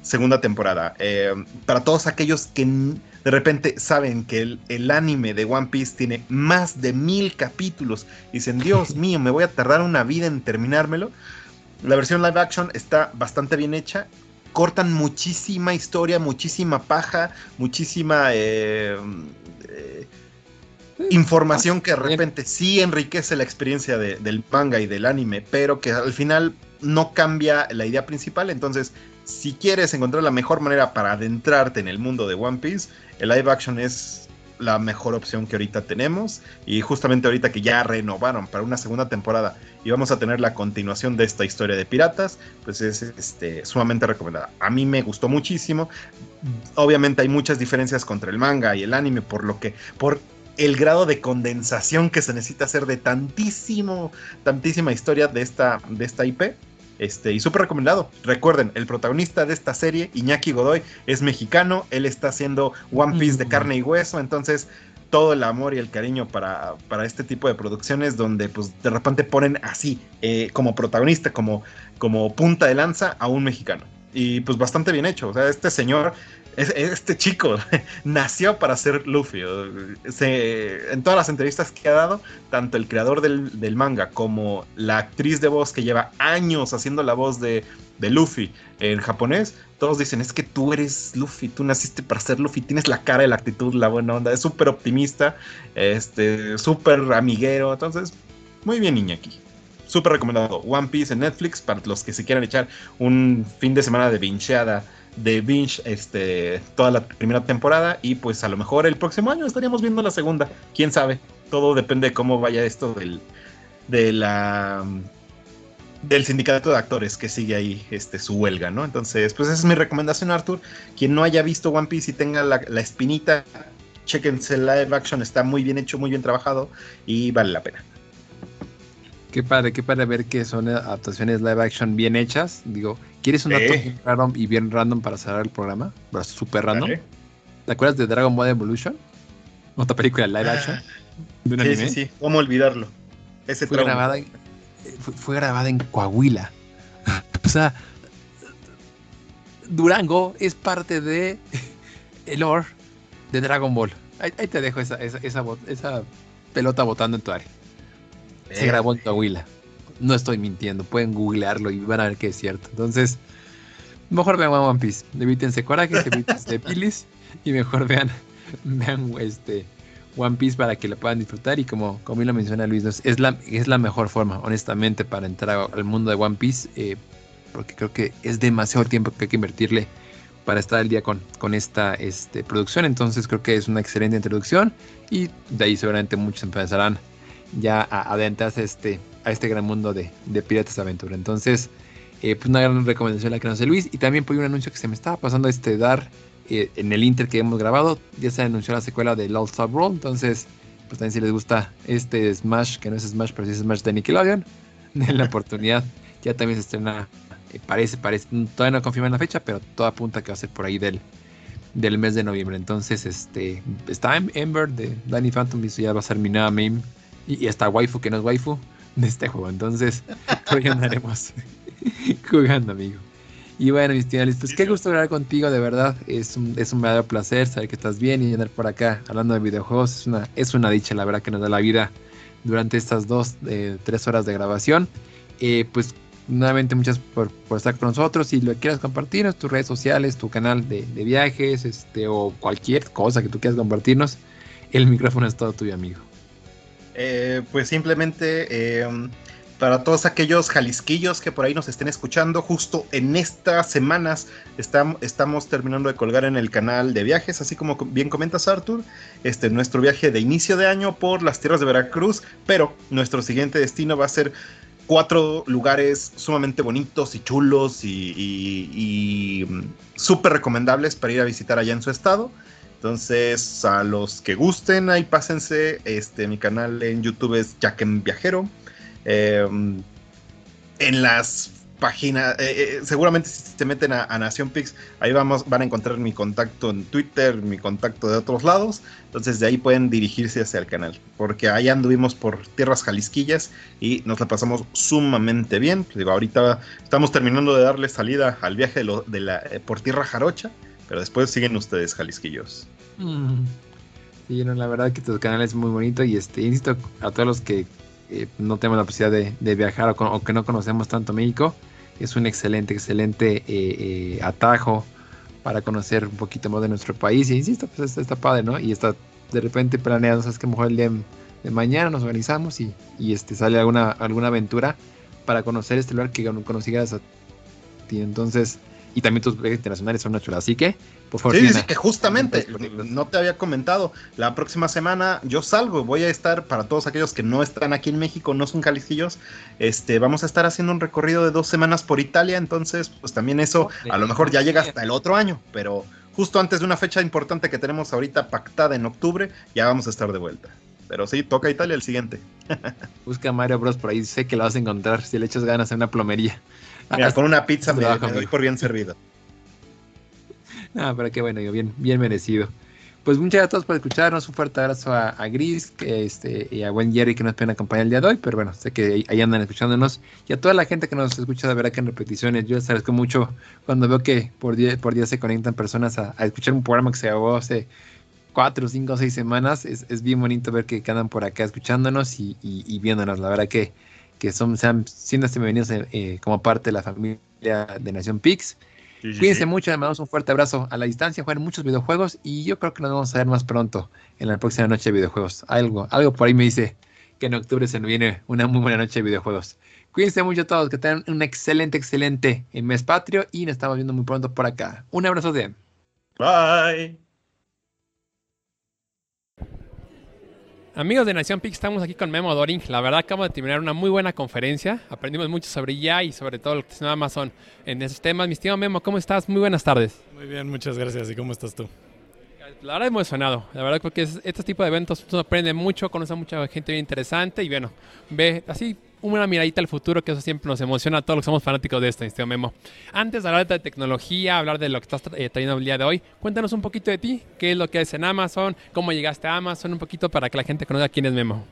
segunda temporada. Eh, para todos aquellos que de repente saben que el, el, anime de One Piece tiene más de mil capítulos y dicen, Dios mío, me voy a tardar una vida en terminármelo. La versión live action está bastante bien hecha cortan muchísima historia, muchísima paja, muchísima eh, eh, información que de repente sí enriquece la experiencia del manga y del anime, pero que al final no cambia la idea principal. Entonces, si quieres encontrar la mejor manera para adentrarte en el mundo de One Piece, el live action es la mejor opción que ahorita tenemos. Y justamente ahorita que ya renovaron para una segunda temporada y vamos a tener la continuación de esta historia de piratas, pues es este, sumamente recomendada. A mí me gustó muchísimo. Obviamente hay muchas diferencias contra el manga y el anime, por lo que, por el grado de condensación que se necesita hacer de tantísimo, tantísima historia de esta, de esta IP este, y súper recomendado. Recuerden, el protagonista de esta serie, Iñaki Godoy, es mexicano. Él está haciendo One Piece de carne y hueso. Entonces, todo el amor y el cariño para, para este tipo de producciones donde pues de repente ponen así, eh, como protagonista, como, como punta de lanza a un mexicano. Y pues bastante bien hecho. O sea, este señor este chico nació para ser Luffy. en todas las entrevistas que ha dado, tanto el creador del, manga como la actriz de voz que lleva años haciendo la voz de, Luffy en japonés, todos dicen, es que tú eres Luffy, tú naciste para ser Luffy, tienes la cara, la actitud, la buena onda, es súper optimista, este, súper amiguero, entonces, muy bien Iñaki. Súper recomendado. One Piece en Netflix para los que se quieran echar un fin de semana de vincheada de Binge este, toda la primera temporada y pues a lo mejor el próximo año estaríamos viendo la segunda, quién sabe, todo depende de cómo vaya esto del, del sindicato de actores que sigue ahí este, su huelga, ¿no? Entonces, pues esa es mi recomendación, Arthur. Quien no haya visto One Piece y tenga la, la espinita, chequense live action, está muy bien hecho, muy bien trabajado y vale la pena. Qué padre, qué padre ver que son adaptaciones live action bien hechas. Digo, ¿quieres un dato random y bien random para cerrar el programa? Super random. ¿Te acuerdas de Dragon Ball Evolution? Otra película live action. ¿De un sí, sí, sí. ¿Cómo olvidarlo? Ese fue, grabada en, fue, grabada en Coahuila. o sea, Durango es parte de el lore de Dragon Ball. Ahí, te dejo esa, esa, esa, esa pelota botando en tu área. Se grabó en Coahuila. No estoy mintiendo, pueden googlearlo y van a ver que es cierto. Entonces, mejor vean One Piece. Evítense corajes, evítense pilis y mejor vean, vean este One Piece para que lo puedan disfrutar. Y como, como lo menciona Luis, es la, es la mejor forma, honestamente, para entrar al mundo de One Piece. Eh, porque creo que es demasiado tiempo que hay que invertirle para estar al día con, con esta este, producción. Entonces creo que es una excelente introducción y de ahí seguramente muchos empezarán ya a adentrarse este, a este gran mundo de, de Piratas Aventura. Entonces, eh, pues una gran recomendación la que nos hace Luis. Y también por un anuncio que se me estaba pasando este dar eh, en el Inter que hemos grabado. Ya se anunció la secuela de Lost Sub Roll. Entonces, pues también si les gusta este Smash, que no es Smash, pero sí es Smash de Nickelodeon, den la oportunidad. Ya también se estrena, eh, parece, parece, todavía no confirman la fecha, pero todo apunta que va a ser por ahí del, del mes de noviembre. Entonces, este está en Ember de Danny Phantom y eso ya va a ser mi nueva meme y, hasta waifu que no es waifu de este juego. Entonces, hoy andaremos jugando, amigo. Y bueno, mis tíos, pues qué gusto hablar contigo, de verdad. Es un, es un verdadero placer saber que estás bien y andar por acá hablando de videojuegos. Es una, es una dicha, la verdad, que nos da la vida durante estas dos, eh, tres horas de grabación. Eh, pues nuevamente muchas por, por, estar con nosotros. Si lo quieras compartirnos, tus redes sociales, tu canal de, de, viajes, este, o cualquier cosa que tú quieras compartirnos, el micrófono es todo tuyo, amigo. Eh, pues simplemente eh, para todos aquellos jalisquillos que por ahí nos estén escuchando, justo en estas semanas estamos, terminando de colgar en el canal de viajes, así como bien comentas Arthur, este, nuestro viaje de inicio de año por las tierras de Veracruz, pero nuestro siguiente destino va a ser cuatro lugares sumamente bonitos y chulos y, y súper recomendables para ir a visitar allá en su estado. Entonces, a los que gusten, ahí pásense. Este, mi canal en YouTube es Jacken Viajero. Em, en las páginas, eh, eh, seguramente si se meten a, Nación Pix, ahí vamos, van a encontrar mi contacto en Twitter, mi contacto de otros lados. Entonces de ahí pueden dirigirse hacia el canal. Porque ahí anduvimos por tierras jalisquillas y nos la pasamos sumamente bien. Digo, ahorita estamos terminando de darle salida al viaje de, la, eh, por tierra jarocha. Pero después siguen ustedes, Jalisquillos. Mm. Sí, la verdad que tu canal es muy bonito y este, insisto a todos los que eh, no tenemos la posibilidad de, viajar o, que no conocemos tanto México, es un excelente, excelente eh, eh, atajo para conocer un poquito más de nuestro país. Y insisto, pues está, padre, ¿no? Y está de repente planeado, sabes que mejor el día de mañana nos organizamos y, y, este sale alguna, alguna aventura para conocer este lugar que no conocías a ti. Entonces, y también tus viajes internacionales son una Así que, por favor. Sí, sí, que justamente, no te había comentado, la próxima semana yo salgo, voy a estar, para todos aquellos que no están aquí en México, no son jalisquillos, este, vamos a estar haciendo un recorrido de dos semanas por Italia, entonces, pues también eso a lo mejor ya llega hasta el otro año, pero justo antes de una fecha importante que tenemos ahorita pactada en octubre, ya vamos a estar de vuelta. Pero sí, toca Italia el siguiente. Busca a Mario Bros por ahí, sé que lo vas a encontrar si le echas ganas en una plomería. Mira, con una pizza me, doy por bien servido. No, pero qué bueno, bien, bien merecido. Pues muchas gracias a todos por escucharnos. Un fuerte abrazo a, Gris que, este, y a buen Jerry que nos pueden acompañar el día de hoy. Pero bueno, sé que ahí andan escuchándonos. Y a toda la gente que nos escucha, de verdad que en repeticiones. Yo les agradezco mucho cuando veo que por día, por día se conectan personas a, escuchar un programa que se grabó hace cuatro, cinco, seis semanas. Es, es bien bonito ver que, andan por acá escuchándonos y, y viéndonos. La verdad que que son, sean siendo bienvenidos eh, eh, como parte de la familia de Nación Pix. Cuídense mucho, les mandamos un fuerte abrazo a la distancia, jueguen muchos videojuegos y yo creo que nos vamos a ver más pronto en la próxima noche de videojuegos. Algo, algo por ahí me dice que en octubre se nos viene una muy buena noche de videojuegos. Cuídense mucho todos, que tengan un excelente, excelente mes patrio y nos estamos viendo muy pronto por acá. Un abrazo de. Bye. Amigos de Nación Pix, estamos aquí con Memo Doring. La verdad, acabamos de terminar una muy buena conferencia. Aprendimos mucho sobre ya y sobre todo lo que es Amazon en esos temas. Mi estimado Memo, ¿cómo estás? Muy buenas tardes. Muy bien, muchas gracias. ¿Y cómo estás tú? La verdad, emocionado. La verdad, porque este tipo de eventos nos aprende mucho, conoce a mucha gente bien interesante y bueno, ve así una miradita al futuro, que eso siempre nos emociona a todos los que somos fanáticos de esto, este Memo. Antes de hablar de tecnología, hablar de lo que estás eh, trayendo el día de hoy, cuéntanos un poquito de ti, qué es lo que es en Amazon, cómo llegaste a Amazon, un poquito para que la gente conozca quién es Memo.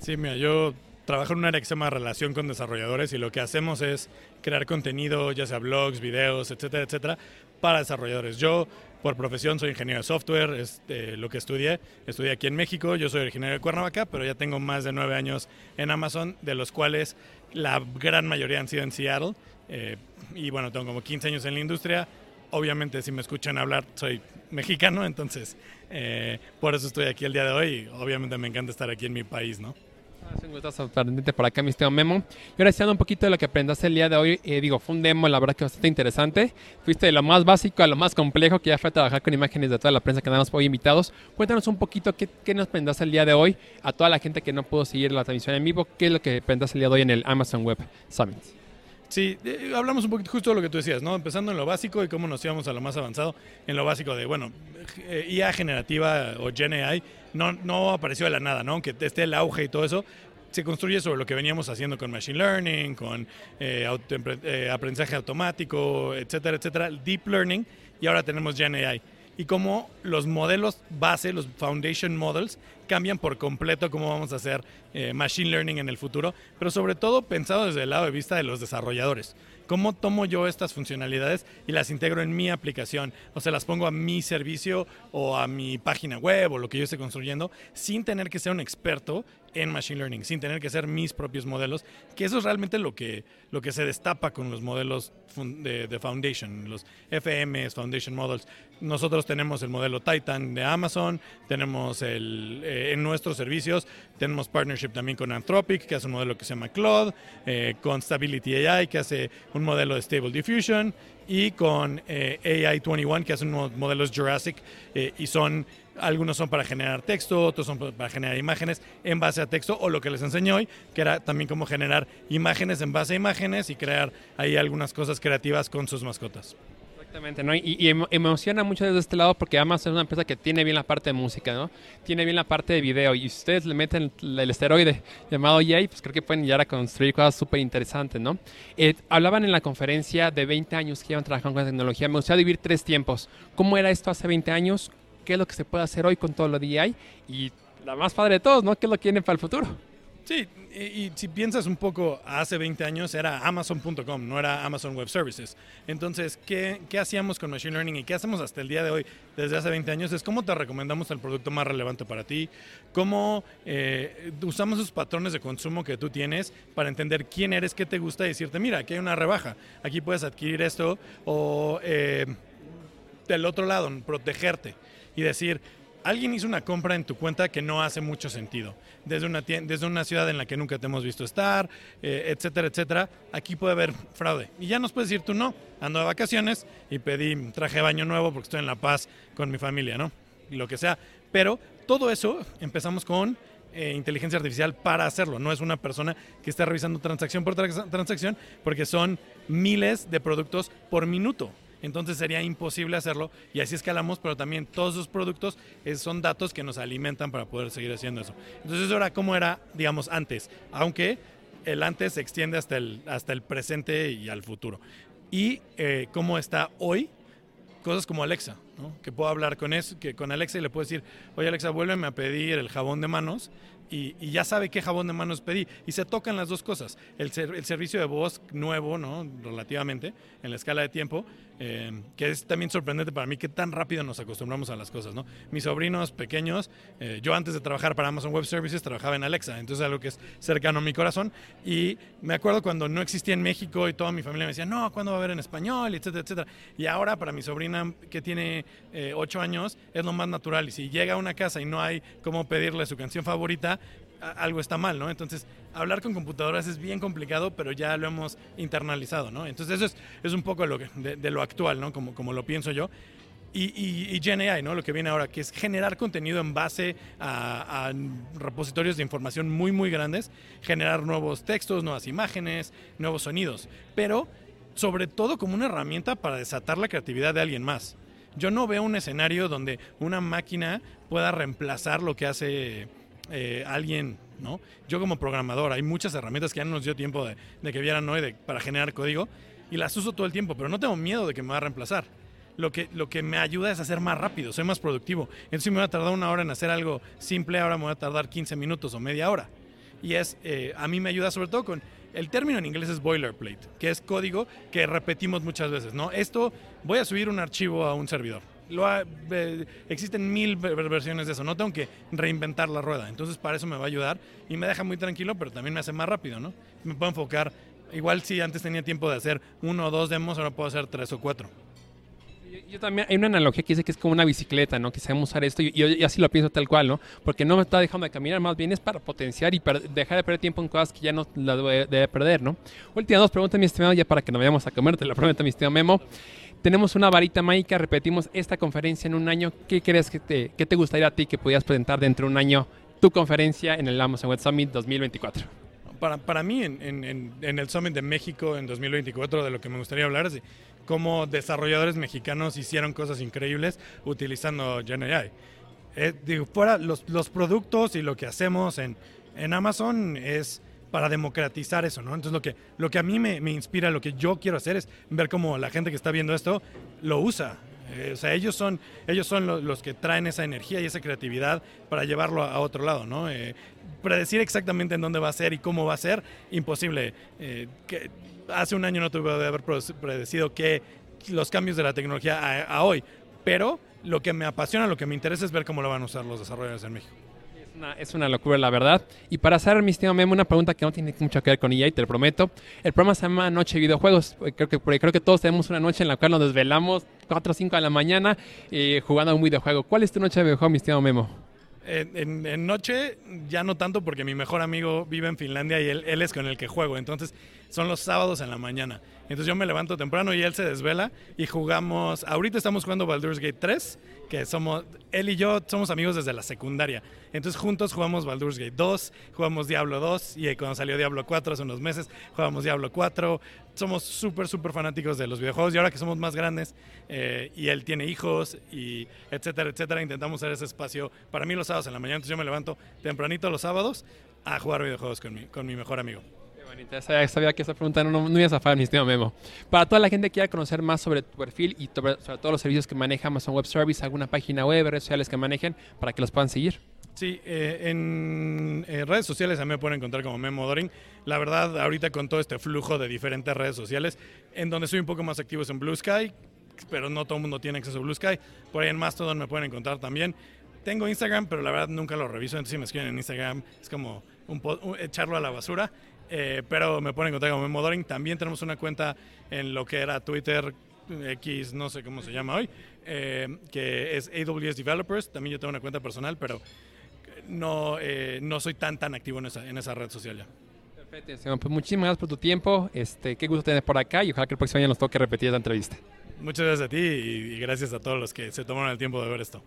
Sí, mira, yo trabajo en un área que se llama relación con desarrolladores y lo que hacemos es crear contenido, ya sea blogs, videos, etcétera, etcétera, para desarrolladores. Yo por profesión soy ingeniero de software, es eh, lo que estudié. Estudié aquí en México, yo soy originario de Cuernavaca, pero ya tengo más de nueve años en Amazon, de los cuales la gran mayoría han sido en Seattle. Eh, y bueno, tengo como 15 años en la industria. Obviamente, si me escuchan hablar, soy mexicano, entonces eh, por eso estoy aquí el día de hoy. Obviamente me encanta estar aquí en mi país, ¿no? Es un gusto sorprendente por acá, mi estimado Memo. Y ahora hablando un poquito de lo que aprendaste el día de hoy, eh, digo, fue un demo, la verdad que bastante interesante. Fuiste de lo más básico a lo más complejo, que ya fue trabajar con imágenes de toda la prensa que andamos hoy invitados. Cuéntanos un poquito qué, qué nos aprendaste el día de hoy a toda la gente que no pudo seguir la transmisión en vivo, qué es lo que aprendaste el día de hoy en el Amazon Web Summit. Sí, eh, hablamos un poquito justo de lo que tú decías, ¿no? Empezando en lo básico y cómo nos íbamos a lo más avanzado. En lo básico de, bueno, eh, IA generativa o Gen AI no, no apareció de la nada, ¿no? Aunque esté el auge y todo eso, se construye sobre lo que veníamos haciendo con Machine Learning, con eh, eh, aprendizaje automático, etcétera, etcétera, Deep Learning, y ahora tenemos Gen AI. Y cómo los modelos base, los foundation models, cambian por completo cómo vamos a hacer eh, Machine Learning en el futuro, pero sobre todo pensado desde el lado de vista de los desarrolladores. ¿Cómo tomo yo estas funcionalidades y las integro en mi aplicación? O se las pongo a mi servicio o a mi página web o lo que yo esté construyendo sin tener que ser un experto en Machine Learning, sin tener que ser mis propios modelos, que eso es realmente lo que, lo que se destapa con los modelos de, Foundation, los FMs, Foundation Models. Nosotros tenemos el modelo Titan de Amazon, tenemos el, eh, en nuestros servicios, tenemos partnership también con Anthropic, que hace un modelo que se llama Claude, eh, con Stability AI, que hace un modelo de Stable Diffusion, y con eh, AI21, que hace unos modelos Jurassic, y son algunos son para generar texto, otros son para generar imágenes en base a texto o lo que les enseñé hoy, que era también cómo generar imágenes en base a imágenes y crear ahí algunas cosas creativas con sus mascotas. Exactamente, ¿no? Y, emociona mucho desde este lado porque Amazon es una empresa que tiene bien la parte de música, ¿no? Tiene bien la parte de video y si ustedes le meten el, esteroide llamado EA, pues creo que pueden llegar a construir cosas súper interesantes, ¿no? Eh, hablaban en la conferencia de 20 años que llevan trabajando con la tecnología. Me gustaría vivir tres tiempos. ¿Cómo era esto hace 20 años? ¿Qué es lo que se puede hacer hoy con todo lo EA? Y la más padre de todos, ¿no? ¿Qué lo que para el futuro? Sí, y, si piensas un poco, hace 20 años era Amazon.com, no era Amazon Web Services. Entonces, ¿qué, ¿qué, hacíamos con Machine Learning y qué hacemos hasta el día de hoy, desde hace 20 años? Es cómo te recomendamos el producto más relevante para ti, cómo eh, usamos esos patrones de consumo que tú tienes para entender quién eres, qué te gusta y decirte, mira, aquí hay una rebaja, aquí puedes adquirir esto, o eh, del otro lado, protegerte y decir, alguien hizo una compra en tu cuenta que no hace mucho sentido. Desde una, desde una ciudad en la que nunca te hemos visto estar, eh, etcétera, etcétera. Aquí puede haber fraude. Y ya nos puedes decir tú no. Ando de vacaciones y pedí traje de baño nuevo porque estoy en La Paz con mi familia, ¿no? Lo que sea. Pero todo eso empezamos con eh, inteligencia artificial para hacerlo. No es una persona que esté revisando transacción por transacción porque son miles de productos por minuto entonces sería imposible hacerlo y así escalamos, pero también todos esos productos son datos que nos alimentan para poder seguir haciendo eso. Entonces eso era como era, digamos, antes, aunque el antes se extiende hasta el, hasta el presente y al futuro. Y eh, cómo está hoy, cosas como Alexa, que puedo hablar con, eso, que con Alexa y le puedo decir, oye Alexa, vuélveme a pedir el jabón de manos y, ya sabe qué jabón de manos pedí. Y se tocan las dos cosas. El, el servicio de voz nuevo, ¿no? relativamente, en la escala de tiempo, eh, que es también sorprendente para mí que tan rápido nos acostumbramos a las cosas. ¿no? Mis sobrinos pequeños, eh, yo antes de trabajar para Amazon Web Services trabajaba en Alexa, entonces es algo que es cercano a mi corazón. Y me acuerdo cuando no existía en México y toda mi familia me decía, no, ¿cuándo va a haber en español? etcétera, etcétera. Y ahora para mi sobrina que tiene eh, 8 años es lo más natural. Y si llega a una casa y no hay cómo pedirle su canción favorita, algo está mal, ¿no? Entonces, hablar con computadoras es bien complicado, pero ya lo hemos internalizado, ¿no? Entonces, eso es, un poco lo de, lo actual, ¿no? Como, lo pienso yo. Y, y, y GenAI, ¿no? Lo que viene ahora, que es generar contenido en base a, repositorios de información muy, muy grandes, generar nuevos textos, nuevas imágenes, nuevos sonidos, pero sobre todo como una herramienta para desatar la creatividad de alguien más. Yo no veo un escenario donde una máquina pueda reemplazar lo que hace eh, alguien, ¿no? Yo como programador, hay muchas herramientas que ya no nos dio tiempo de, que vieran hoy para generar código y las uso todo el tiempo, pero no tengo miedo de que me va a reemplazar. Lo que, lo que me ayuda es a ser más rápido, ser más productivo. Entonces, si me voy a tardar una hora en hacer algo simple, ahora me voy a tardar 15 minutos o media hora. Y es, eh, a mí me ayuda sobre todo con, el término en inglés es boilerplate, que es código que repetimos muchas veces, ¿no? Esto, voy a subir un archivo a un servidor lo existen mil versiones de eso, no tengo que reinventar la rueda. Entonces para eso me va a ayudar y me deja muy tranquilo, pero también me hace más rápido, ¿no? Me puedo enfocar, igual si antes tenía tiempo de hacer uno o dos demos, ahora puedo hacer tres o cuatro. Yo también, hay una analogía que dice que es como una bicicleta, ¿no? Que sabemos usar esto y, y, así lo pienso tal cual, ¿no? Porque no me está dejando de caminar, más bien es para potenciar y dejar de perder tiempo en cosas que ya no la debe, perder, ¿no? Últimas dos preguntas, mi estimado, ya para que nos vayamos a comer, te lo prometo, mi estimado Memo tenemos una varita mágica, repetimos esta conferencia en un año. ¿Qué crees que te, te gustaría a ti que pudieras presentar dentro de un año tu conferencia en el Amazon Web Summit 2024? Para, para mí, en, en, en, el Summit de México en 2024, de lo que me gustaría hablar es de cómo desarrolladores mexicanos hicieron cosas increíbles utilizando GenAI. Eh, fuera los, los productos y lo que hacemos en, Amazon es para democratizar eso, ¿no? Entonces lo que, lo que a mí me, inspira, lo que yo quiero hacer es ver cómo la gente que está viendo esto lo usa. Eh, o sea, ellos son, ellos son los, que traen esa energía y esa creatividad para llevarlo a, otro lado, ¿no? Eh, predecir exactamente en dónde va a ser y cómo va a ser, imposible. Eh, hace un año no tuve de haber predecido que los cambios de la tecnología a hoy, pero lo que me apasiona, lo que me interesa es ver cómo lo van a usar los desarrolladores en México es una locura, la verdad. Y para hacer, mi estimado Memo, una pregunta que no tiene mucho que ver con y te lo prometo. El programa se llama Noche de Videojuegos. Creo que, creo que todos tenemos una noche en la cual nos desvelamos 4 o 5 de la mañana eh, jugando a un videojuego. ¿Cuál es tu noche de videojuego, mi estimado Memo? En, noche ya no tanto porque mi mejor amigo vive en Finlandia y él, él, es con el que juego. Entonces son los sábados en la mañana. Entonces yo me levanto temprano y él se desvela y jugamos. Ahorita estamos jugando Baldur's Gate 3 que somos, él y yo somos amigos desde la secundaria. Entonces juntos jugamos Baldur's Gate 2, jugamos Diablo 2 y cuando salió Diablo 4 hace unos meses jugamos Diablo 4. Somos súper, súper fanáticos de los videojuegos y ahora que somos más grandes eh, y él tiene hijos y etcétera, etcétera, intentamos hacer ese espacio para mí los sábados en la mañana. Entonces yo me levanto tempranito los sábados a jugar videojuegos con mi, con mi mejor amigo. Bonita, sabía, sabía que esa pregunta no, no, no iba a zafar, mi estimado Memo. Para toda la gente que quiera conocer más sobre tu perfil y sobre, todos los servicios que maneja Amazon Web Service, alguna página web, redes sociales que manejen, para que los puedan seguir. Sí, eh, en, en redes sociales a mí me pueden encontrar como Memo Doring. La verdad, ahorita con todo este flujo de diferentes redes sociales, en donde soy un poco más activo es en Blue Sky, pero no todo el mundo tiene acceso a Blue Sky. Por ahí en Mastodon me pueden encontrar también. Tengo Instagram, pero la verdad nunca lo reviso, entonces si me escriben en Instagram es como un un- echarlo a la basura. Eh, pero me pueden encontrar como Memo Doring. También tenemos una cuenta en lo que era Twitter, X, no sé cómo se llama hoy, eh, que es AWS Developers. También yo tengo una cuenta personal, pero no, eh, no soy tan tan activo en esa, en esa red social ya. Perfecto. Pues muchísimas gracias por tu tiempo. Este, qué gusto tener por acá y ojalá que el próximo año nos toque repetir esta entrevista. Muchas gracias a ti y gracias a todos los que se tomaron el tiempo de ver esto.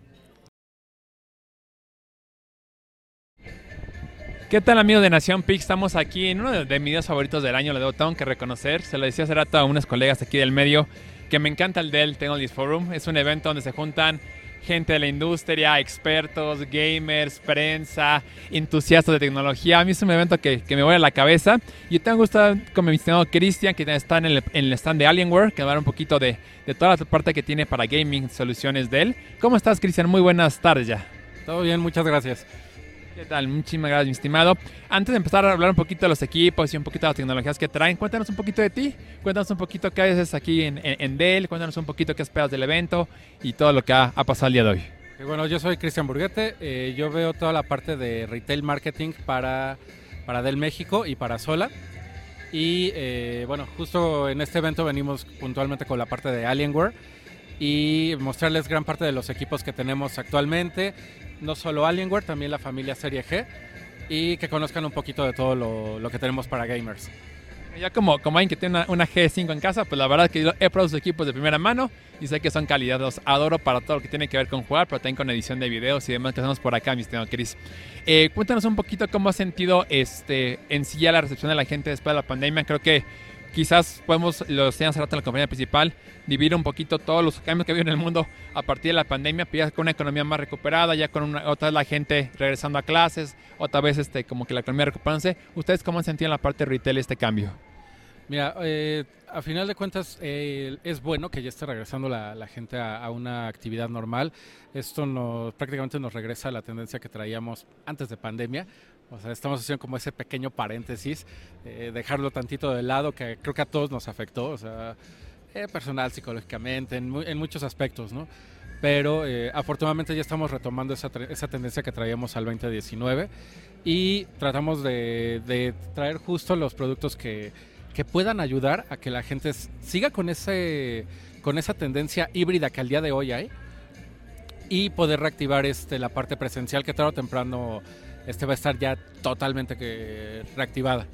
¿Qué tal amigos de Nación Pix? Estamos aquí en uno de, de mis videos favoritos del año, lo debo tengo que reconocer. Se lo decía hace rato a unos colegas aquí del medio que me encanta el Dell Technologies Forum. Es un evento donde se juntan gente de la industria, expertos, gamers, prensa, entusiastas de tecnología. A mí es un evento que, que me vuela la cabeza. Y tengo gusto con mi estimado Cristian, que está en el, en el stand de Alienware, que va a dar un poquito de, de toda la parte que tiene para gaming, soluciones Dell. ¿Cómo estás, Cristian? Muy buenas tardes ya. Todo bien, muchas gracias. ¿Qué? Muchísimas gracias, mi estimado. Antes de empezar a hablar un poquito de los equipos y un poquito de las tecnologías que traen, cuéntanos un poquito de ti. Cuéntanos un poquito qué haces aquí en, en, Dell. Cuéntanos un poquito qué esperas del evento y todo lo que ha, ha pasado el día de hoy. Eh, Bueno, yo soy Cristian Burguete. eh, yo veo toda la parte de retail marketing para, para Dell México y para Sola. Y eh, bueno, justo en este evento venimos puntualmente con la parte de Alienware y mostrarles gran parte de los equipos que tenemos actualmente. No solo Alienware, también la familia Serie G. Y que conozcan un poquito de todo lo, lo que tenemos para gamers. Ya como, como alguien que tiene una, una G5 en casa, pues la verdad es que yo he probado sus equipos de primera mano y sé que son calidad. Los adoro para todo lo que tiene que ver con jugar, pero también con edición de videos y demás que hacemos por acá, mi estimado Chris. Eh, cuéntanos un poquito cómo has sentido este, en sí ya la recepción de la gente después de la pandemia. Creo que quizás podemos, lo decían hace rato en la compañía principal, dividir un poquito todos los cambios que ha en el mundo a partir de la pandemia, pero ya con una economía más recuperada, ya con una, otra vez la gente regresando a clases, otra vez este, como que la economía recuperándose. ¿Ustedes cómo han sentido en la parte de retail este cambio? Mira, eh, a final de cuentas eh, es bueno que ya esté regresando la, la gente a, a una actividad normal. Esto nos, prácticamente nos regresa a la tendencia que traíamos antes de pandemia. O sea, estamos haciendo como ese pequeño paréntesis, eh, dejarlo tantito de lado, que creo que a todos nos afectó, o sea, eh, personal, psicológicamente, en, en muchos aspectos, ¿no? Pero eh, afortunadamente ya estamos retomando esa, esa tendencia que traíamos al 2019 y tratamos de, de traer justo los productos que, que puedan ayudar a que la gente siga con ese con esa tendencia híbrida que al día de hoy hay y poder reactivar este la parte presencial que tarde o temprano este va a estar ya totalmente que reactivada.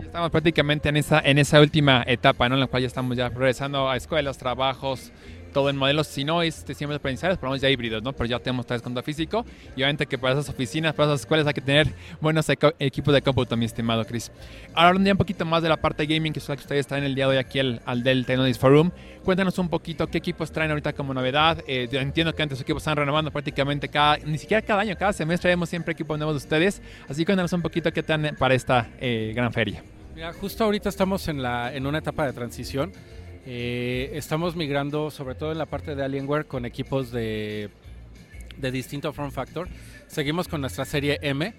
Estamos prácticamente en esa, en esa última etapa, ¿no? En la cual ya estamos ya regresando a escuelas, trabajos, todo en modelos, si no este, siempre presenciales, pero ya híbridos, ¿no? Pero ya tenemos tres contra físico y obviamente que para esas oficinas, para esas escuelas hay que tener buenos equipos de cómputo, mi estimado Chris. Ahora hablando un poquito más de la parte gaming que ustedes traen el día de hoy aquí al, al Dell Technologies Forum, cuéntanos un poquito qué equipos traen ahorita como novedad. Eh, entiendo que antes los equipos están renovando prácticamente cada, ni siquiera cada año, cada semestre vemos siempre equipos nuevos de ustedes, así que cuéntanos un poquito qué traen para esta eh, gran feria. Mira, justo ahorita estamos en, la, en una etapa de transición. Eh, estamos migrando, sobre todo en la parte de Alienware, con equipos de, de distinto form factor. Seguimos con nuestra serie M,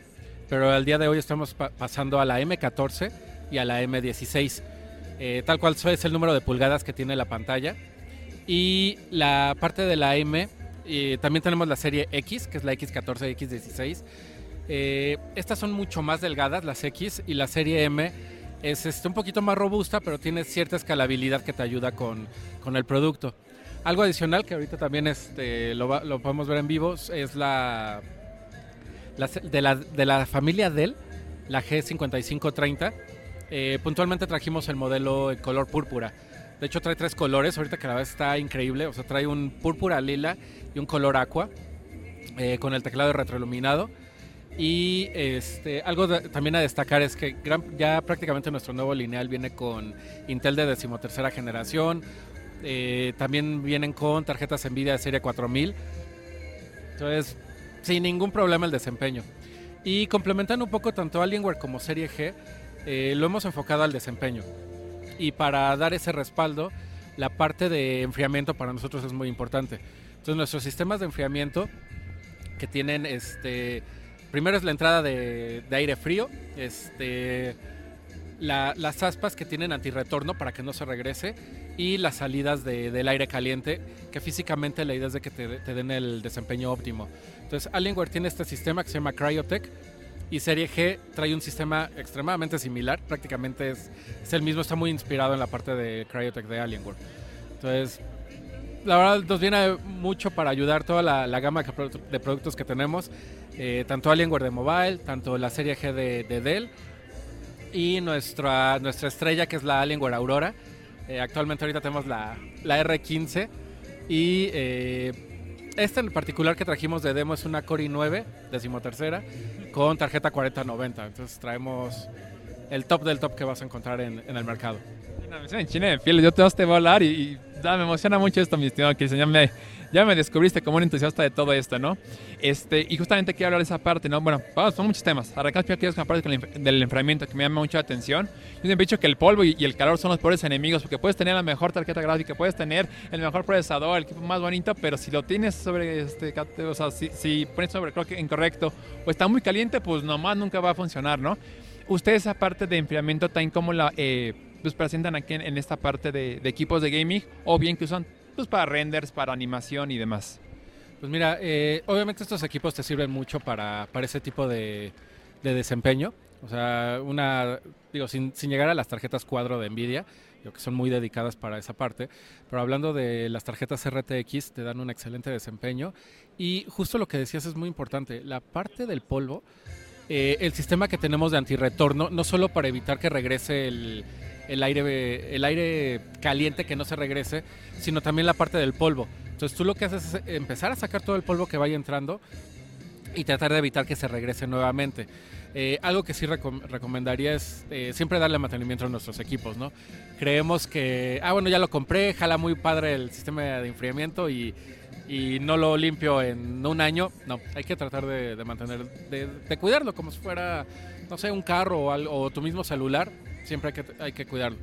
pero al día de hoy estamos pa- pasando a la M14 y a la M16. Eh, tal cual es el número de pulgadas que tiene la pantalla. Y la parte de la M, eh, también tenemos la serie X, que es la X14 y X16. Eh, estas son mucho más delgadas, las X, y la serie M es este, un poquito más robusta, pero tiene cierta escalabilidad que te ayuda con, con el producto. Algo adicional que ahorita también este, lo, lo podemos ver en vivo es la, de, la, de la familia Dell, la G5530. Eh, puntualmente trajimos el modelo en color púrpura. De hecho trae tres colores, ahorita que la vez está increíble, o sea, trae un púrpura lila y un color aqua eh, con el teclado retroiluminado. Y este, algo de- también a destacar es que gran- ya prácticamente nuestro nuevo lineal viene con Intel de decimotercera generación. eh, también vienen con tarjetas Nvidia de serie 4000. Entonces, sin ningún problema el desempeño. Y complementando un poco tanto Alienware como Serie G, eh, lo hemos enfocado al desempeño. Y para dar ese respaldo, la parte de enfriamiento para nosotros es muy importante. Entonces, nuestros sistemas de enfriamiento que tienen este primero es la entrada de, de aire frío este la- las aspas que tienen antirretorno para que no se regrese y las salidas de- del aire caliente que físicamente la idea es de que te, te den el desempeño óptimo. Entonces Alienware tiene este sistema que se llama Cryotech y Serie G trae un sistema extremadamente similar prácticamente es, es el mismo está muy inspirado en la parte de Cryotech de Alienware. Entonces la verdad nos viene mucho para ayudar toda la, la gama de produ- de productos que tenemos, eh, tanto Alienware de mobile, tanto la serie G de, de Dell y nuestra, nuestra estrella que es la Alienware Aurora. Eh, actualmente ahorita tenemos la, la R15 y eh, esta en particular que trajimos de demo es una Core i9 decimotercera con tarjeta 4090. Entonces traemos el top del top que vas a encontrar en, en el mercado. En China de piel, yo te vas a hablar y, ah, me emociona mucho esto, mi estimado Cristian. Ya me, ya me descubriste como un entusiasta de todo esto, ¿no? Este, y justamente quiero hablar de esa parte, ¿no? Bueno, vamos, son muchos temas. Arrancamos primero la parte del enf- del enfriamiento que me llama mucho la atención. Yo siempre he dicho que el polvo y, el calor son los peores enemigos porque puedes tener la mejor tarjeta gráfica, puedes tener el mejor procesador, el equipo más bonito, pero si lo tienes sobre, este, o sea, si, si pones sobre creo que incorrecto o está muy caliente, pues nomás nunca va a funcionar, ¿no? Ustedes esa parte de enfriamiento también como la eh, pues presentan aquí en, en esta parte de, de equipos de gaming o bien que usan pues para renders, para animación y demás. Pues mira, eh, obviamente estos equipos te sirven mucho para, para ese tipo de, de desempeño. O sea, una, digo, sin, sin llegar a las tarjetas cuadro de Nvidia, digo, que son muy dedicadas para esa parte, pero hablando de las tarjetas RTX, te dan un excelente desempeño. Y justo lo que decías es muy importante, la parte del polvo, eh, el sistema que tenemos de antirretorno, no solo para evitar que regrese el, el aire, el aire caliente que no se regrese, sino también la parte del polvo. Entonces tú lo que haces es empezar a sacar todo el polvo que vaya entrando y tratar de evitar que se regrese nuevamente. Eh, algo que sí recom- recomendaría es eh, siempre darle mantenimiento a nuestros equipos, ¿no? Creemos que, ah, bueno, ya lo compré, jala muy padre el sistema de enfriamiento y, y no lo limpio en un año. No, hay que tratar de, de mantener, de, de cuidarlo como si fuera, no sé, un carro o, algo, o tu mismo celular. Siempre hay que, hay que cuidarlo.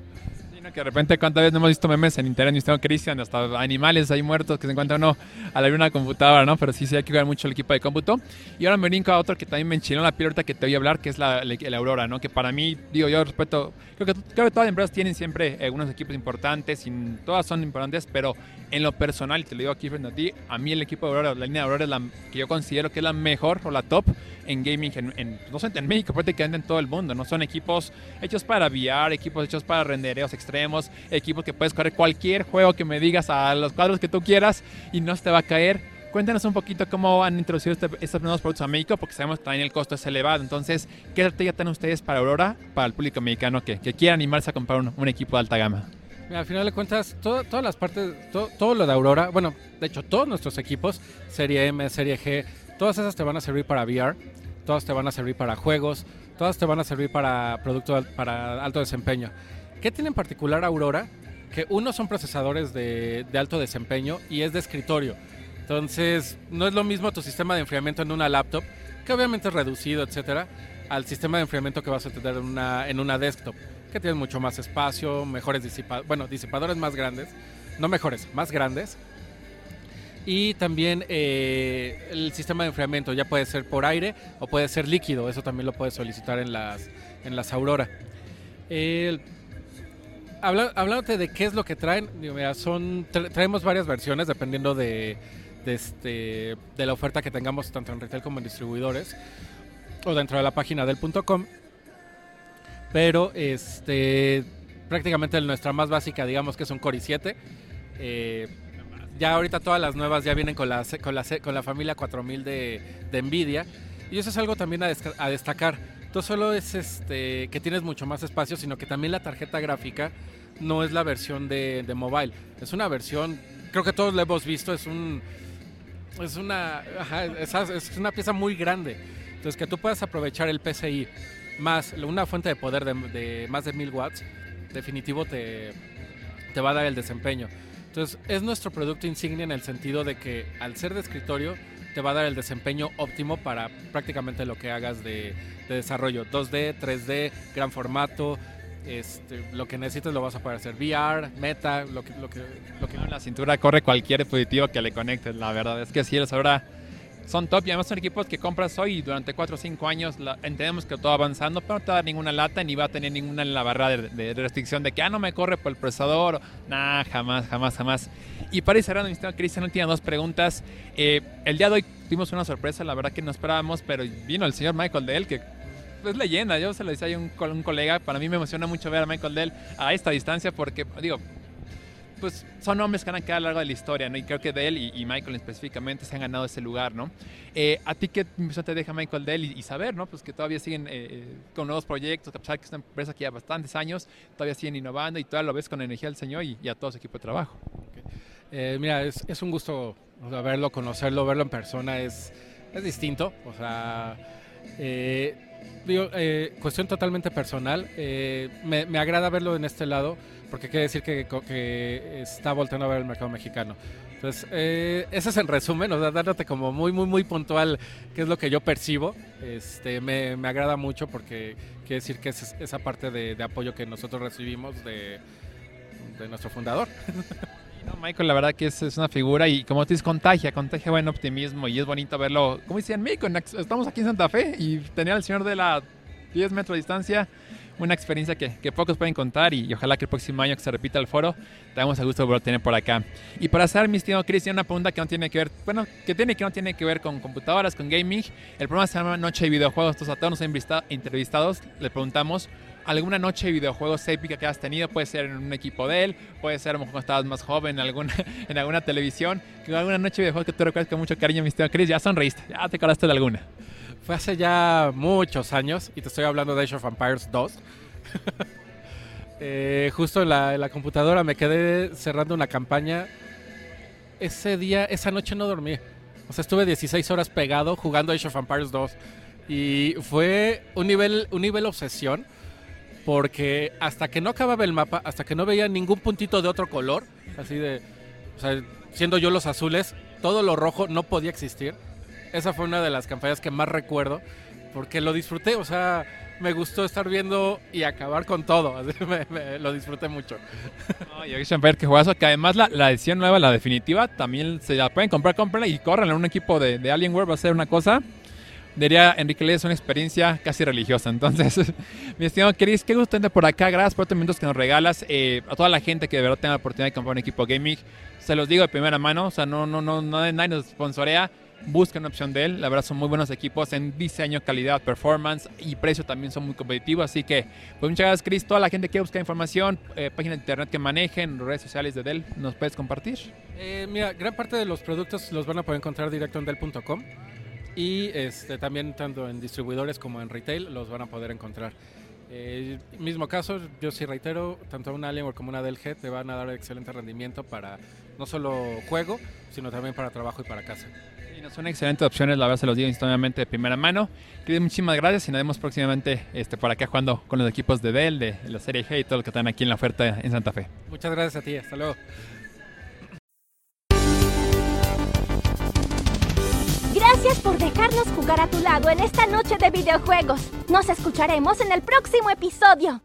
Sí, ¿no? Que de repente, ¿cuántas veces no hemos visto memes en internet? Mis Cristian, hasta animales ahí muertos que se encuentran uno a la una computadora, ¿no? Pero sí, sí hay que cuidar mucho el equipo de cómputo. Y ahora me brinco a otro que también me enchinó la piel ahorita que te voy a hablar, que es la, la, la Aurora, ¿no? Que para mí, digo, yo respeto, creo que, creo que todas las empresas tienen siempre eh, unos equipos importantes, y todas son importantes, pero en lo personal, te lo digo aquí frente a ti, a mí el equipo de Aurora, la línea de Aurora es la que yo considero que es la mejor o la top en gaming, en, en, no sé, en México, prácticamente en todo el mundo, ¿no? Son equipos hechos para VR, equipos hechos para rendereos extremos, equipos que puedes correr cualquier juego que me digas a los cuadros que tú quieras y no se te va a caer. Cuéntanos un poquito cómo han introducido este, estos nuevos productos a México, porque sabemos que también el costo es elevado. Entonces, ¿qué estrategia tienen ustedes para Aurora, para el público mexicano que, que quiera animarse a comprar un, un equipo de alta gama? Mira, al final de cuentas, todo- todas las partes, todo, todo lo de Aurora, bueno, de hecho, todos nuestros equipos, Serie M, Serie G, todas esas te van a servir para VR, todas te van a servir para juegos, todas te van a servir para producto para alto desempeño. ¿Qué tiene en particular Aurora? Que uno son procesadores de, alto desempeño y es de escritorio. Entonces, no es lo mismo tu sistema de enfriamiento en una laptop, que obviamente es reducido, etcétera, al sistema de enfriamiento que vas a tener en una, en una desktop, que tiene mucho más espacio, mejores disipadores, bueno, disipadores más grandes, no mejores, más grandes. Y también eh, el sistema de enfriamiento ya puede ser por aire o puede ser líquido, eso también lo puedes solicitar en las, en las Aurora. El- habla- hablándote de qué es lo que traen, son, tra- traemos varias versiones dependiendo de, este, de la oferta que tengamos tanto en retail como en distribuidores o dentro de la página del .com. Pero este, prácticamente nuestra más básica, digamos que es un Core i7. Eh, ya ahorita todas las nuevas ya vienen con la, con la, con la familia 4000 de, de Nvidia. Y eso es algo también a destacar. No solo es este, que tienes mucho más espacio, sino que también la tarjeta gráfica no es la versión de, de mobile. Es una versión, creo que todos la hemos visto, es un... Es una, ajá, es, es una pieza muy grande. Entonces, que tú puedas aprovechar el PCI más una fuente de poder de, de más de 1000 watts, definitivo te, te va a dar el desempeño. Entonces, es nuestro producto insignia en el sentido de que al ser de escritorio, te va a dar el desempeño óptimo para prácticamente lo que hagas de, de desarrollo. 2D, 3D, gran formato, este, lo que necesites lo vas a poder hacer. VR, meta, lo que... Lo que. En la cintura corre cualquier dispositivo que le conectes, la verdad. Es que sí, es ahora son top y además son equipos que compras hoy durante 4 o 5 años entendemos que todo avanzando, pero no te va a dar ninguna lata ni va a tener ninguna en la barra de, restricción de que, ah, no me corre por el procesador. Nah, jamás, jamás, jamás. Y para ir cerrando, mi estimado Cristian, últimas dos preguntas. Eh, el día de hoy tuvimos una sorpresa, la verdad que no esperábamos, pero vino el señor Michael Dell, que es leyenda. Yo se lo decía a un colega, para mí me emociona mucho ver a Michael Dell a esta distancia porque, digo, pues son hombres que han quedado a lo largo de la historia, ¿no? Y creo que Dell y, y Michael específicamente se han ganado ese lugar, ¿no? Eh, ¿A ti qué impresión te deja Michael Dell y, y saber, ¿no? Pues que todavía siguen eh, con nuevos proyectos, a pesar que es una empresa que ya bastantes años, todavía siguen innovando y todavía lo ves con energía del señor y, y a todo su equipo de trabajo. Okay. Eh, mira, es, es, un gusto verlo, conocerlo, verlo en persona, es, es distinto, o sea... Digo, eh, cuestión totalmente personal. Eh, me, me, agrada verlo en este lado porque quiere decir que, que está volteando a ver el mercado mexicano. Entonces, eh, ese es en resumen, o sea, dándote como muy, muy, muy puntual qué es lo que yo percibo. Este, me, me agrada mucho porque quiere decir que es esa parte de, de apoyo que nosotros recibimos de, de nuestro fundador. No, Michael, la verdad que es, es, una figura y como tú dices, contagia, contagia buen optimismo y es bonito verlo. Como decían, México, estamos aquí en Santa Fe y tenía al señor de la 10 metros de distancia una experiencia que, que, pocos pueden contar y, ojalá que el próximo año que se repita el foro tengamos a gusto de tener por acá. Y para hacer, mi estimado Cristian, una pregunta que no tiene que ver, bueno, que tiene que no tiene que ver con computadoras, con gaming. El programa se llama Noche de Videojuegos. Entonces a todos los entrevistados le preguntamos alguna noche de videojuegos épica que has tenido, puede ser en un equipo de él, puede ser a lo mejor cuando estabas más joven en alguna, en alguna televisión, alguna noche de videojuegos que tú recuerdas con mucho cariño, mi estimado Chris, ya sonreíste, ya te acordaste de alguna. Fue hace ya muchos años y te estoy hablando de Age of Empires 2. eh, justo en la, computadora me quedé cerrando una campaña. Ese día, esa noche no dormí. O sea, estuve 16 horas pegado jugando Age of Empires 2. Y fue un nivel, un nivel obsesión porque hasta que no acababa el mapa, hasta que no veía ningún puntito de otro color, así de, o sea, siendo yo los azules, todo lo rojo no podía existir. Esa fue una de las campañas que más recuerdo, porque lo disfruté, o sea, me gustó estar viendo y acabar con todo, así me, me, lo disfruté mucho. Y Action Fair, que juegazo, que además la, la, edición nueva, la definitiva, también se la pueden comprar, cómprenla y corran en un equipo de, de Alienware, va a ser una cosa diría Enrique Ley, es una experiencia casi religiosa. Entonces, mi estimado Chris, qué gusto tenerte por acá. Gracias por estos minutos que nos regalas. Eh, a toda la gente que de verdad tenga la oportunidad de comprar un equipo gaming, se los digo de primera mano. O sea, no, no, no nadie nos sponsorea. Busquen opción de él. La verdad, son muy buenos equipos en diseño, calidad, performance y precio también son muy competitivos. Así que, pues muchas gracias, Chris. Toda la gente que busca información, eh, páginas de internet que manejen, redes sociales de Dell, ¿nos puedes compartir? Eh, mira, gran parte de los productos los van a poder encontrar directo en Dell.com y este, también tanto en distribuidores como en retail los van a poder encontrar. Eh, mismo caso, yo sí reitero, tanto una Alienware como una Dell G te van a dar excelente rendimiento para no solo juego, sino también para trabajo y para casa. No son excelentes opciones, la verdad se los digo instantáneamente de primera mano. Chris, muchísimas gracias y nos vemos próximamente este, por acá jugando con los equipos de Dell, de la serie G y todo lo que están aquí en la oferta en Santa Fe. Muchas gracias a ti, hasta luego. Gracias por dejarnos jugar a tu lado en esta noche de videojuegos. Nos escucharemos en el próximo episodio.